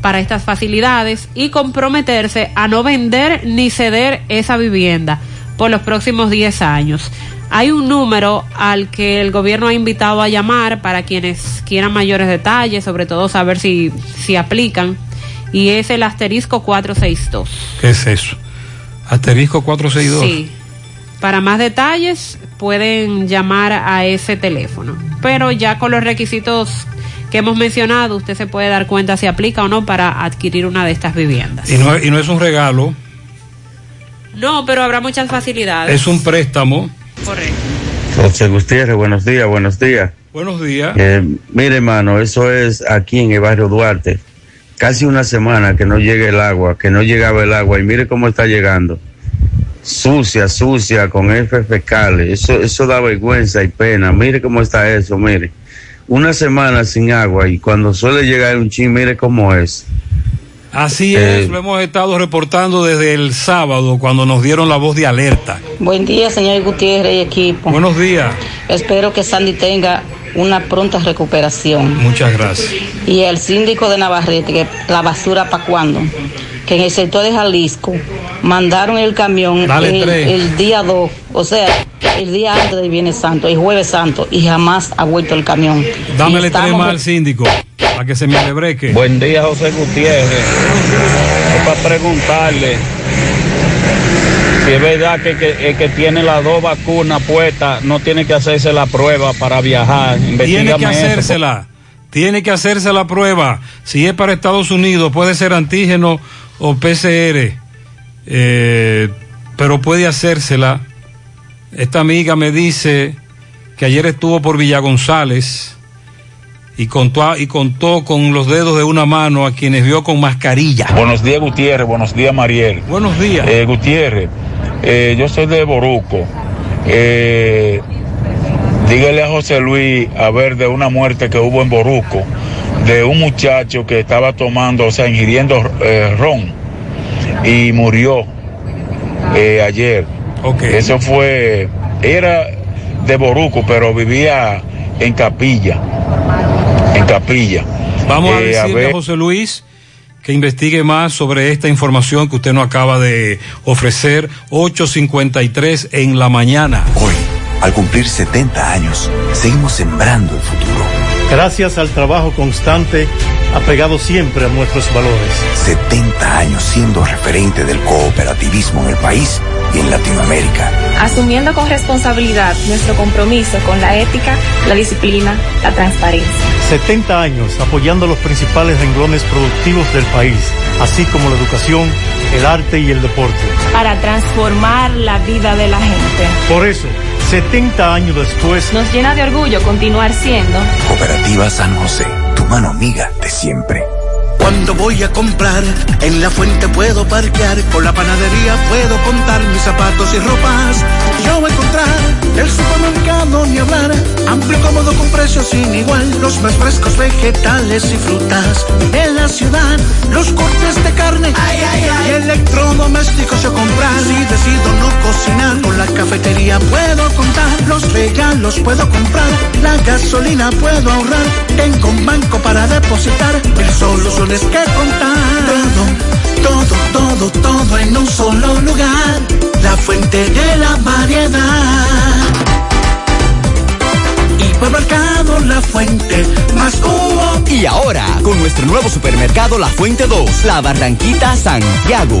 para estas facilidades y comprometerse a no vender ni ceder esa vivienda por los próximos 10 años. Hay un número al que el gobierno ha invitado a llamar para quienes quieran mayores detalles, sobre todo saber si, si aplican, y es el asterisco 462. ¿Qué es eso? Asterisco 462. Sí. Para más detalles pueden llamar a ese teléfono. Pero ya con los requisitos que hemos mencionado, usted se puede dar cuenta si aplica o no para adquirir una de estas viviendas. Y no, y no es un regalo, No, pero habrá muchas facilidades. es un préstamo. Correcto. José Gutiérrez, buenos días, buenos días. Buenos días. Eh, mire, hermano, eso es aquí en el barrio Duarte. Casi una semana que no llega el agua, que no llegaba el agua, y mire cómo está llegando. sucia, sucia, con heces fecales. Eso, eso da vergüenza y pena. Mire cómo está eso, mire. Una semana sin agua y cuando suele llegar un chin, mire cómo es. Así Eh, es, lo hemos estado reportando desde el sábado cuando nos dieron la voz de alerta. Buen día, señor Gutiérrez y equipo. Buenos días. Espero que Sandy tenga una pronta recuperación. Muchas gracias. Y el síndico de Navarrete, que la basura para cuándo. Que en el sector de Jalisco mandaron el camión el, el día 2, o sea, el día antes del Viernes Santo, el Jueves Santo, y jamás ha vuelto el camión. Tres estamos- más al síndico para que se me alebreque. Buen día, José Gutiérrez. Es para preguntarle si es verdad que, que, el que tiene las dos vacunas puestas no tiene que hacerse la prueba para viajar. Tiene que Investígame eso, hacérsela. Tiene que hacerse la prueba. Si es para Estados Unidos, puede ser antígeno o PCR. Eh, pero puede hacérsela. Esta amiga me dice que ayer estuvo por Villa González y contó, y contó con los dedos de una mano a quienes vio con mascarilla. Buenos días, Gutiérrez. Buenos días, Mariel. Buenos días. Eh, Gutiérrez, eh, yo soy de Boruco. Eh, dígale a José Luis a ver de una muerte que hubo en Boruco, de un muchacho que estaba tomando, o sea, ingiriendo eh, ron y murió eh, ayer. Eso fue, era de Boruco, pero vivía en Capilla. En Capilla. Vamos a Eh, decirle a, ver- José Luis que investigue más sobre esta información que usted nos acaba de ofrecer. 8.53 en la mañana. Hoy, al cumplir 70 años, seguimos sembrando el futuro. Gracias al trabajo constante, apegado siempre a nuestros valores. 70 años siendo referente del cooperativismo en el país y en Latinoamérica. asumiendo con responsabilidad nuestro compromiso con la ética, la disciplina, la transparencia. 70 años apoyando los principales renglones productivos del país, así como la educación, el arte y el deporte. Para transformar la vida de la gente. Por eso, 70 años después, Nos llena de orgullo continuar siendo Cooperativa San José, tu mano amiga de siempre. Cuando voy a comprar, en la fuente puedo parquear, con la panadería puedo contar mis zapatos y ropas. Yo voy a encontrar el supermercado ni hablar, amplio cómodo con precios sin igual, los más frescos vegetales y frutas. En la ciudad, los cortes de carne y electrodomésticos yo comprar. Si decido no cocinar, con la cafetería puedo contar, los regalos puedo comprar, la gasolina puedo ahorrar, tengo un banco para depositar, mil soluciones que contar. Todo, todo, todo, todo en un solo lugar, la fuente de la variedad. Hipermercado La Fuente, más cubo. Y ahora, con nuestro nuevo supermercado La Fuente 2, La Barranquita Santiago.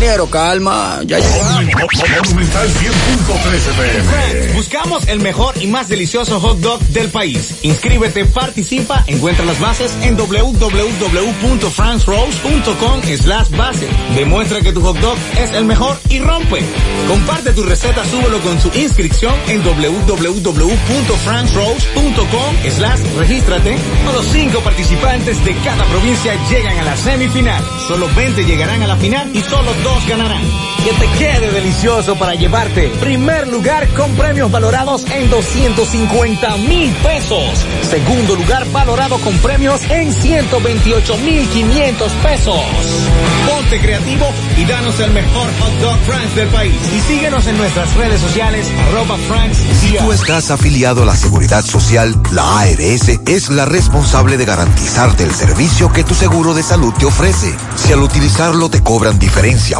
Ingeniero, calma, ya Monumental 100.13 pm. Buscamos el mejor y más delicioso hot dog del país. Inscríbete, participa, encuentra las bases en www.francrose.com slash base. Demuestra que tu hot dog es el mejor y rompe. Comparte tu receta, súbelo con su inscripción en www.francrose.com slash regístrate. Los cinco participantes de cada provincia llegan a la semifinal. Solo 20 llegarán a la final y solo dos ganarán. Que te quede delicioso para llevarte. Primer lugar con premios valorados en 250 mil pesos. Segundo lugar valorado con premios en 128 mil 500 pesos. Ponte creativo y danos el mejor hot dog France del país. Y síguenos en nuestras redes sociales arroba France Si tú estás afiliado a la Seguridad Social, la ARS es la responsable de garantizarte el servicio que tu seguro de salud te ofrece. Si al utilizarlo te cobran diferencia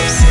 Records.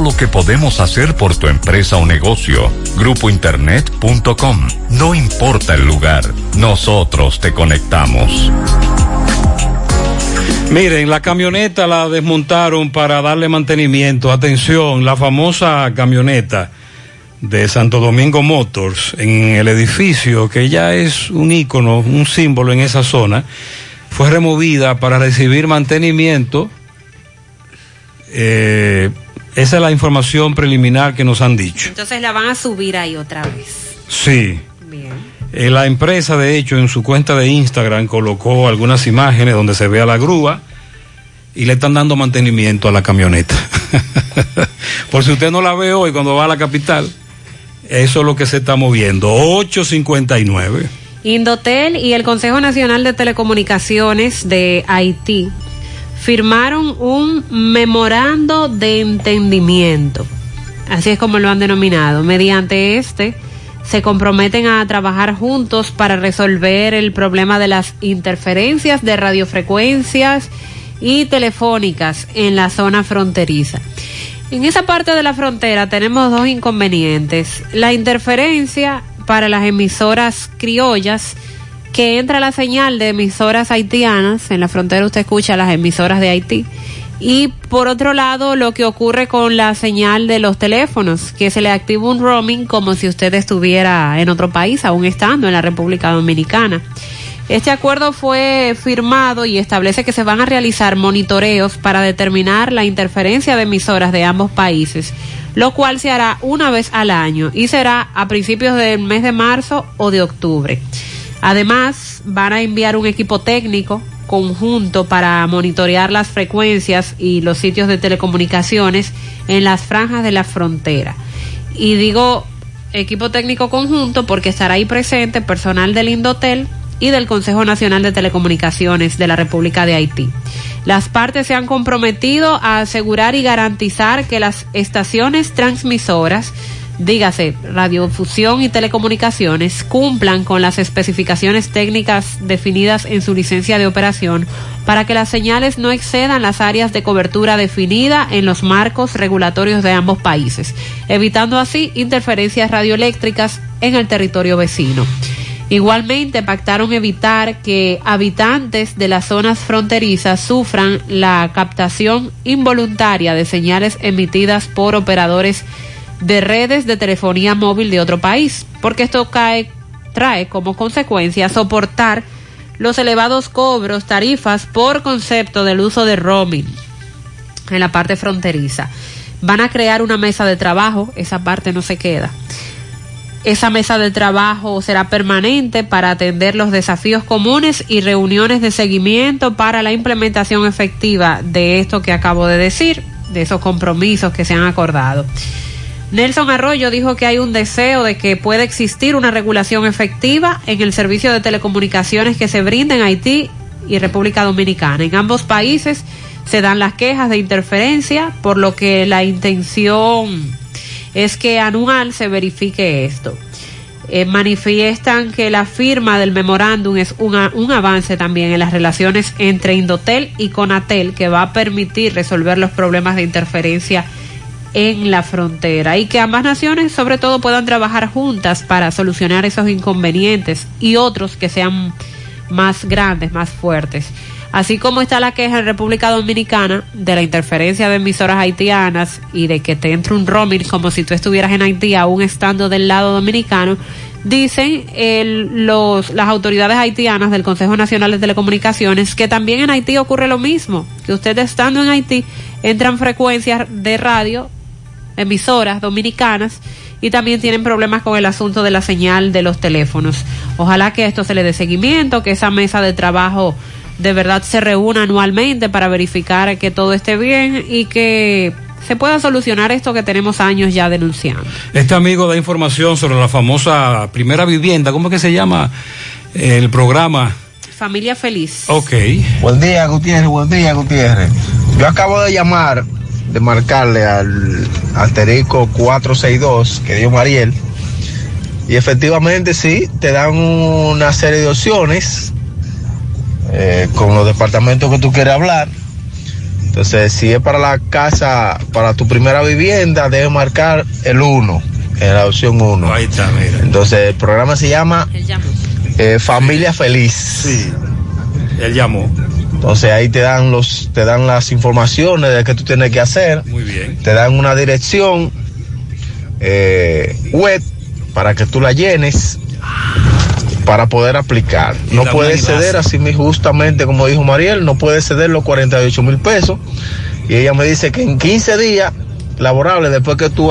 lo que podemos hacer por tu empresa o negocio. Grupointernet.com. No importa el lugar, nosotros te conectamos. Miren, la camioneta la desmontaron para darle mantenimiento. Atención, la famosa camioneta de Santo Domingo Motors en el edificio, que ya es un ícono, un símbolo en esa zona, fue removida para recibir mantenimiento. Eh, esa es la información preliminar que nos han dicho. Entonces la van a subir ahí otra vez. Sí. Eh, la empresa, de hecho, en su cuenta de Instagram colocó algunas imágenes donde se ve a la grúa y le están dando mantenimiento a la camioneta. Por si usted no la ve hoy cuando va a la capital, eso es lo que se está moviendo. 859. Indotel y el Consejo Nacional de Telecomunicaciones de Haití firmaron un memorando de entendimiento, así es como lo han denominado. Mediante este, se comprometen a trabajar juntos para resolver el problema de las interferencias de radiofrecuencias y telefónicas en la zona fronteriza. En esa parte de la frontera tenemos dos inconvenientes. La interferencia para las emisoras criollas, que entra la señal de emisoras haitianas, en la frontera usted escucha las emisoras de Haití, y por otro lado, lo que ocurre con la señal de los teléfonos, que se le activa un roaming como si usted estuviera en otro país, aún estando en la República Dominicana. Este acuerdo fue firmado y establece que se van a realizar monitoreos para determinar la interferencia de emisoras de ambos países, lo cual se hará una vez al año y será a principios del mes de marzo o de octubre. Además, van a enviar un equipo técnico conjunto para monitorear las frecuencias y los sitios de telecomunicaciones en las franjas de la frontera. Y digo equipo técnico conjunto porque estará ahí presente personal del Indotel y del Consejo Nacional de Telecomunicaciones de la República de Haití. Las partes se han comprometido a asegurar y garantizar que las estaciones transmisoras dígase radiofusión y telecomunicaciones, cumplan con las especificaciones técnicas definidas en su licencia de operación para que las señales no excedan las áreas de cobertura definida en los marcos regulatorios de ambos países, evitando así interferencias radioeléctricas en el territorio vecino. Igualmente pactaron evitar que habitantes de las zonas fronterizas sufran la captación involuntaria de señales emitidas por operadores de redes de telefonía móvil de otro país, porque esto trae como consecuencia soportar los elevados cobros, tarifas por concepto del uso de roaming. en la parte fronteriza. Van a crear una mesa de trabajo, esa parte no se queda. Esa mesa de trabajo será permanente para atender los desafíos comunes y reuniones de seguimiento para la implementación efectiva de esto que acabo de decir, de esos compromisos que se han acordado. Nelson Arroyo dijo que hay un deseo de que pueda existir una regulación efectiva en el servicio de telecomunicaciones que se brinda en Haití y República Dominicana. En ambos países se dan las quejas de interferencia, por lo que la intención es que anual se verifique esto. Eh, manifiestan que la firma del memorándum es un avance también en las relaciones entre Indotel y Conatel que va a permitir resolver los problemas de interferencia en la frontera y que ambas naciones sobre todo puedan trabajar juntas para solucionar esos inconvenientes y otros que sean más grandes, más fuertes. Así como está la queja en República Dominicana de la interferencia de emisoras haitianas y de que te entre un roaming como si tú estuvieras en Haití aún estando del lado dominicano, dicen el- los, las autoridades haitianas del Consejo Nacional de Telecomunicaciones que también en Haití ocurre lo mismo, que usted estando en Haití entran frecuencias de radio, emisoras dominicanas y también tienen problemas con el asunto de la señal de los teléfonos. Ojalá que esto se le dé seguimiento, que esa mesa de trabajo de verdad se reúna anualmente para verificar que todo esté bien y que se pueda solucionar esto que tenemos años ya denunciando. Este amigo da información sobre la famosa primera vivienda. ¿Cómo es que se llama el programa? Familia feliz. Ok. Buen día, Gutiérrez, buen día, Gutiérrez. Yo acabo de llamar, de marcarle al asterisco 462 que dio Mariel. Y efectivamente sí, te dan una serie de opciones eh, con los departamentos que tú quieres hablar. Entonces, si es para la casa, para tu primera vivienda, debes marcar el 1, en la opción 1. Ahí está, mira. Entonces, el programa se llama eh, Familia Feliz. Sí. Él llamó. Entonces ahí te dan los, te dan las informaciones de qué tú tienes que hacer. Muy bien. Te dan una dirección eh, web para que tú la llenes para poder aplicar. No enlace. ceder así justamente como dijo Mariel, no puedes ceder los 48 mil pesos. Y ella me dice que en 15 días laborables, después que tú,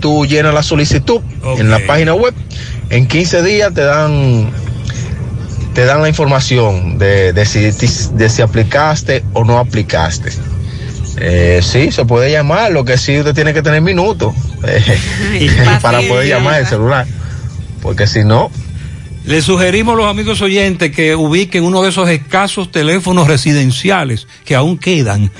tú llenas la solicitud en la página web, en 15 días te dan te dan la información de, de si, de si aplicaste o no aplicaste. Eh, sí, se puede llamar, lo que sí usted tiene que tener minutos eh, para poder llamar el celular, porque si no, Le sugerimos a los amigos oyentes que ubiquen uno de esos escasos teléfonos residenciales que aún quedan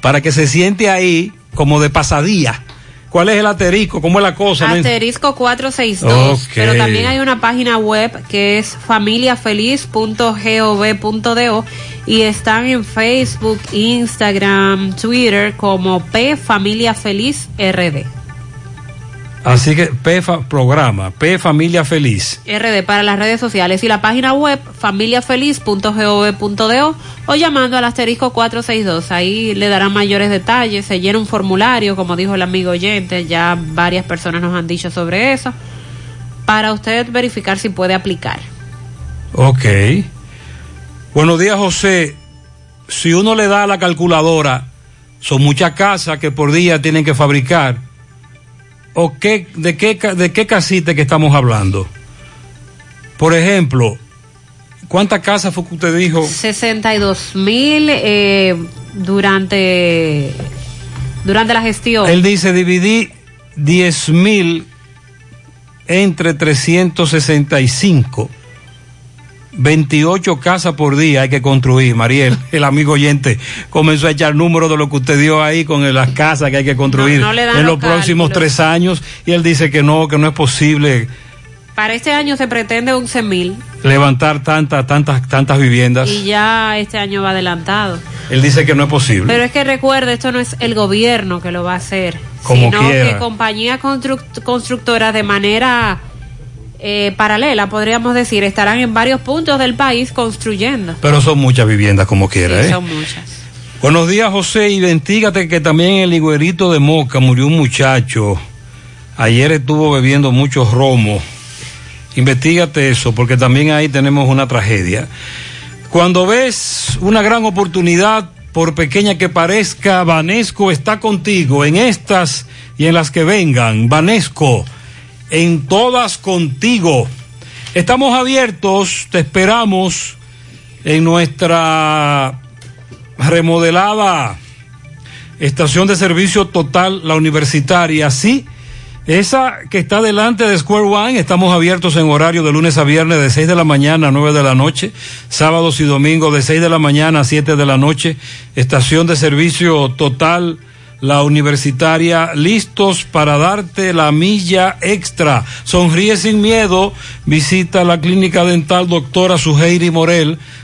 para que se siente ahí como de pasadía. ¿Cuál es el asterisco? ¿Cómo es la cosa? Asterisco 462. Ok. Pero también hay una página web que es familiafeliz.gov.do y están en Facebook, Instagram, Twitter como P Familia Feliz RD. Así que P fa- programa, P Familia Feliz. RD para las redes sociales y la página web familiafeliz.gov.do o llamando al asterisco 462. Ahí le darán mayores detalles, se llena un formulario, como dijo el amigo oyente, ya varias personas nos han dicho sobre eso, para usted verificar si puede aplicar. Ok. Buenos días, José. Si uno le da a la calculadora, son muchas casas que por día tienen que fabricar. ¿O qué, de, qué, de qué casita que estamos hablando? Por ejemplo, ¿cuántas casas fue que usted dijo? 62 mil eh, durante, durante la gestión. Él dice dividí 10 mil entre 365. 28 casas por día hay que construir. Mariel, el amigo oyente, comenzó a echar números de lo que usted dio ahí con las casas que hay que construir No, no en los los próximos cálculos. tres años. Y él dice que no, que no es posible Para este año se pretende 11 mil levantar tantas, tantas, tantas viviendas. y ya este año va adelantado. Él dice que no es posible. Pero es que recuerde, esto no es el gobierno que lo va a hacer, Como sino quiera. que compañías construct- constructoras de manera eh, paralela, podríamos decir, estarán en varios puntos del país construyendo. Pero son muchas viviendas como quiera, Sí, ¿eh? Son muchas. Buenos días, José. Identifícate que también en el higuerito de Moca murió un muchacho. Ayer estuvo bebiendo mucho romo. Investígate eso, porque también ahí tenemos una tragedia. Cuando ves una gran oportunidad, por pequeña que parezca, Vanesco está contigo en estas y en las que vengan. Vanesco, en todas contigo. Estamos abiertos, te esperamos en nuestra remodelada estación de servicio total, la universitaria. Sí, esa que está delante de Square One, estamos abiertos en horario de lunes a viernes de 6 de la mañana a 9 de la noche, sábados y domingos de 6 de la mañana a 7 de la noche, estación de servicio total, la universitaria, listos para darte la milla extra. Sonríe sin miedo, visita la clínica dental doctora Suheiri Morel,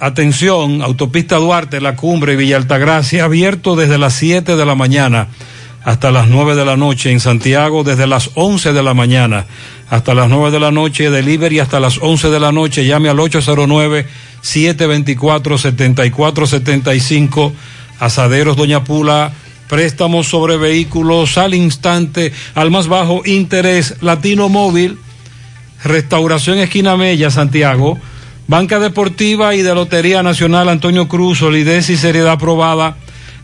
Atención, autopista Duarte, La Cumbre, Villa Altagracia, abierto desde las 7 de la mañana hasta las 9 de la noche en Santiago, desde las 11 de la mañana hasta las 9 de la noche, delivery hasta las 11 de la noche, llame al 809-724-7475, Asaderos Doña Pula, préstamos sobre vehículos al instante, al más bajo interés, Latino Móvil, Restauración Esquina Mella, Santiago, Banca Deportiva y de Lotería Nacional Antonio Cruz, solidez y seriedad aprobada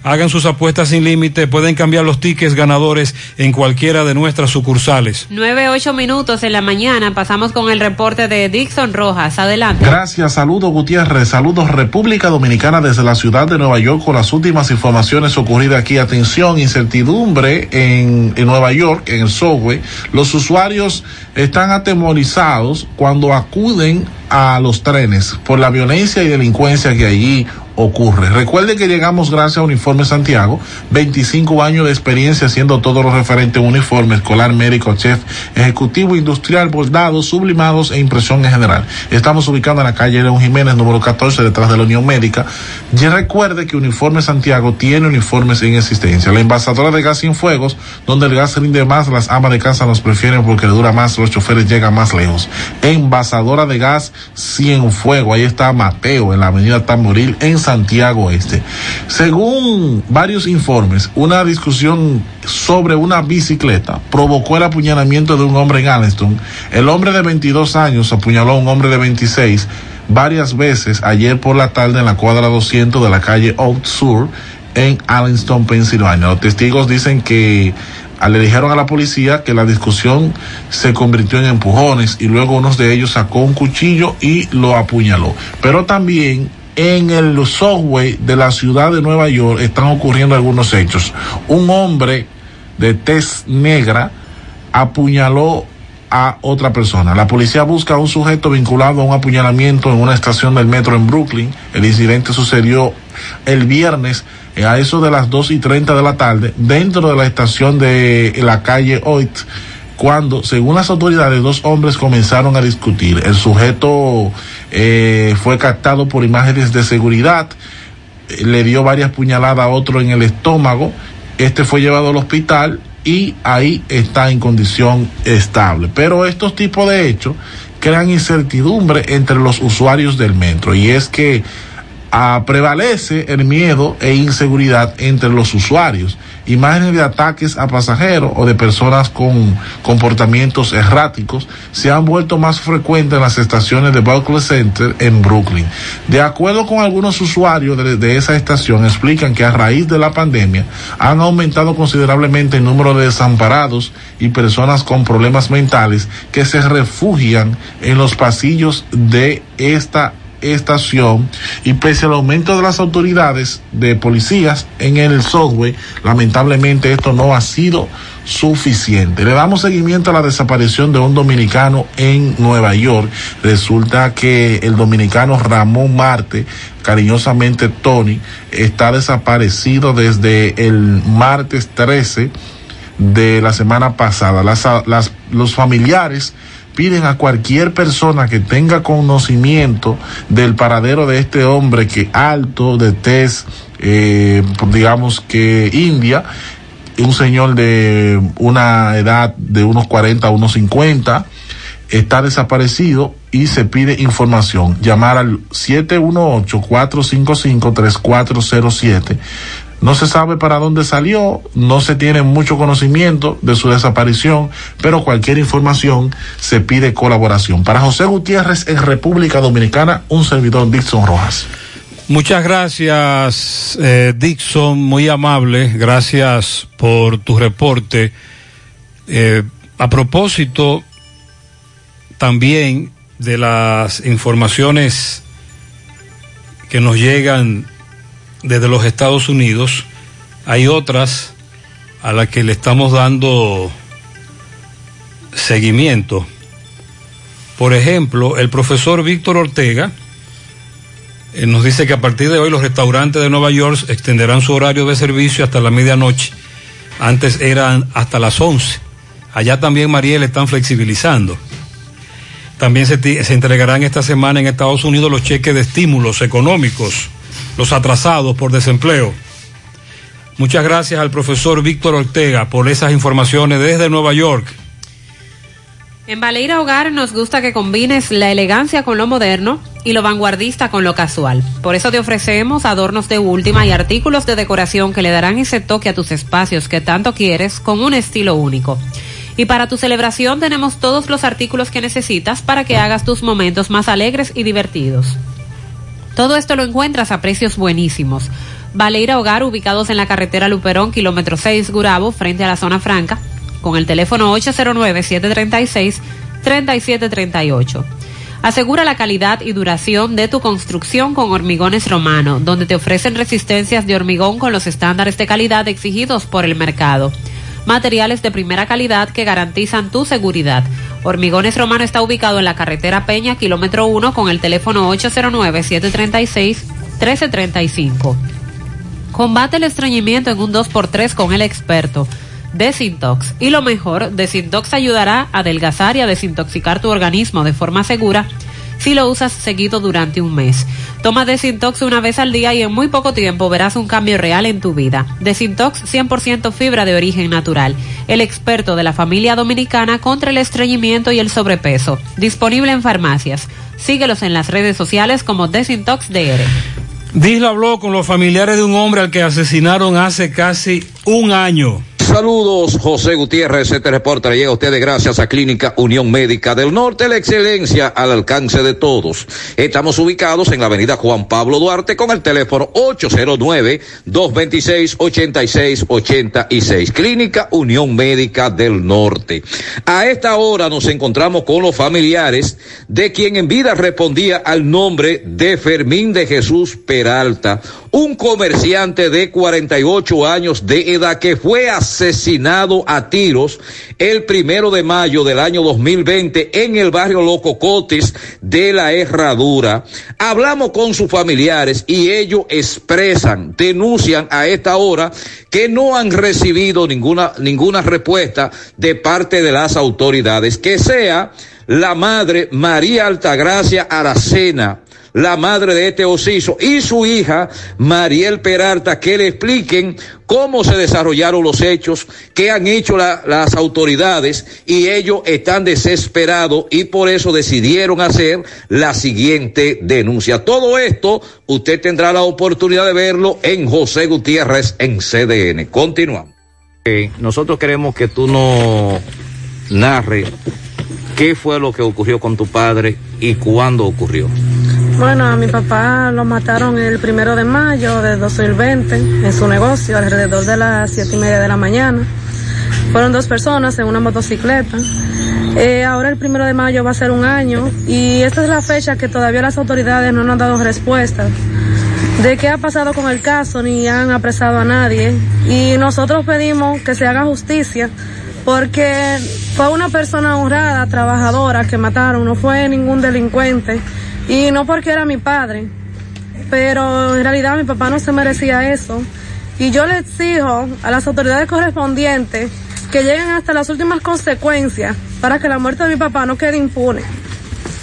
Hagan sus apuestas sin límite, pueden cambiar los tickets ganadores en cualquiera de nuestras sucursales. Nueve, ocho minutos en la mañana, pasamos con el reporte de Dixon Rojas. Adelante. Gracias, saludos Gutiérrez, saludos República Dominicana desde la ciudad de Nueva York con las últimas informaciones ocurridas aquí. Atención, incertidumbre en, en Nueva York, en el subway. Los usuarios están atemorizados cuando acuden a los trenes por la violencia y delincuencia que allí ocurre. Recuerde que llegamos gracias a Uniforme Santiago, 25 años de experiencia haciendo todo lo referente a uniforme escolar, médico, chef, ejecutivo, industrial, bordados, sublimados e impresión en general. Estamos ubicados en la calle León Jiménez, número 14, detrás de la Unión Médica. Y recuerde que Uniforme Santiago tiene uniformes en existencia. La envasadora de gas sin fuegos, donde el gas rinde más, las amas de casa nos prefieren porque dura más, los choferes llegan más lejos. Envasadora de gas sin fuego, ahí está Mateo, en la avenida Tamboril, en Santiago Este. Según varios informes, una discusión sobre una bicicleta provocó el apuñalamiento de un hombre en Allenton. El hombre de 22 años apuñaló a un hombre de 26 varias veces ayer por la tarde en la cuadra 200 de la calle Oak Sur en Allenton, Pensilvania. Los testigos dicen que le dijeron a la policía que la discusión se convirtió en empujones y luego uno de ellos sacó un cuchillo y lo apuñaló. Pero también en el subway de la ciudad de Nueva York están ocurriendo algunos hechos. Un hombre de tez negra apuñaló a otra persona. La policía busca a un sujeto vinculado a un apuñalamiento en una estación del metro en Brooklyn. El incidente sucedió el viernes a eso de las dos y treinta de la tarde dentro de la estación de la calle Oit cuando, según las autoridades, dos hombres comenzaron a discutir. El sujeto eh, fue captado por imágenes de seguridad, eh, le dio varias puñaladas a otro en el estómago, este fue llevado al hospital y ahí está en condición estable. Pero estos tipos de hechos crean incertidumbre entre los usuarios del metro y es que ah, prevalece el miedo e inseguridad entre los usuarios imágenes de ataques a pasajeros o de personas con comportamientos erráticos se han vuelto más frecuentes en las estaciones de Barclays Center en Brooklyn. De acuerdo con algunos usuarios de, de, esa estación, explican que a raíz de la pandemia han aumentado considerablemente el número de desamparados y personas con problemas mentales que se refugian en los pasillos de esta estación y pese al aumento de las autoridades de policías en el software, lamentablemente esto no ha sido suficiente. Le damos seguimiento a la desaparición de un dominicano en Nueva York. Resulta que el dominicano Ramón Marte, cariñosamente Tony, está desaparecido desde el martes 13 de la semana pasada. Las, los familiares piden a cualquier persona que tenga conocimiento del paradero de este hombre que alto, de tez eh, digamos que India, un señor de una edad de unos 40 a unos 50, está desaparecido y se pide información. Llamar al 718-455-3407. No se sabe para dónde salió, no se tiene mucho conocimiento de su desaparición, pero cualquier información se pide colaboración. Para José Gutiérrez en República Dominicana, un servidor Dixon Rojas. Muchas gracias, eh, Dixon, muy amable. Gracias por tu reporte. Eh, a propósito también de las informaciones que nos llegan desde los Estados Unidos, hay otras a las que le estamos dando seguimiento. Por ejemplo, el profesor Víctor Ortega eh, nos dice que a partir de hoy los restaurantes de Nueva York extenderán su horario de servicio hasta la medianoche. Antes eran hasta las 11. Allá también, Mariel, están flexibilizando. También se entregarán esta semana en Estados Unidos los cheques de estímulos económicos, los atrasados por desempleo. Muchas gracias al profesor Víctor Ortega por esas informaciones desde Nueva York. En Baleira Hogar nos gusta que combines la elegancia con lo moderno y lo vanguardista con lo casual. Por eso te ofrecemos adornos de última y artículos de decoración que le darán ese toque a tus espacios que tanto quieres con un estilo único. Y para tu celebración tenemos todos los artículos que necesitas para que hagas tus momentos más alegres y divertidos. Todo esto lo encuentras a precios buenísimos. Baleira Hogar, ubicados en la carretera Luperón, kilómetro 6, Gurabo, frente a la zona franca, con el teléfono 809-736-3738. Asegura la calidad y duración de tu construcción con Hormigones Romano, donde te ofrecen resistencias de hormigón con los estándares de calidad exigidos por el mercado. Materiales de primera calidad que garantizan tu seguridad. Hormigones Romano está ubicado en la carretera Peña, kilómetro 1, con el teléfono 809-736-1335. Combate el estreñimiento en un 2x3 con el experto. Desintox. Y lo mejor, Desintox ayudará a adelgazar y a desintoxicar tu organismo de forma segura si lo usas seguido durante un mes. Toma Desintox una vez al día y en muy poco tiempo verás un cambio real en tu vida. Desintox 100% fibra de origen natural. El experto de la familia dominicana contra el estreñimiento y el sobrepeso. Disponible en farmacias. Síguelos en las redes sociales como Desintox DR. Habló con los familiares de un hombre al que asesinaron hace casi un año. Saludos, José Gutiérrez, este reporte llega a ustedes gracias a Clínica Unión Médica del Norte, la excelencia al alcance de todos. Estamos ubicados en la avenida Juan Pablo Duarte con el teléfono 809-226-8686. Clínica Unión Médica del Norte. A esta hora nos encontramos con los familiares de quien en vida respondía al nombre de Fermín de Jesús Peralta, un comerciante de 48 años de edad que fue asesinado a tiros el primero de mayo del año 2020 en el barrio Lococotes de la Herradura. Hablamos con sus familiares y ellos expresan, denuncian a esta hora que no han recibido ninguna, ninguna respuesta de parte de las autoridades. Que sea la madre María Altagracia Aracena, la madre de este ociso, y su hija, Mariel Peralta, que le expliquen cómo se desarrollaron los hechos, qué han hecho la, las autoridades, y ellos están desesperados y por eso decidieron hacer la siguiente denuncia. Todo esto usted tendrá la oportunidad de verlo en José Gutiérrez en CDN. Continuamos. Eh, nosotros queremos que tú nos narres qué fue lo que ocurrió con tu padre y cuándo ocurrió. Bueno, a mi papá lo mataron el primero de mayo de 2020 en su negocio alrededor de las siete y media de la mañana. Fueron dos personas en una motocicleta. Eh, ahora el primero de mayo va a ser un año y esta es la fecha que todavía las autoridades no nos han dado respuestas de qué ha pasado con el caso ni han apresado a nadie y nosotros pedimos que se haga justicia porque fue una persona honrada, trabajadora que mataron, no fue ningún delincuente y no porque era mi padre, pero en realidad mi papá no se merecía eso. Y yo le exijo a las autoridades correspondientes que lleguen hasta las últimas consecuencias para que la muerte de mi papá no quede impune.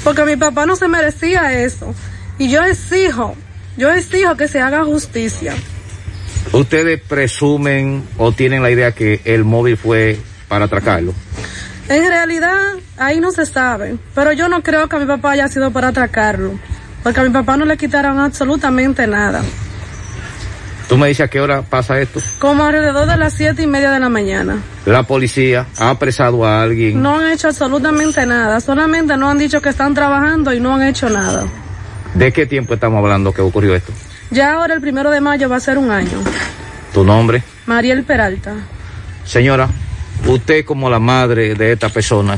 Porque mi papá no se merecía eso. Y yo exijo, yo exijo que se haga justicia. ¿Ustedes presumen o tienen la idea que el móvil fue para atracarlo? En realidad, ahí no se sabe, pero yo no creo que a mi papá haya sido para atracarlo, porque a mi papá no le quitaron absolutamente nada. ¿Tú me dices a qué hora pasa esto? Como alrededor de las siete y media de la mañana. La policía ha apresado a alguien. No han hecho absolutamente nada, solamente no han dicho que están trabajando y no han hecho nada. ¿De qué tiempo estamos hablando que ocurrió esto? Ya ahora el primero de mayo va a ser un año. ¿Tu nombre? Mariel Peralta. Señora, usted como la madre de esta persona,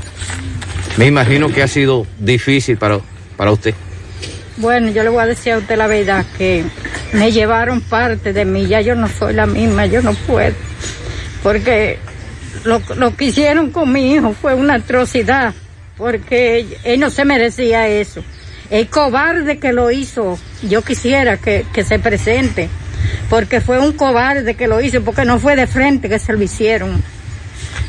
me imagino que ha sido difícil para, para usted. Bueno, yo le voy a decir a usted la verdad que me llevaron parte de mí, ya yo no soy la misma, yo no puedo. Porque lo, lo que hicieron con mi hijo fue una atrocidad, porque él no se merecía eso. El cobarde que lo hizo, yo quisiera que, que se presente, porque fue un cobarde que lo hizo, porque no fue de frente que se lo hicieron.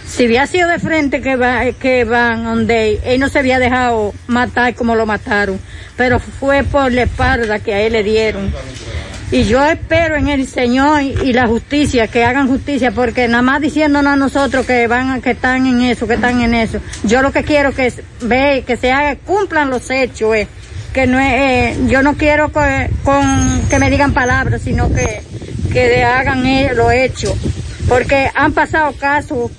Si había sido de frente que, va, que van donde él no se había dejado matar como lo mataron, pero fue por la espalda que a él le dieron. Y yo espero en el Señor y la justicia, que hagan justicia, porque nada más diciéndonos a nosotros que van, que están en eso, que están en eso. Yo lo que quiero que ve, que se haga, cumplan los hechos, eh, que no eh, yo no quiero que, con, que me digan palabras, sino que, que hagan eh, los hechos. Porque han pasado casos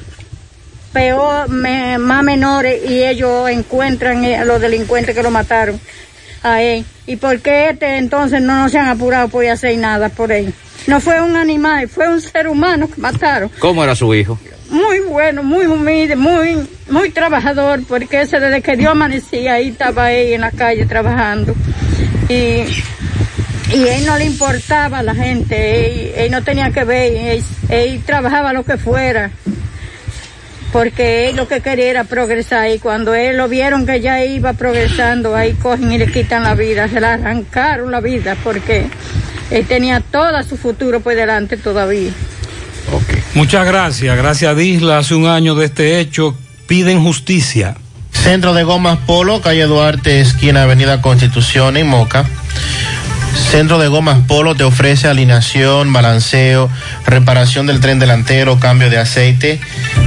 peor, me, más menores y ellos encuentran eh, a los delincuentes que lo mataron a él. ¿Y por qué este entonces no, no se han apurado por hacer nada por él? No fue un animal, fue un ser humano que mataron. ¿Cómo era su hijo? Muy bueno, muy humilde, muy, muy trabajador, porque ese desde que Dios amanecía ahí estaba ahí en la calle trabajando. Y, y él no le importaba a la gente, él, él no tenía que ver, él, él trabajaba lo que fuera porque él lo que quería era progresar y cuando él lo vieron que ya iba progresando, ahí cogen y le quitan la vida, se le arrancaron la vida porque él tenía todo su futuro por delante todavía. Okay. Muchas gracias, gracias a Disla, hace un año de este hecho, piden justicia. Centro de Gomas Polo, calle Duarte, esquina Avenida Constitución en Moca. Centro de Gomas Polo te ofrece alineación, balanceo, reparación del tren delantero, cambio de aceite,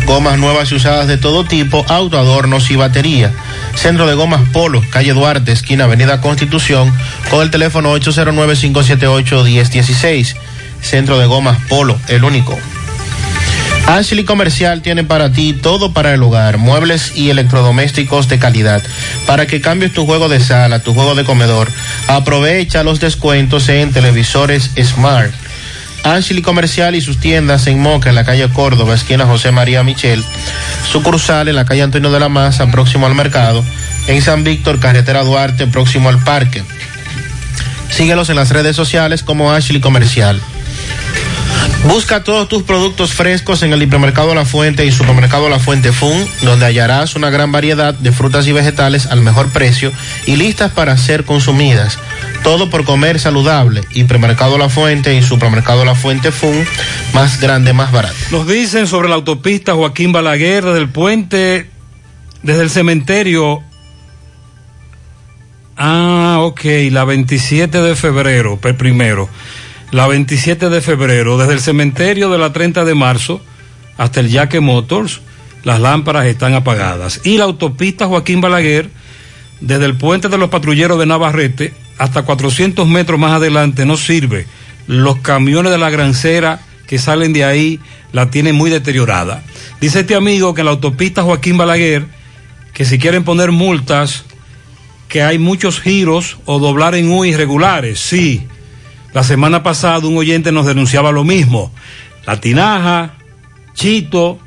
gomas nuevas y usadas de todo tipo, autoadornos y batería. Centro de Gomas Polo, calle Duarte, esquina Avenida Constitución, con el teléfono 809-578-1016. Centro de Gomas Polo, el único. Ashley Comercial tiene para ti todo para el hogar, muebles y electrodomésticos de calidad. Para que cambies tu juego de sala, tu juego de comedor, aprovecha los descuentos en televisores Smart. Ashley Comercial y sus tiendas en Moca, en la calle Córdoba, esquina José María Michel. Sucursal en la calle Antonio de la Maza, próximo al mercado. En San Víctor, carretera Duarte, próximo al parque. Síguelos en las redes sociales como Ashley Comercial. Busca todos tus productos frescos en el hipermercado La Fuente y supermercado La Fuente Fun, donde hallarás una gran variedad de frutas y vegetales al mejor precio y listas para ser consumidas. Todo por comer saludable. Hipermercado La Fuente y supermercado La Fuente Fun, más grande, más barato. Nos dicen sobre la autopista Joaquín Balaguer, desde el puente, desde el cementerio. Ah, ok, la 27 de febrero, primero la 27 de febrero, desde el cementerio de la 30 de marzo hasta el Yaque Motors, las lámparas están apagadas. Y la autopista Joaquín Balaguer, desde el puente de los patrulleros de Navarrete hasta 400 metros más adelante, no sirve. Los camiones de la grancera que salen de ahí la tienen muy deteriorada. Dice este amigo que en la autopista Joaquín Balaguer, que si quieren poner multas, que hay muchos giros o doblar en U irregulares, sí la semana pasada un oyente nos denunciaba lo mismo. La tinaja, Chito,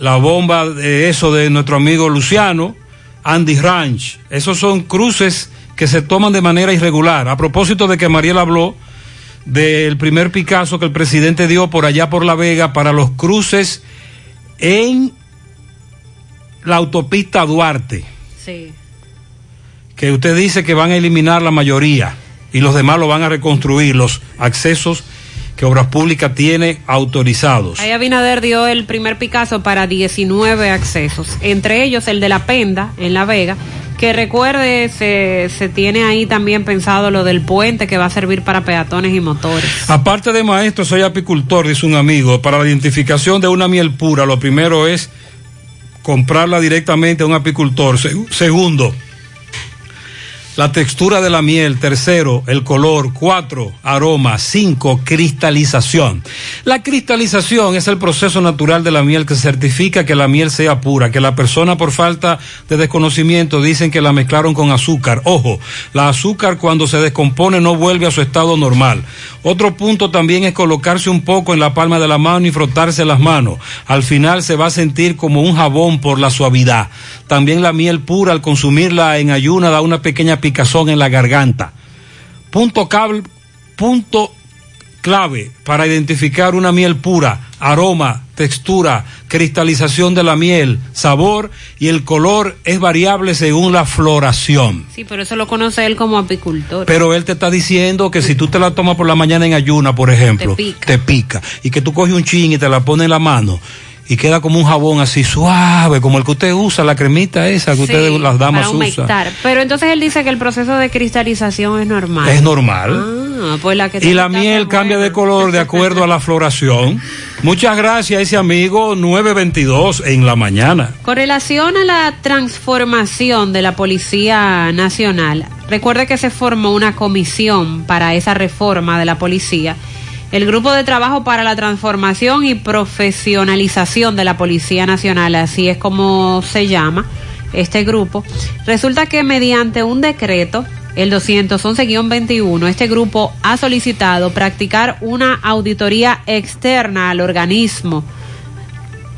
la bomba de eso de nuestro amigo Luciano, Andy Ranch. Esos son cruces que se toman de manera irregular. A propósito de que Mariel habló del primer Picasso que el presidente dio por allá por La Vega para los cruces en la autopista Duarte. Sí. Que usted dice que van a eliminar la mayoría y los demás lo van a reconstruir, los accesos que Obras Públicas tiene autorizados. Ahí Abinader dio el primer Picasso para 19 accesos, entre ellos el de La Penda, en La Vega, Que recuerde, se, se tiene ahí también pensado lo del puente que va a servir para peatones y motores. Aparte de maestro, soy apicultor, dice un amigo. Para la identificación de una miel pura, lo primero es comprarla directamente a un apicultor. Se- Segundo, la textura de la miel. Tercero, el color. Cuatro, aroma. Cinco, cristalización. La cristalización es el proceso natural de la miel que certifica que la miel sea pura, que la persona por falta de desconocimiento dicen que la mezclaron con azúcar. Ojo, la azúcar cuando se descompone no vuelve a su estado normal. Otro punto también es colocarse un poco en la palma de la mano y frotarse las manos. Al final se va a sentir como un jabón por la suavidad. También la miel pura al consumirla en ayuna da una pequeña picazón en la garganta. Punto, cable, punto clave para identificar una miel pura, aroma, textura, cristalización de la miel, sabor y el color es variable según la floración. Sí, pero eso lo conoce él como apicultor. Pero él te está diciendo que si tú te la tomas por la mañana en ayuna, por ejemplo, Te pica. te pica. Y que tú coges un chin y te la pones en la mano y queda como un jabón así suave, como el que usted usa, la cremita esa que Sí, ustedes, las damas usan. Pero entonces él dice que el proceso de cristalización es normal. Es normal. Ah, pues la que y la miel cambia de color de acuerdo a la floración. Muchas gracias a ese amigo 922 en la mañana. Con relación a la transformación de la Policía Nacional, recuerde que se formó una comisión para esa reforma de la policía. El Grupo de Trabajo para la Transformación y Profesionalización de la Policía Nacional, así es como se llama este grupo, resulta que mediante un decreto, el 211-21, este grupo ha solicitado practicar una auditoría externa al organismo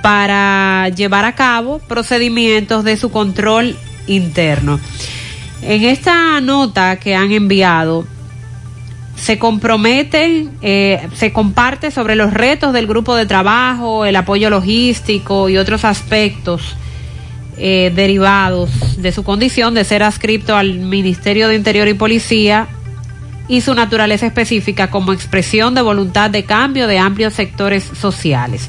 para llevar a cabo procedimientos de su control interno. En esta nota que han enviado, se compromete, eh, se comparte sobre los retos del grupo de trabajo, el apoyo logístico y otros aspectos eh, derivados de su condición de ser adscripto al Ministerio de Interior y Policía y su naturaleza específica como expresión de voluntad de cambio de amplios sectores sociales.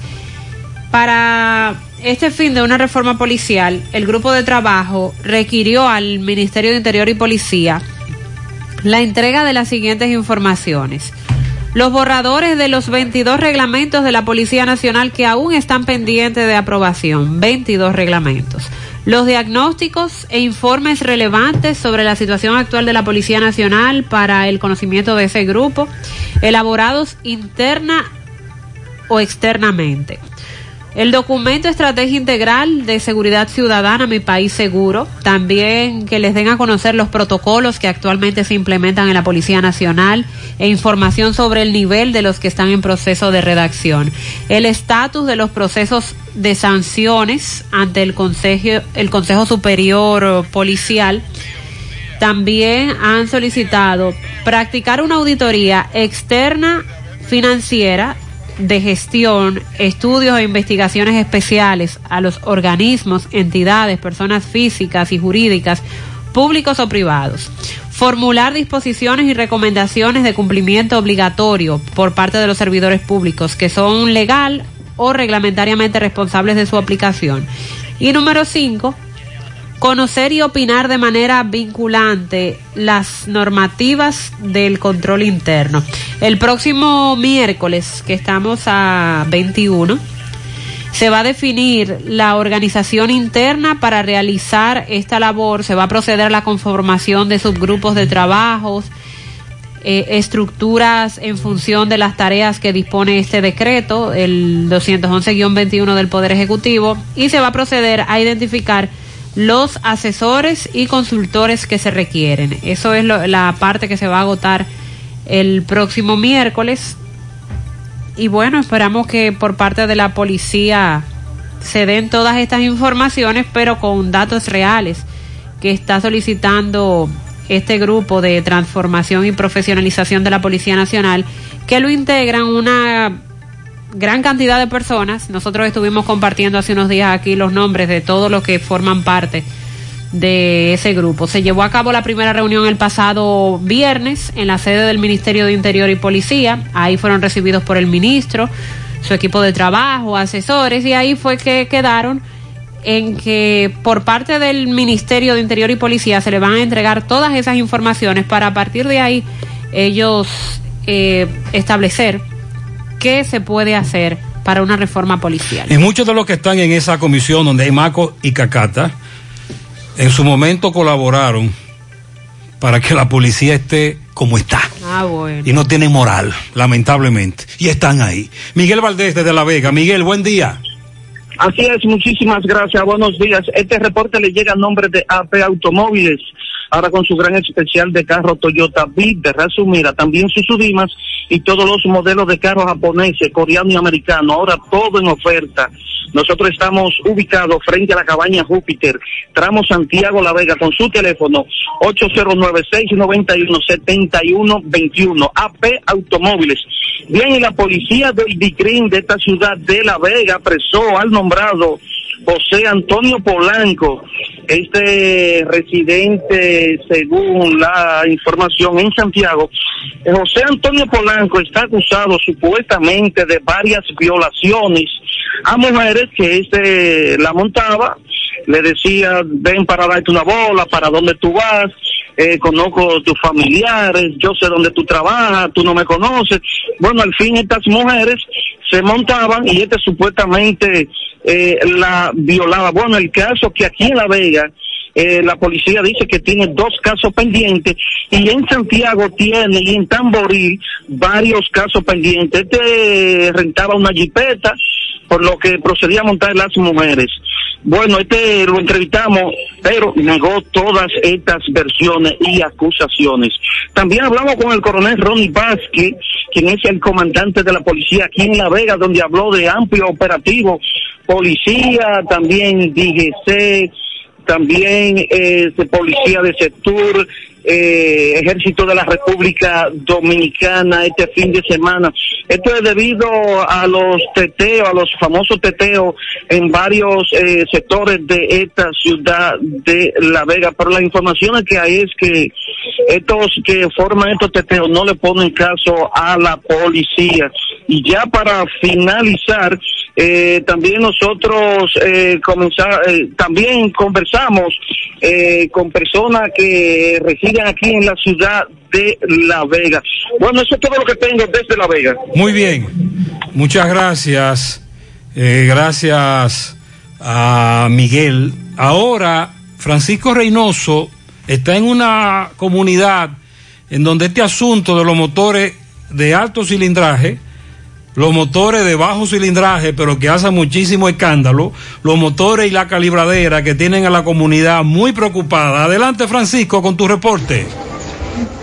Para este fin de una reforma policial, el grupo de trabajo requirió al Ministerio de Interior y Policía la entrega de las siguientes informaciones. Los borradores de los 22 reglamentos de la Policía Nacional que aún están pendientes de aprobación. 22 reglamentos. Los diagnósticos e informes relevantes sobre la situación actual de la Policía Nacional para el conocimiento de ese grupo, elaborados interna o externamente. El documento Estrategia Integral de Seguridad Ciudadana, Mi País Seguro, también que les den a conocer los protocolos que actualmente se implementan en la Policía Nacional e información sobre el nivel de los que están en proceso de redacción. El estatus de los procesos de sanciones ante el Consejo, el Consejo Superior Policial. También han solicitado practicar una auditoría externa financiera de gestión, estudios e investigaciones especiales a los organismos, entidades, personas físicas y jurídicas, públicos o privados. Formular disposiciones y recomendaciones de cumplimiento obligatorio por parte de los servidores públicos que son legal o reglamentariamente responsables de su aplicación. Y número cinco, conocer y opinar de manera vinculante las normativas del control interno. El próximo miércoles, que estamos a 21, se va a definir la organización interna para realizar esta labor, se va a proceder a la conformación de subgrupos de trabajos, eh, estructuras en función de las tareas que dispone este decreto, el 211-21 del Poder Ejecutivo, y se va a proceder a identificar los asesores y consultores que se requieren. Eso es lo- la parte que se va a agotar el próximo miércoles. Y bueno, esperamos que por parte de la policía se den todas estas informaciones, pero con datos reales que está solicitando este grupo de transformación y profesionalización de la Policía Nacional, que lo integran una gran cantidad de personas. Nosotros estuvimos compartiendo hace unos días aquí los nombres de todos los que forman parte de ese grupo. Se llevó a cabo la primera reunión el pasado viernes en la sede del Ministerio de Interior y Policía. Ahí fueron recibidos por el ministro, su equipo de trabajo, asesores, y ahí fue que quedaron en que por parte del Ministerio de Interior y Policía se le van a entregar todas esas informaciones para a partir de ahí ellos eh, establecer qué se puede hacer para una reforma policial. Y muchos de los que están en esa comisión donde hay Maco y Cacata, en su momento colaboraron para que la policía esté como está. Ah, bueno. Y no tienen moral, lamentablemente. Y están ahí. Miguel Valdés desde La Vega. Miguel, buen día. Así es, muchísimas gracias, buenos días. Este reporte le llega a nombre de AP Automóviles, ahora con su gran especial de carro Toyota Bit, de Razumira, también sus Dimas y todos los modelos de carros japoneses, coreano y americano, ahora todo en oferta. Nosotros estamos ubicados frente a la cabaña Júpiter, tramo Santiago La Vega, con su teléfono 809-691-7121, AP Automóviles. Bien, y la policía del DICRIN de esta ciudad de La Vega apresó al nombrado José Antonio Polanco, este residente, según la información en Santiago, José Antonio Polanco está acusado supuestamente de varias violaciones a mujeres que este la montaba, le decía, ven para darte una bola, para dónde tú vas, eh, conozco tus familiares, yo sé dónde tú trabajas, tú no me conoces. Bueno, al fin estas mujeres se montaban y este supuestamente eh, la violaba. Bueno, el caso que aquí en La Vega, eh, la policía dice que tiene dos casos pendientes y en Santiago tiene y en Tamboril varios casos pendientes. Este rentaba una jipeta por lo que procedía a montar las mujeres. Bueno, este lo entrevistamos, pero negó todas estas versiones y acusaciones. También hablamos con el coronel Ronnie Vázquez, quien es el comandante de la policía aquí en La Vega, donde habló de amplio operativo, policía, también DGC, también eh, policía de sector, eh, ejército de la República Dominicana este fin de semana. Esto es debido a los teteos, a los famosos teteos en varios eh, sectores de esta ciudad de La Vega. Pero la información que hay es que estos que forman estos teteos no le ponen caso a la policía. Y ya para finalizar, eh, también nosotros eh, comenzar, eh, también conversamos eh, con personas que residen aquí en la ciudad de La Vega. Bueno, eso es todo lo que tengo desde La Vega. Muy bien. Muchas gracias. Eh, gracias a Miguel. Ahora, Francisco Reynoso está en una comunidad en donde este asunto de los motores de alto cilindraje, los motores de bajo cilindraje, pero que hacen muchísimo escándalo, los motores y la calibradera que tienen a la comunidad muy preocupada. Adelante, Francisco, con tu reporte.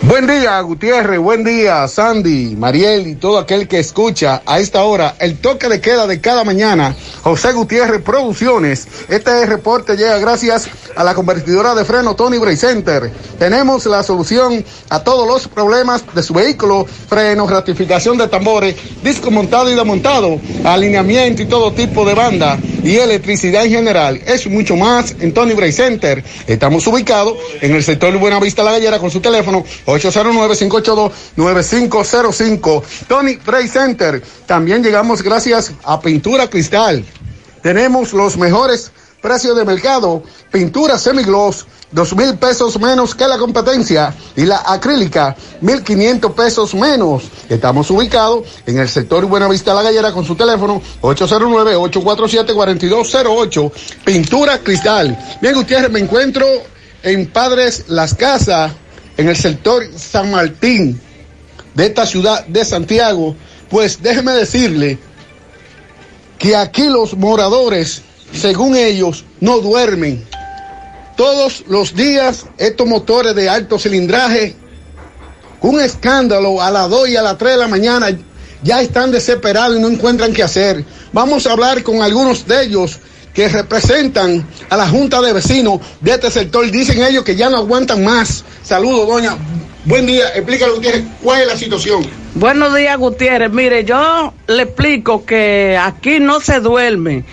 Buen día, Gutiérrez. Buen día, Sandy, Mariel y todo aquel que escucha a esta hora el toque de queda de cada mañana. José Gutiérrez Producciones. Este reporte llega gracias a la convertidora de freno Tony Bray Center. Tenemos la solución a todos los problemas de su vehículo: frenos, ratificación de tambores, disco montado y desmontado, alineamiento y todo tipo de banda y electricidad en general. Es mucho más en Tony Bray Center. Estamos ubicados en el sector Buenavista La Gallera con su teléfono 809-582-9505. Tony Bray Center. También llegamos gracias a Pintura Cristal. Tenemos los mejores precios de mercado. Pintura semigloss, dos mil pesos menos que la competencia. Y la acrílica, mil quinientos pesos menos. Estamos ubicados en el sector Buenavista La Gallera con su teléfono 809-847-4208. Pintura Cristal. Bien, Gutiérrez, me encuentro en Padres Las Casas, en el sector San Martín de esta ciudad de Santiago. Pues déjeme decirle que aquí los moradores, según ellos, no duermen. Todos los días estos motores de alto cilindraje, un escándalo a las 2 y a las 3 de la mañana, ya están desesperados y no encuentran qué hacer. Vamos a hablar con algunos de ellos que representan a la Junta de Vecinos de este sector. Dicen ellos que ya no aguantan más. Saludos, doña. Buen día. Explícale usted cuál es la situación. Buenos días, Gutiérrez. Mire, yo le explico que aquí no se duerme.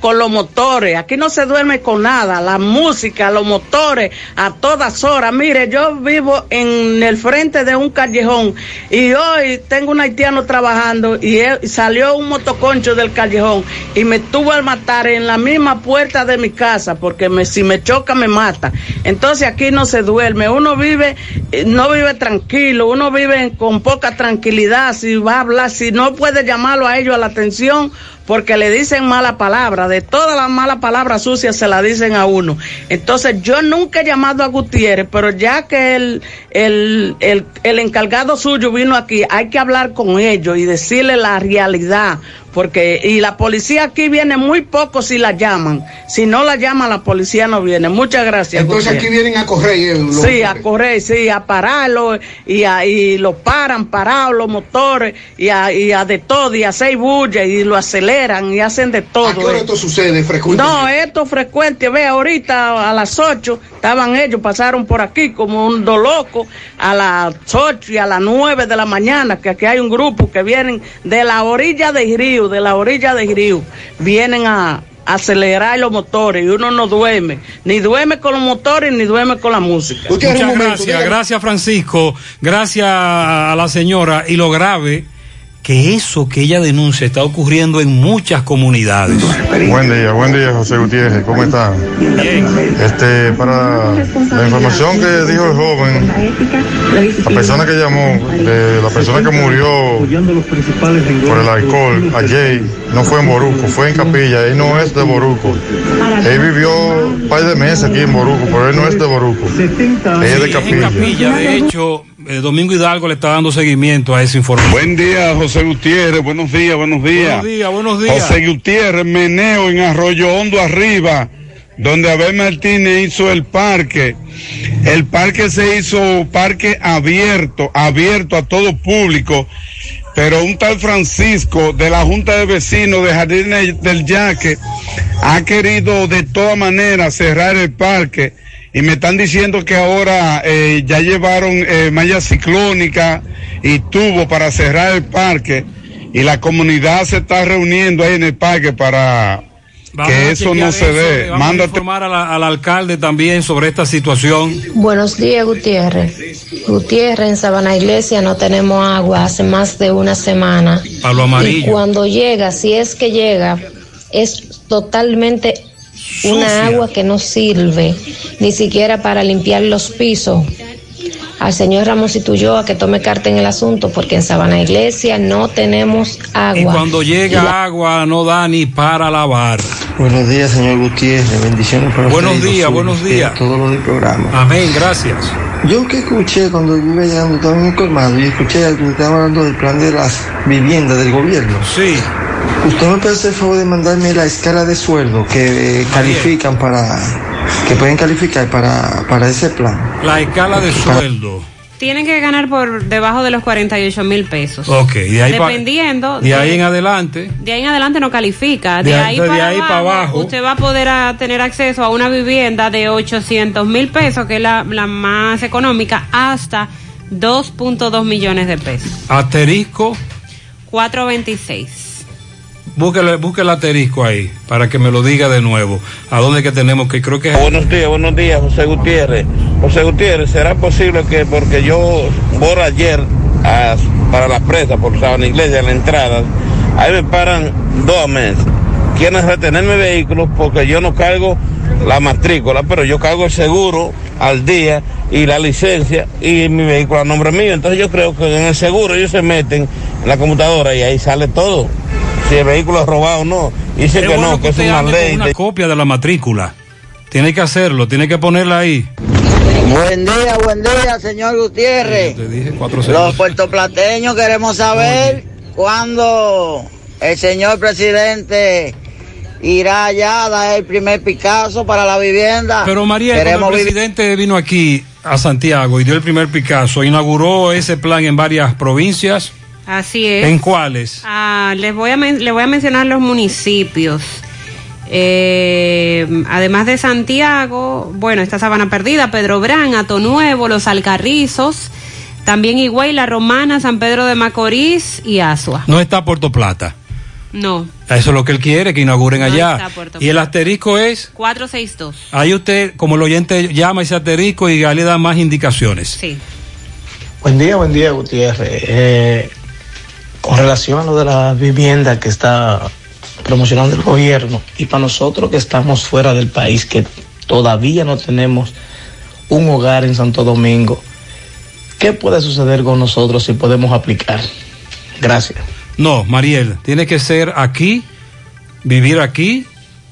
Con los motores. Aquí no se duerme con nada. La música, los motores, a todas horas. Mire, yo vivo en el frente de un callejón y hoy tengo un haitiano trabajando y salió un motoconcho del callejón y me tuvo al matar en la misma puerta de mi casa porque me, si me choca me mata. Entonces aquí no se duerme. Uno vive, eh, no vive tranquilo, uno vive con poca tranquilidad. Si va a hablar, si no puede llamarlo a ellos a la atención porque le dicen mala palabra, de todas las malas palabras sucias se la dicen a uno. Entonces yo nunca he llamado a Gutiérrez, pero ya que el, el, el, el encargado suyo vino aquí, hay que hablar con ellos y decirle la realidad, porque y la policía aquí viene muy poco si la llaman. Si no la llaman, la policía no viene. Muchas gracias. Entonces aquí vienen a correr. eh, los- Sí, a correr, sí, a pararlo y, a, y lo paran parados los motores y a, y a de todo y a hacer bulla y lo aceleran y hacen de todo. ¿A qué hora eh. esto sucede frecuentemente? No, esto es frecuente. Ve, ahorita a las 8 estaban ellos, pasaron por aquí como un loco a las 8 y a las 9 de la mañana, que aquí hay un grupo que vienen de la orilla del río, de la orilla del río, vienen a acelerar los motores y uno no duerme, ni duerme con los motores ni duerme con la música. Muchas gracias, gracias Francisco, gracias a la señora y lo grave que eso que ella denuncia está ocurriendo en muchas comunidades. Buen día, buen día José Gutiérrez, ¿cómo está? Este, para la información que dijo el joven, la persona que llamó, de la persona que murió por el alcohol ayer, no fue en Boruco, fue en Capilla, él no es de Boruco. Él vivió un par de meses aquí en Boruco, pero él no es de Boruco, él es de Sí, en Capilla. Capilla, de hecho, eh, Domingo Hidalgo le está dando seguimiento a esa información. Buen día, José Gutiérrez. Buenos días, buenos días. Buenos días, buenos días. José Gutiérrez, meneo en Arroyo Hondo arriba, donde Abel Martínez hizo el parque. El parque se hizo parque abierto, abierto a todo público. Pero un tal Francisco de la Junta de Vecinos de Jardines del Yaque ha querido de todas maneras cerrar el parque y me están diciendo que ahora eh, ya llevaron eh, malla ciclónica y tubo para cerrar el parque y la comunidad se está reuniendo ahí en el parque para Vamos que a eso no se dé. Vamos a informar a la- al alcalde también sobre esta situación. Buenos días, Gutiérrez. Gutiérrez, en Sabana Iglesia no tenemos agua hace más de una semana. Palo Y amarillo. cuando llega, si es que llega, es totalmente una agua que no sirve ni siquiera para limpiar los pisos. Al señor Ramos Ulloa que tome carta en el asunto porque en Sabana Iglesia no tenemos agua. Y cuando llega agua no da ni para lavar. Buenos días, señor Gutiérrez. Bendiciones para Buenos y días, buenos y a días. Todos los del programa. Amén, gracias. Yo que escuché cuando iba llegando, estaba en un colmado y escuché que estaban hablando del plan de las viviendas del gobierno. Sí. ¿Usted me puede hacer el favor de mandarme la escala de sueldo que eh, califican para, que pueden calificar para, para ese plan? La escala de sueldo. Tienen que ganar por debajo de los 48 mil pesos. Ok, de ahí, pa- Dependiendo. de ahí en adelante. de ahí en adelante no califica. De, De- ahí, de para, ahí abajo, para abajo. usted va a poder a tener acceso a una vivienda de 800 mil pesos, que es la, la más económica, hasta 2.2 millones de pesos. Asterisco, 426. Búsquele, busque el asterisco ahí para que me lo diga de nuevo. ¿A dónde que tenemos que creo que Buenos días, buenos días, José Gutiérrez. José Gutiérrez, ¿será posible que porque yo voy ayer para la presa por Sabana Iglesia, en la entrada, ahí me paran dos meses? Quieren retener mi vehículo porque yo no cargo la matrícula, pero yo cargo el seguro al día y la licencia y mi vehículo a nombre mío. Entonces yo creo que en el seguro ellos se meten en la computadora y ahí sale todo. Si el vehículo es robado o no. Dicen Es que bueno no, que es una ley. una de- copia de la matrícula. Tiene que hacerlo, tiene que ponerla ahí. Buen día, buen día, señor Gutiérrez. Cuatro Los puertoplateños queremos saber cuándo el señor presidente irá allá a dar el primer Picasso para la vivienda. Pero María, queremos el vivir. presidente vino aquí a Santiago y dio el primer Picasso, inauguró ese plan en varias provincias. Así es. ¿En cuáles? Ah, les, voy a les voy a mencionar los municipios. Eh, además de Santiago, bueno, está Sabana Perdida, Pedro Brán, Ato Nuevo, Los Alcarrizos, también Higüey, La Romana, San Pedro de Macorís y Asua. No está Puerto Plata. No. Eso es lo que él quiere, que inauguren No allá. está Puerto Y el asterisco es, 462. ahí usted, como el oyente llama ese asterisco y ya le da más indicaciones. Sí. Buen día, buen día, Gutiérrez. Eh, con relación a lo de la vivienda que está promocionando el gobierno y para nosotros que estamos fuera del país, que todavía no tenemos un hogar en Santo Domingo, ¿qué puede suceder con nosotros si podemos aplicar? Gracias. No, Mariel, tiene que ser aquí, vivir aquí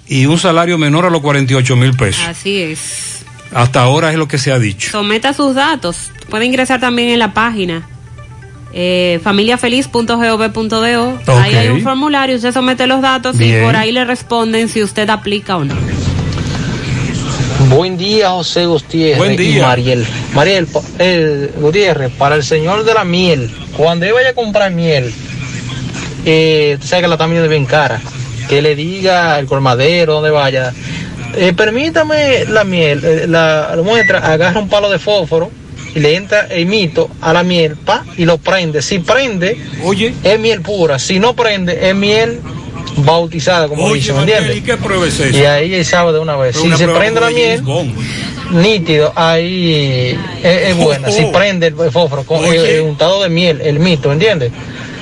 y un salario menor a los 48 mil pesos. Así es. Hasta ahora es lo que se ha dicho. Someta sus datos. Puede ingresar también en la página eh, familiafeliz.gov.do. Ahí hay un formulario, usted somete los datos Bien. y por ahí le responden si usted aplica o no. Buen día, José Gutiérrez. Buen día. Y Mariel. Mariel, eh, Gutiérrez, para el señor de la miel, cuando él vaya a comprar miel, eh, tú sabes que la está midiendo bien cara, que le diga al colmadero, donde vaya, eh, permítame la miel, eh, la, la muestra, agarra un palo de fósforo y le entra el mito a la miel, pa, y lo prende. Si prende, Oye. es miel pura. Si no prende, es miel bautizada, como Oye, dicen, ¿me entiendes? ¿y qué prueba es eso? Y ahí él sabe de una vez. Si una se prende la miel, nítido, ahí es, es buena. Si Oh. prende el fósforo con Oye. eh, untado de miel, el mito, ¿entiendes?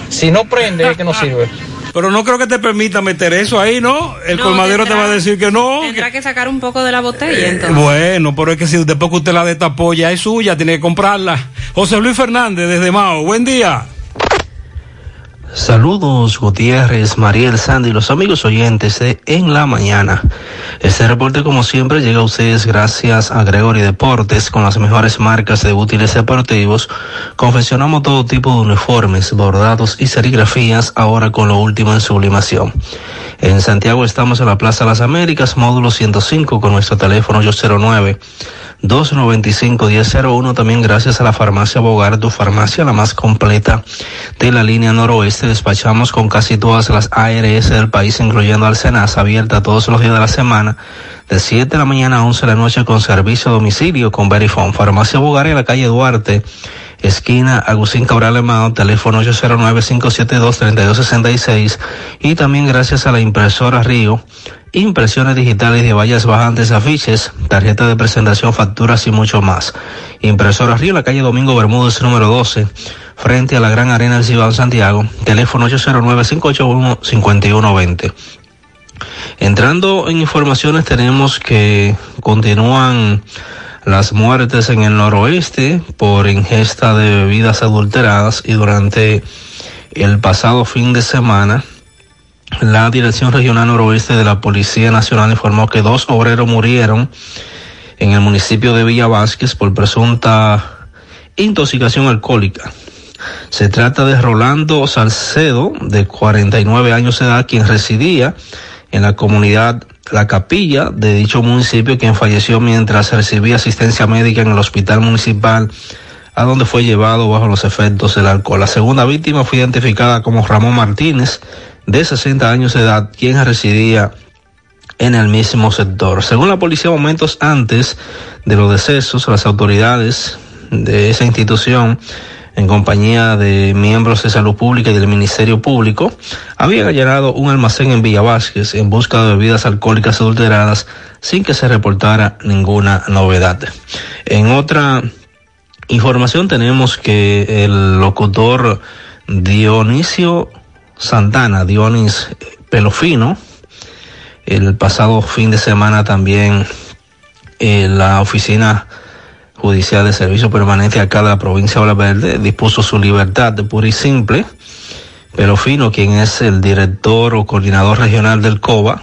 Si no prende, es que no sirve. Pero no creo que te permita meter eso ahí, ¿no? El No, colmadero te va a decir que no. Tendrá que sacar un poco de la botella entonces. Bueno, pero es que si después que usted la destapó ya es suya, tiene que comprarla. José Luis Fernández desde Mao, buen día. Saludos Gutiérrez, Mariel, Sandy y los amigos oyentes de En la Mañana. Este reporte como siempre llega a ustedes gracias a Gregory Deportes con las mejores marcas de útiles deportivos. Confeccionamos todo tipo de uniformes, bordados y serigrafías ahora con lo último en sublimación. En Santiago estamos en la Plaza Las Américas, módulo 105 con nuestro teléfono 809 295-1001. También gracias a la farmacia Bogar, tu farmacia la más completa de la línea noroeste. Despachamos con casi todas las ARS del país, incluyendo Alcenas, abierta todos los días de la semana, de 7 de la mañana a 11 de la noche con servicio a domicilio con Verifone. Farmacia Bogar en la calle Duarte, esquina Agustín Cabral Emao, teléfono 809-572-3266. Y también gracias a la impresora Río impresiones digitales de vallas bajantes, afiches, tarjeta de presentación, facturas y mucho más. Impresora Río, la calle Domingo Bermúdez, número 12, frente a la Gran Arena del Cibao Santiago, teléfono 809-581-5120. Entrando en informaciones, tenemos que continúan las muertes en el noroeste por ingesta de bebidas adulteradas y durante el pasado fin de semana, la Dirección Regional Noroeste de la Policía Nacional informó que dos obreros murieron en el municipio de Villa Vázquez por presunta intoxicación alcohólica. Se trata de Rolando Salcedo, de 49 años de edad, quien residía en la comunidad La Capilla de dicho municipio, quien falleció mientras recibía asistencia médica en el hospital municipal a donde fue llevado bajo los efectos del alcohol. La segunda víctima fue identificada como Ramón Martínez, de 60 años de edad, quien residía en el mismo sector. Según la policía, momentos antes de los decesos, las autoridades de esa institución, en compañía de miembros de salud pública y del Ministerio Público, habían allanado un almacén en Villa Vázquez en busca de bebidas alcohólicas adulteradas sin que se reportara ninguna novedad. En otra información tenemos que el locutor Dionisio Santana, Dionis Pelofino, el pasado fin de semana también eh, la oficina judicial de servicio permanente acá de la provincia de Verde dispuso su libertad de pura y simple. Pelofino, quien es el director o coordinador regional del COBA,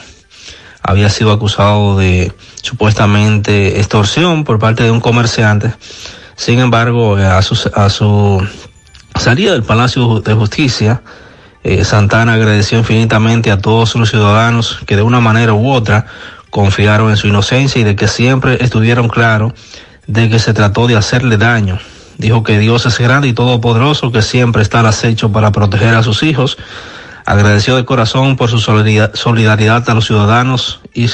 había sido acusado de supuestamente extorsión por parte de un comerciante. Sin embargo, eh, a su, a su salida del Palacio de Justicia, eh, Santana agradeció infinitamente a todos los ciudadanos que de una manera u otra confiaron en su inocencia y de que siempre estuvieron claros de que se trató de hacerle daño. Dijo que Dios es grande y todopoderoso, que siempre está al acecho para proteger a sus hijos. Agradeció de corazón por su solidaridad, a los ciudadanos y,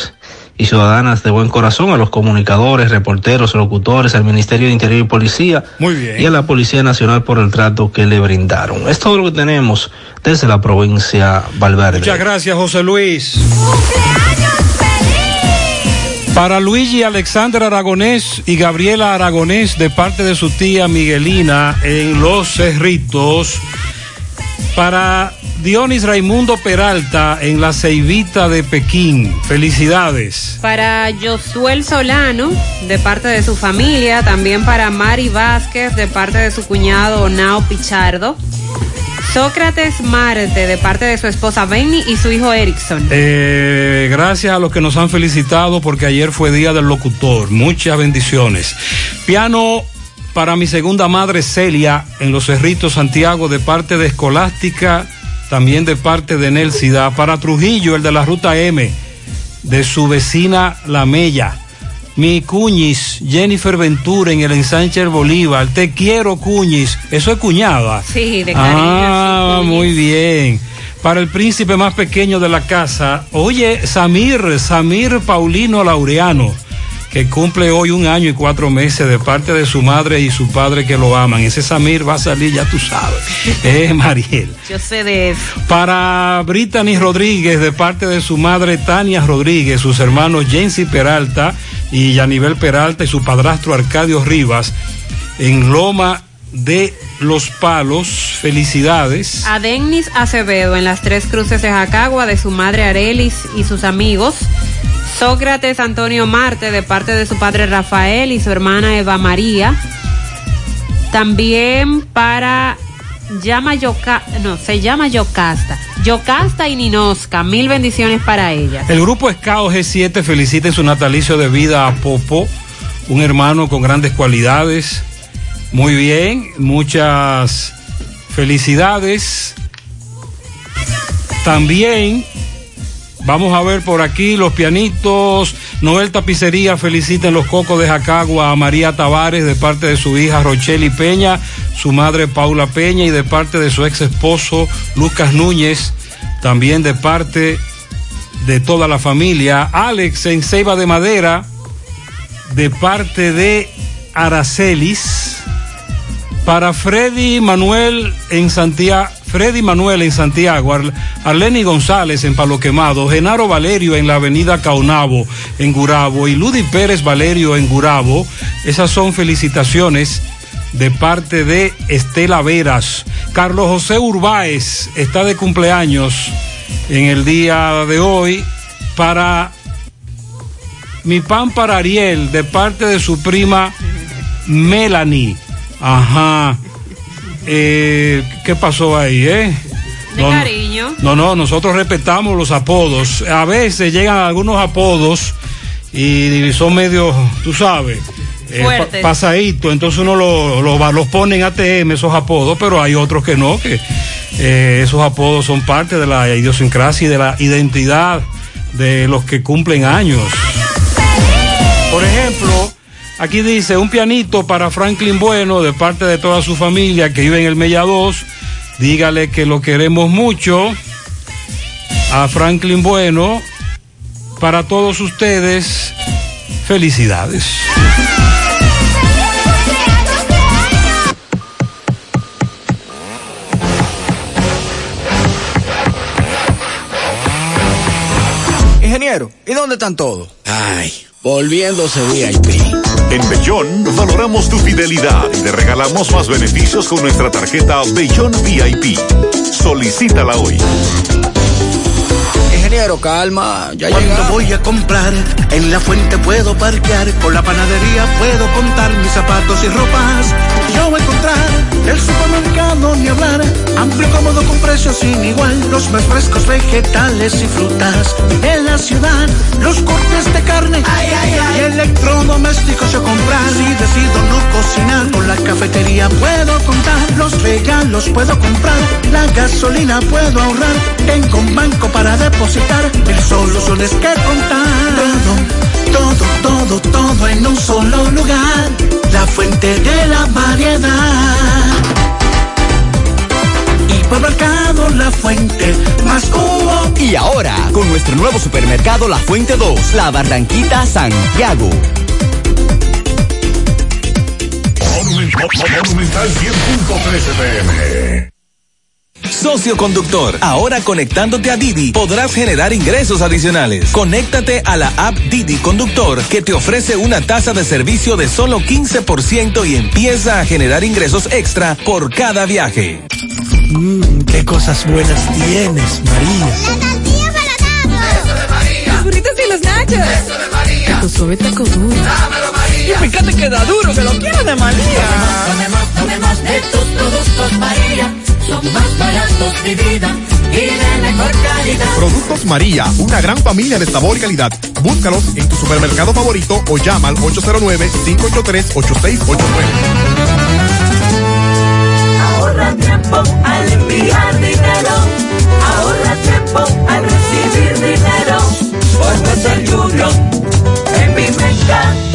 y ciudadanas de buen corazón, a los comunicadores, reporteros, locutores, al Ministerio de Interior y Policía Muy bien. y a la Policía Nacional por el trato que le brindaron. Es todo lo que tenemos desde la provincia Valverde. Muchas gracias, José Luis. Para Luigi Alexander Aragonés y Gabriela Aragonés, de parte de su tía Miguelina en Los Cerritos. Para Dionis Raimundo Peralta en la Ceibita de Pekín. Felicidades. Para Josuel Solano, de parte de su familia, también para Mari Vázquez, de parte de su cuñado Nao Pichardo. Sócrates Marte, de parte de su esposa Benny y su hijo Erickson. Eh, gracias a los que nos han felicitado porque ayer fue Día del Locutor. Muchas bendiciones. Piano para mi segunda madre Celia en Los Cerritos Santiago de parte de Escolástica, también de parte de Nelsida. Para Trujillo, el de la Ruta M, de su vecina La Mella. Mi Cuñis, Jennifer Ventura en el ensanche del Bolívar. Te quiero, Cuñis. Eso es cuñada. Sí, de cariño. Ah, muy bien. Para el príncipe más pequeño de la casa, oye, Samir, Samir Paulino Laureano, que cumple hoy un año y cuatro meses de parte de su madre y su padre que lo aman. Ese Samir va a salir, ya tú sabes. Es Mariel. Yo sé de eso. Para Brittany Rodríguez, de parte de su madre Tania Rodríguez, sus hermanos Jensi Peralta y Yanivel Peralta y su padrastro Arcadio Rivas, en Loma de Los Palos. Felicidades. A Dennis Acevedo en las tres cruces de Jacagua, de su madre Arelis y sus amigos. Sócrates Antonio Marte, de parte de su padre Rafael y su hermana Eva María. También para llama Yoca, no, se llama Yocasta. Yocasta y Ninosca, mil bendiciones para ellas. El grupo Escao G7 felicita en su natalicio de vida a Popo, un hermano con grandes cualidades. Muy bien, muchas felicidades. También vamos a ver por aquí los pianitos. Noel Tapicería felicita en los cocos de Jacagua a María Tavares de parte de su hija Rocheli Peña, su madre Paula Peña y de parte de su ex esposo Lucas Núñez, también de parte de toda la familia. Alex en Ceiba de Madera, de parte de Aracelis. Para Freddy Manuel en Santiago, Freddy Manuel en Santiago, Ar Arleni González en Palo Quemado, Genaro Valerio en la avenida Caunabo en Gurabo y Ludi Pérez Valerio en Gurabo. Esas son felicitaciones de parte de Estela Veras. Carlos José Urbáez está de cumpleaños en el día de hoy para mi pan para Ariel de parte de su prima Melanie. Ajá. Eh, ¿Qué pasó ahí, eh? De No, cariño. No, no, nosotros respetamos los apodos. A veces llegan algunos apodos y son medio, tú sabes, eh, Fuertes. pa- pasadito. Entonces uno lo- lo los pone en ATM esos apodos, pero hay otros que no, que eh, esos apodos son parte de la idiosincrasia y de la identidad de los que cumplen años. Por ejemplo, aquí dice un pianito para Franklin Bueno de parte de toda su familia que vive en el Mella 2. Dígale que lo queremos mucho. A Franklin Bueno, para todos ustedes, felicidades. Ingeniero, ¿y dónde están todos? Ay, volviéndose VIP. En Bellón valoramos tu fidelidad y te regalamos más beneficios con nuestra tarjeta Bellón VIP. Solicítala hoy. Ingeniero, calma, ya Cuando voy a comprar, en la fuente puedo parquear, con la panadería puedo contar mis zapatos y ropas. Yo voy a encontrar el supermercado ni hablar, amplio cómodo con precios sin igual, los más frescos vegetales y frutas. En la ciudad, los cortes de carne y electrodomésticos yo comprar. Si decido no cocinar, con la cafetería puedo contar, los regalos puedo comprar, la gasolina puedo ahorrar, tengo un banco para depositar, mil soluciones que contar. Todo, todo, todo, todo en un solo lugar, la fuente de la variedad. Supermercado La Fuente, más cubo. Y ahora, con nuestro nuevo supermercado La Fuente 2, La Barranquita Santiago. Monumental 100.13 pm. Socio conductor, ahora conectándote a Didi podrás generar ingresos adicionales. Conéctate a la app Didi Conductor que te ofrece una tasa de servicio de solo 15% y empieza a generar ingresos extra por cada viaje. Mmm, qué cosas buenas tienes, María. La para de María. Los burritos y los nachos. Eso de María. Tu suave taco duro. Dámelo, María. Y fíjate que da duro, que lo quiero de María. Tomemos, tomemos, tomemos de tus productos, María son más baratos de vida y de mejor calidad. Productos María, una gran familia de sabor y calidad. Búscalos en tu supermercado favorito o llama al 809-583-8689. Ahorra tiempo al enviar dinero. Ahorra tiempo al recibir dinero. Por Junior en mi mercado.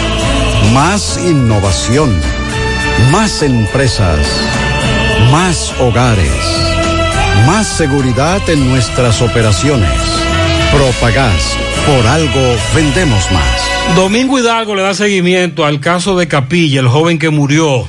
Más innovación. Más empresas. Más hogares. Más seguridad en nuestras operaciones. Propagás. Por algo vendemos más. Domingo Hidalgo le da seguimiento al caso de Capilla, el joven que murió,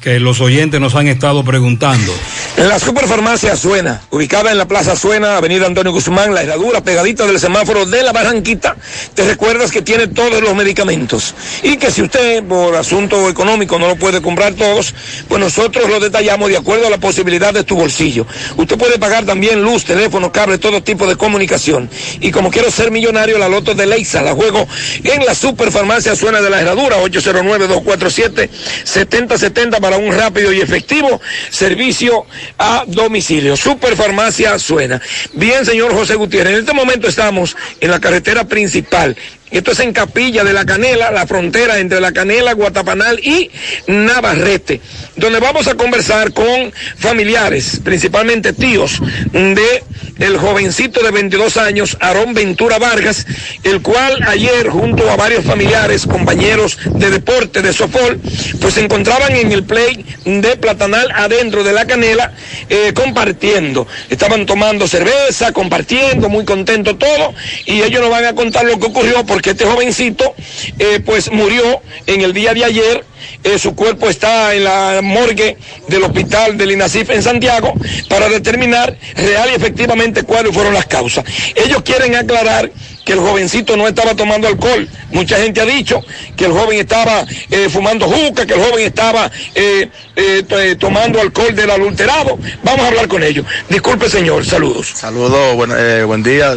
que los oyentes nos han estado preguntando. La superfarmacia Suena, ubicada en la Plaza Suena, Avenida Antonio Guzmán, la herradura pegadita del semáforo de la Barranquita, te recuerdas que tiene todos los medicamentos y que si usted por asunto económico no lo puede comprar todos, pues nosotros lo detallamos de acuerdo a la posibilidad de tu bolsillo. Usted puede pagar también luz, teléfono, cable, todo tipo de comunicación. Y como quiero ser millonario, la loto de Leisa la juego en la superfarmacia Suena de la herradura, 809-247-7070 para un rápido y efectivo servicio a domicilio. Superfarmacia suena. Bien, señor José Gutiérrez, en este momento estamos en la carretera principal. Esto es en Capilla de la Canela, la frontera entre la Canela, Guatapanal y Navarrete, donde vamos a conversar con familiares, principalmente tíos de el jovencito de 22 años, Aarón Ventura Vargas, el cual ayer junto a varios familiares, compañeros de deporte de Sofol, pues se encontraban en el play de Platanal adentro de la Canela, eh, compartiendo. Estaban tomando cerveza, compartiendo, muy contento todo, y ellos nos van a contar lo que ocurrió porque este jovencito eh, pues murió en el día de ayer. Eh, su cuerpo está en la morgue del hospital del INASIF en Santiago para determinar real y efectivamente cuáles fueron las causas. Ellos quieren aclarar que el jovencito no estaba tomando alcohol. Mucha gente ha dicho que el joven estaba eh, fumando juca, que el joven estaba eh, eh, tomando alcohol del adulterado. Vamos a hablar con ellos. Disculpe, señor. Saludos. Saludos, buen, buen día.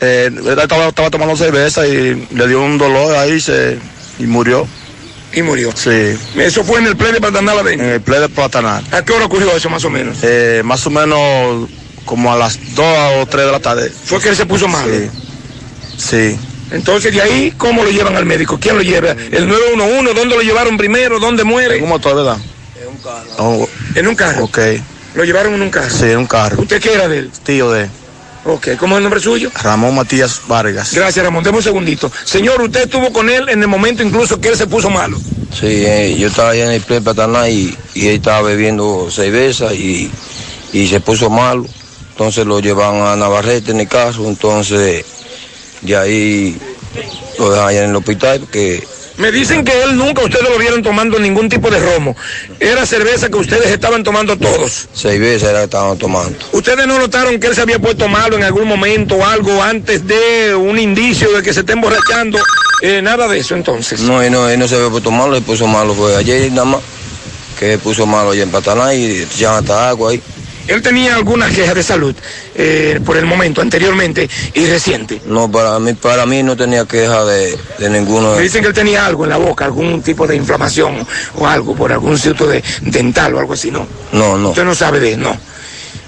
estaba, estaba, tomando cerveza y le dio un dolor ahí se, y murió. ¿Y murió? Sí. ¿Eso fue en el play de Platanal? En el play de Platanal. ¿A qué hora ocurrió eso más o menos? más o menos como a las 2 o 3 de la tarde. ¿Fue que él se puso malo? Sí. Sí. Entonces, de ahí, ¿cómo lo llevan al médico? ¿Quién lo lleva? ¿El 911? ¿Dónde lo llevaron primero? ¿Dónde muere? En un motor, ¿verdad? En un carro. ¿En un carro? Ok. ¿Lo llevaron en un carro? Sí, en un carro. ¿Usted qué era de él? Tío de él. Ok, ¿cómo es el nombre suyo? Ramón Matías Vargas. Gracias, Ramón. Deme un segundito. Señor, ¿usted estuvo con él en el momento incluso que él se puso malo? Sí, eh, yo estaba allá en el Play Platanal y, y él estaba bebiendo cerveza y, y se puso malo. Entonces lo llevan a Navarrete en el caso, entonces de ahí lo dejan allá en el hospital porque... Me dicen que él nunca ustedes lo vieron tomando ningún tipo de romo. Era cerveza que ustedes estaban tomando todos. Cerveza era que estaban tomando. ¿Ustedes no notaron que él se había puesto malo en algún momento o algo antes de un indicio de que se esté emborrachando? Eh, nada de eso entonces. No, él no, él no se había puesto malo, le puso malo fue ayer nada más, que se puso malo allá en Pataná y ya hasta agua ahí. ¿Él tenía alguna queja de salud eh, por el momento, anteriormente y reciente? No, para mí, para mí no tenía queja de, de ninguno. Me dicen que él tenía algo en la boca, algún tipo de inflamación o algo por algún sitio de dental o algo así, ¿no? No, no. Usted no sabe de no.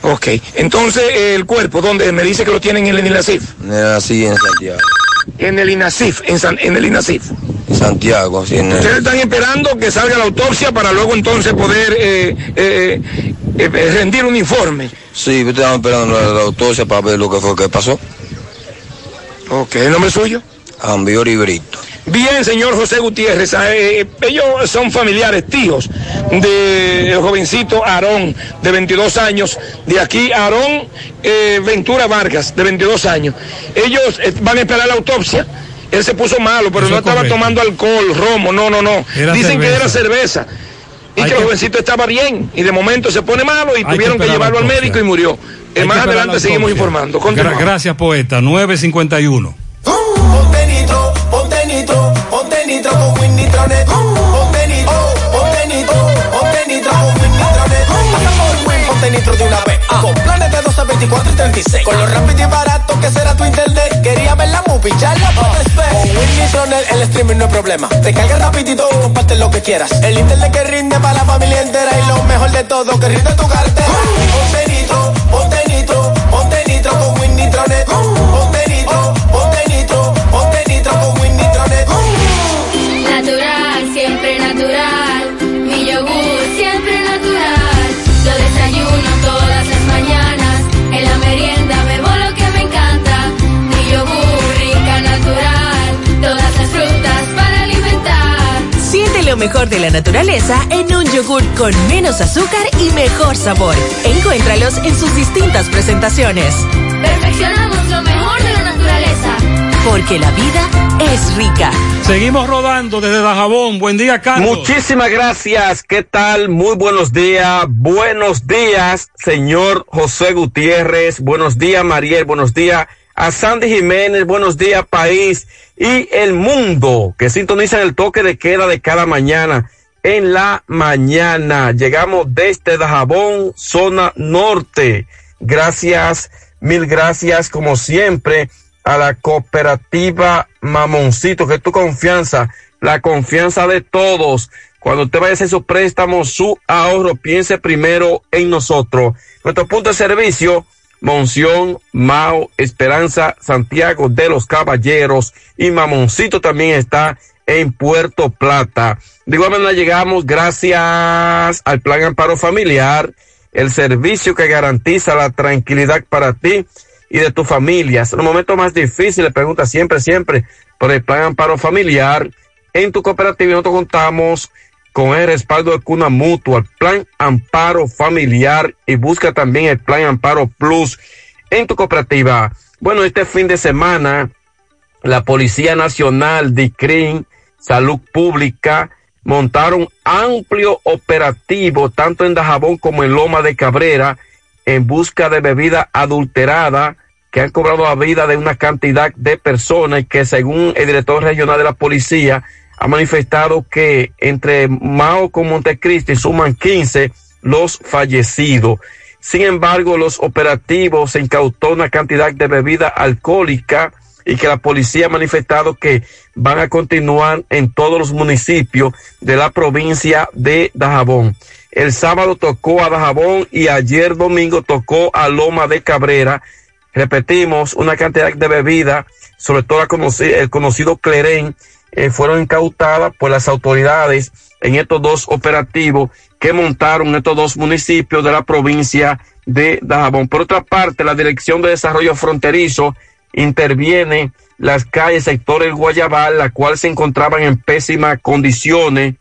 Ok, entonces el cuerpo, ¿dónde? Me dice que lo tienen en el INASIF. Así en Santiago. En el INASIF, en, San- en el INASIF. Santiago, sí, en el- Ustedes están esperando que salga la autopsia para luego entonces poder eh, eh, eh, rendir un informe. Sí, estaba esperando la, la autopsia para ver lo que fue que pasó. Ok, ¿el nombre suyo? Ambiori Brito. Bien, señor José Gutiérrez, eh, ellos son familiares, tíos del jovencito Aarón, de 22 años, de aquí Aarón eh, Ventura Vargas, de 22 años. Ellos eh, van a esperar la autopsia. Él se puso malo, pero Eso no es estaba correcto. tomando alcohol, romo, no, no, no. Era Dicen que era cerveza. Y que el jovencito estaba bien, y de momento se pone malo y tuvieron que, llevarlo al médico y murió. Eh, más adelante la seguimos informando. Gra- gracias, poeta. 951. Ponte nitro con Winnitronet. Ponte nitro, ponte nitro, ponte nitro con Winnitronet. Pasa por Win, ponte nitro de una vez. Con planes de 12, 24 y 36. Con lo rápido y barato que será tu internet. Quería ver la movie, ya la ver. Con Winnitronet el streaming no es problema. Te carga rapidito y comparte lo que quieras. El internet que rinde para la familia entera. Y lo mejor de todo, que rinde tu cartera. Ponte nitro, ponte nitro, ponte nitro con. Ponte lo mejor de la naturaleza en un yogur con menos azúcar y mejor sabor. Encuéntralos en sus distintas presentaciones. Perfeccionamos lo mejor de la naturaleza. Porque la vida es rica. Seguimos rodando desde Dajabón. Buen día, Carlos. Muchísimas gracias. ¿Qué tal? Muy buenos días. Buenos días, señor José Gutiérrez. Buenos días, Mariel. Buenos días a Sandy Jiménez. Buenos días, país y el mundo que sintonizan el toque de queda de cada mañana. En la mañana llegamos desde Dajabón, zona norte. Gracias, mil gracias, como siempre, a la cooperativa Mamoncito, que es tu confianza, la confianza de todos. Cuando usted vaya a hacer su préstamo, su ahorro, piense primero en nosotros. Nuestro punto de servicio, Monción, Mao, Esperanza, Santiago de los Caballeros y Mamoncito también está en Puerto Plata. De igual manera llegamos gracias al Plan Amparo Familiar, el servicio que garantiza la tranquilidad para ti y de tu familia. En los momentos más difíciles, pregunta siempre, siempre por el Plan Amparo Familiar. En tu cooperativa nosotros contamos con el respaldo de Cuna Mutua, Plan Amparo Familiar y busca también el Plan Amparo Plus en tu cooperativa. Bueno, este fin de semana la Policía Nacional, DICRIN, Salud Pública, montaron amplio operativo tanto en Dajabón como en Loma de Cabrera en busca de bebida adulterada que han cobrado la vida de una cantidad de personas que según el director regional de la policía ha manifestado que entre Mao con Montecristi suman 15 los fallecidos. Sin embargo, los operativos se incautó una cantidad de bebida alcohólica y que la policía ha manifestado que van a continuar en todos los municipios de la provincia de Dajabón. El sábado tocó a Dajabón y ayer domingo tocó a Loma de Cabrera. Repetimos, una cantidad de bebida, sobre todo el conocido Clerén, eh, fueron incautadas por las autoridades en estos dos operativos que montaron estos dos municipios de la provincia de Dajabón. Por otra parte, la Dirección de Desarrollo Fronterizo interviene las calles sector El Guayabal, la cual se encontraban en pésimas condiciones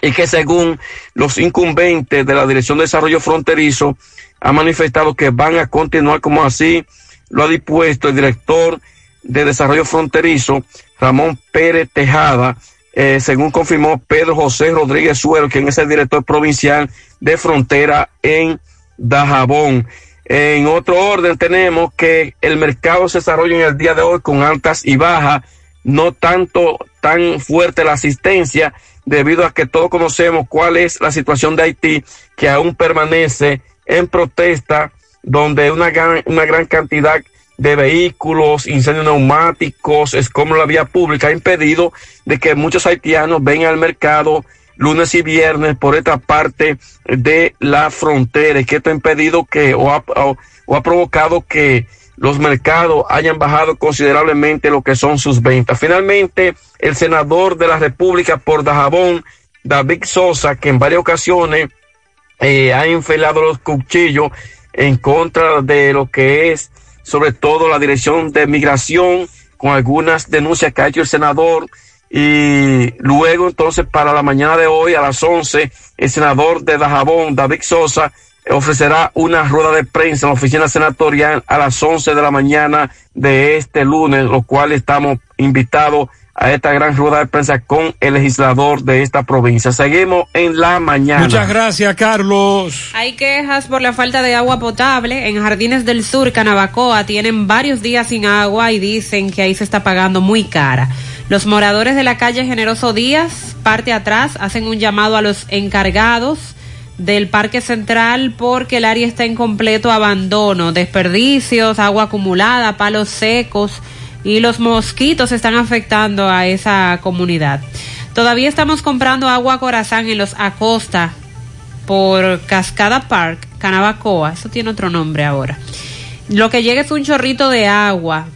y que según los incumbentes de la Dirección de Desarrollo Fronterizo ha manifestado que van a continuar como así lo ha dispuesto el director de Desarrollo Fronterizo, Ramón Pérez Tejada, eh, según confirmó Pedro José Rodríguez Suero, quien es el director provincial de frontera en Dajabón. En otro orden tenemos que el mercado se desarrolla en el día de hoy con altas y bajas, no tanto tan fuerte la asistencia, debido a que todos conocemos cuál es la situación de Haití, que aún permanece en protesta, donde una gran, una gran cantidad de vehículos, incendios neumáticos, es como la vía pública ha impedido de que muchos haitianos vengan al mercado lunes y viernes por esta parte de la frontera y que esto ha impedido que o ha, provocado que los mercados hayan bajado considerablemente lo que son sus ventas. Finalmente, el senador de la República por Dajabón, David Sosa, que en varias ocasiones eh, ha enfilado los cuchillos en contra de lo que es sobre todo la dirección de migración con algunas denuncias que ha hecho el senador. Y luego entonces para la mañana de hoy a las 11 el senador de Dajabón David Sosa ofrecerá una rueda de prensa en la oficina senatorial a las 11 de la mañana de este lunes, lo cual estamos invitados a esta gran rueda de prensa con el legislador de esta provincia. Seguimos en la mañana. Muchas gracias, Carlos. Hay quejas por la falta de agua potable. En Jardines del Sur, Canabacoa, tienen varios días sin agua y dicen que ahí se está pagando muy cara. Los moradores de la calle Generoso Díaz, parte atrás, hacen un llamado a los encargados del Parque Central porque el área está en completo abandono, desperdicios, agua acumulada, palos secos y los mosquitos están afectando a esa comunidad. Todavía estamos comprando agua Corazán en los Acosta por Cascada Park, Canabacoa, eso tiene otro nombre ahora. Lo que llega es un chorrito de agua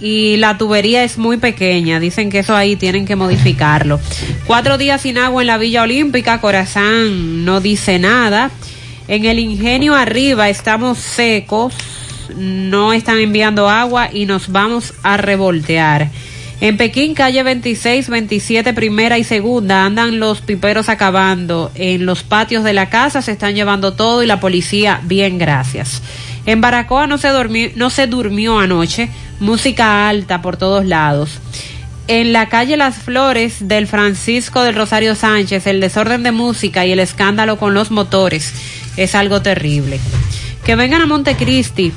y la tubería es muy pequeña, dicen que eso ahí tienen que modificarlo. Cuatro días sin agua en la Villa Olímpica, Corazán no dice nada. En el ingenio arriba estamos secos, no están enviando agua y nos vamos a revoltear. En Pekín, calle 26, 27, primera y segunda, andan los piperos acabando. En los patios de la casa se están llevando todo y la policía, bien, gracias. En Baracoa no se, durmió, no se durmió anoche, música alta por todos lados. En la calle Las Flores del Francisco del Rosario Sánchez, el desorden de música y el escándalo con los motores es algo terrible. Que vengan a Montecristi.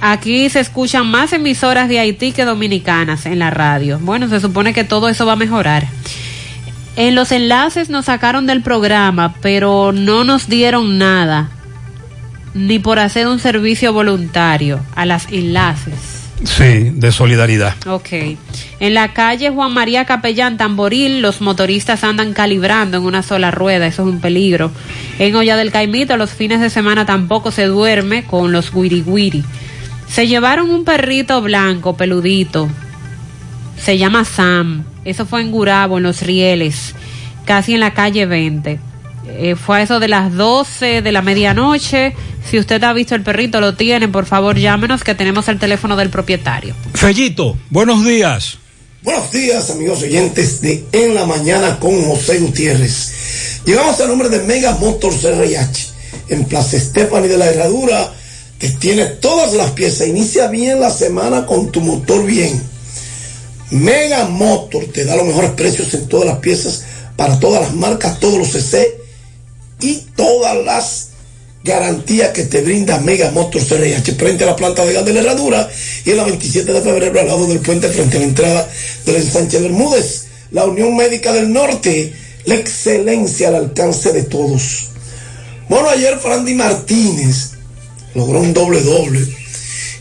Aquí se escuchan más emisoras de Haití que dominicanas en la radio. Bueno, se supone que todo eso va a mejorar. En los enlaces nos sacaron del programa, pero no nos dieron nada, ni por hacer un servicio voluntario a las enlaces. Sí, de solidaridad. Ok. En la calle Juan María Capellán Tamboril, los motoristas andan calibrando en una sola rueda, eso es un peligro. En Olla del Caimito, los fines de semana tampoco se duerme con los guiri guiri. Se llevaron un perrito blanco, peludito. Se llama Sam. Eso fue en Gurabo, en Los Rieles, casi en la calle 20. Eh, fue a eso de las 12 de la medianoche. Si usted ha visto el perrito, lo tiene, por favor llámenos que tenemos el teléfono del propietario. Fellito, buenos días. Buenos días, amigos oyentes de En la Mañana con José Gutiérrez. Llegamos al nombre de Mega Motors RH en Plaza Estefani de la Herradura, que tiene todas las piezas. Inicia bien la semana con tu motor bien. Mega Motor te da los mejores precios en todas las piezas para todas las marcas, todos los CC y todas las garantías que te brinda Mega Motors RH frente a la planta de gas de la herradura y en la 27 de febrero al lado del puente frente a la entrada del ensanche Bermúdez. La Unión Médica del Norte, la excelencia al alcance de todos. Bueno, ayer Frandy Martínez logró un doble doble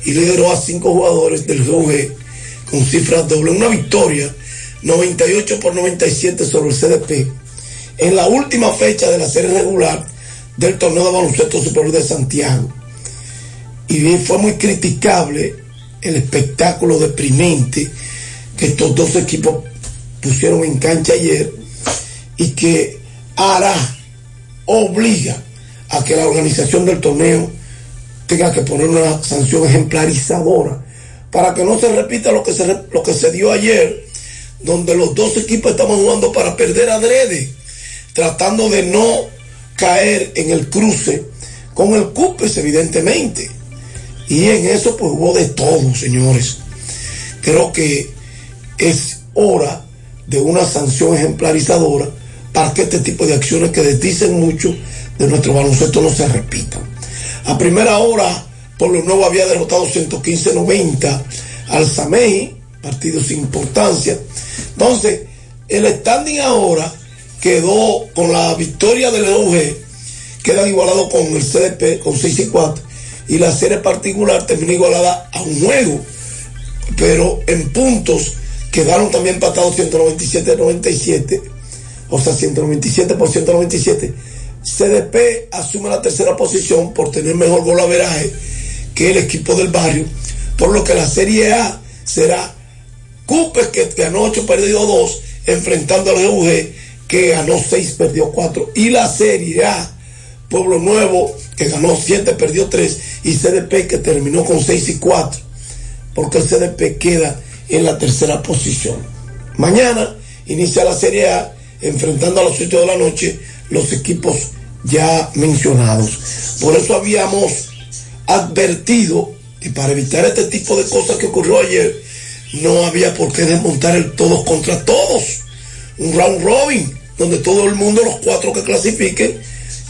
y lideró a cinco jugadores del GOG con cifras doble. Una victoria 98 por 97 sobre el CDP en la última fecha de la serie regular del torneo de baloncesto superior de Santiago. Y fue muy criticable el espectáculo deprimente que estos dos equipos pusieron en cancha ayer y que hará, obliga a que la organización del torneo tenga que poner una sanción ejemplarizadora para que no se repita lo que se, lo que se dio ayer, donde los dos equipos estaban jugando para perder adrede, tratando de no caer en el cruce con el Cupes, evidentemente. Y en eso pues hubo de todo, señores. Creo que es hora de una sanción ejemplarizadora para que este tipo de acciones que desdicen mucho de nuestro baloncesto no se repitan. A primera hora, por lo nuevo había derrotado 115-90 al Samei, partido sin importancia. Entonces, el standing ahora quedó con la victoria del EUG, quedan igualados con el CDP con 6 y 4, y la serie particular terminó igualada a un juego, pero en puntos quedaron también empatados 197-97 o sea, 197 por 197. CDP asume la tercera posición por tener mejor gol averaje que el equipo del barrio, por lo que la Serie A será Cooper que ganó 8, perdió 2, enfrentando a la GUG que ganó 6, perdió 4. Y la Serie A, Pueblo Nuevo que ganó 7, perdió 3 y CDP que terminó con 6 y 4, porque el CDP queda en la tercera posición. Mañana inicia la Serie A enfrentando a los 8 de la noche los equipos ya mencionados. Por eso habíamos advertido que para evitar este tipo de cosas que ocurrió ayer, no había por qué desmontar el todos contra todos. Un round robin, donde todo el mundo, los cuatro que clasifiquen,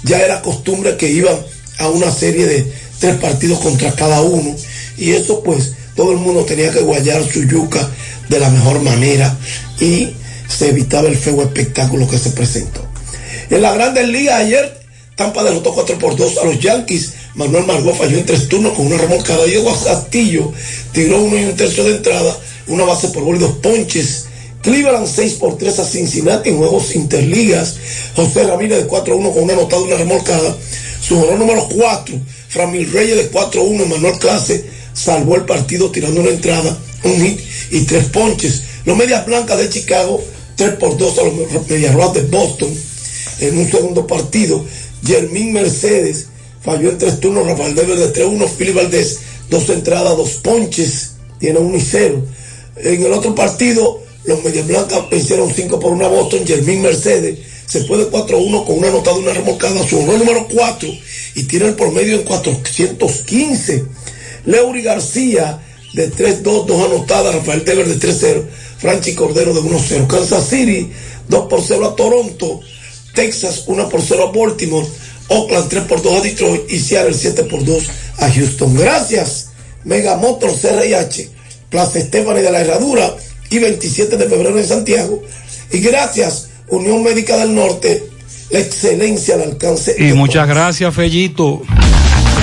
ya era costumbre que iban a una serie de tres partidos contra cada uno. Y eso pues todo el mundo tenía que guayar su yuca de la mejor manera y se evitaba el feo espectáculo que se presentó. En la Grandes Ligas ayer, Tampa derrotó 4 por 2 a los Yankees. Manuel Margot falló en tres turnos con una remolcada. Diego Castillo tiró uno y un tercio de entrada, una base por gol y dos ponches. Cleveland 6 por 3 a Cincinnati en juegos interligas. José Ramírez de 4-1 con una anotada una remolcada. Su jugador número 4, Framil Reyes de 4-1, Manuel Clase, salvó el partido tirando una entrada, un hit y tres ponches. Los Medias Blancas de Chicago 3 por 2 a los Medias Rojas de Boston. En un segundo partido, Germín Mercedes falló en tres turnos, Rafael Dever de 3-1, Philip Valdés, dos entradas, dos ponches, tiene 1 y 0. En el otro partido, los Medias Blancas vencieron 5 por 1 a Boston, Germín Mercedes se fue de 4-1 con una anotada, una remolcada, su honor número 4 y tiene el promedio en 415. Leury García de 3-2, dos anotadas, Rafael Dever de 3-0, Franchi Cordero de 1-0. Kansas City 2 por 0 a Toronto, Texas 1 por 0 a Baltimore, Oakland 3 por 2 a Detroit y Seattle 7 por 2 a Houston. Gracias, Mega Motor CRH, Plaza Estefani de la Herradura y 27 de febrero en Santiago. Y gracias, Unión Médica del Norte, la excelencia al alcance. Y muchas gracias, Fellito.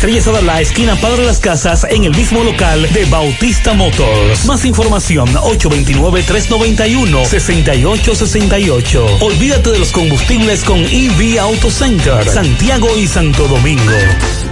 Estrella Sadala, esquina Padre Las Casas, en el mismo local de Bautista Motors. Más información, 829-391-6868. Olvídate de los combustibles con EV Auto Center, Santiago y Santo Domingo.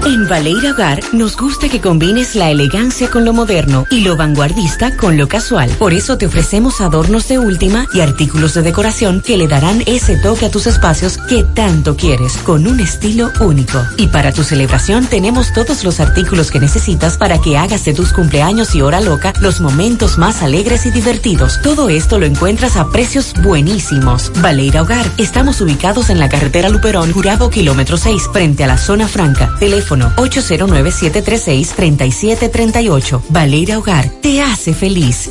En Valeira Hogar nos gusta que combines la elegancia con lo moderno y lo vanguardista con lo casual. Por eso te ofrecemos adornos de última y artículos de decoración que le darán ese toque a tus espacios que tanto quieres, con un estilo único. Y para tu celebración tenemos todos los artículos que necesitas para que hagas de tus cumpleaños y hora loca los momentos más alegres y divertidos. Todo esto lo encuentras a precios buenísimos. Valeira Hogar, estamos ubicados en la carretera Luperón, Jurado Kilómetro 6, frente a la zona franca. Teléfono 809-736-3738. Valeria Hogar te hace feliz.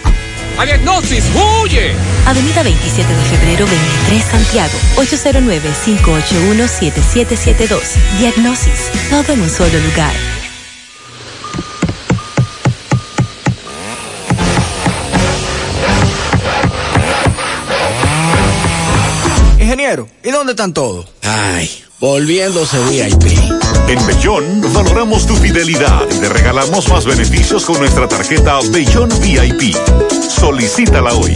¡A Diagnosis, huye! Avenida 27 de febrero 23 Santiago, 809-581-7772. Diagnosis, todo en un solo lugar. Ingeniero, ¿y dónde están todos? Ay, volviéndose VIP. En Bellón valoramos tu fidelidad y te regalamos más beneficios con nuestra tarjeta Bellón VIP. Solicítala hoy.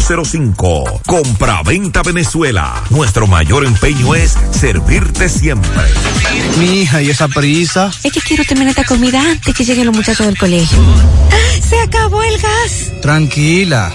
809-736-0505. Compra-venta Venezuela. Nuestro mayor empeño es servirte siempre. Mi hija, ¿y esa prisa? Es que quiero terminar esta comida antes que lleguen los muchachos del colegio. ¡Se acabó el gas! Tranquila,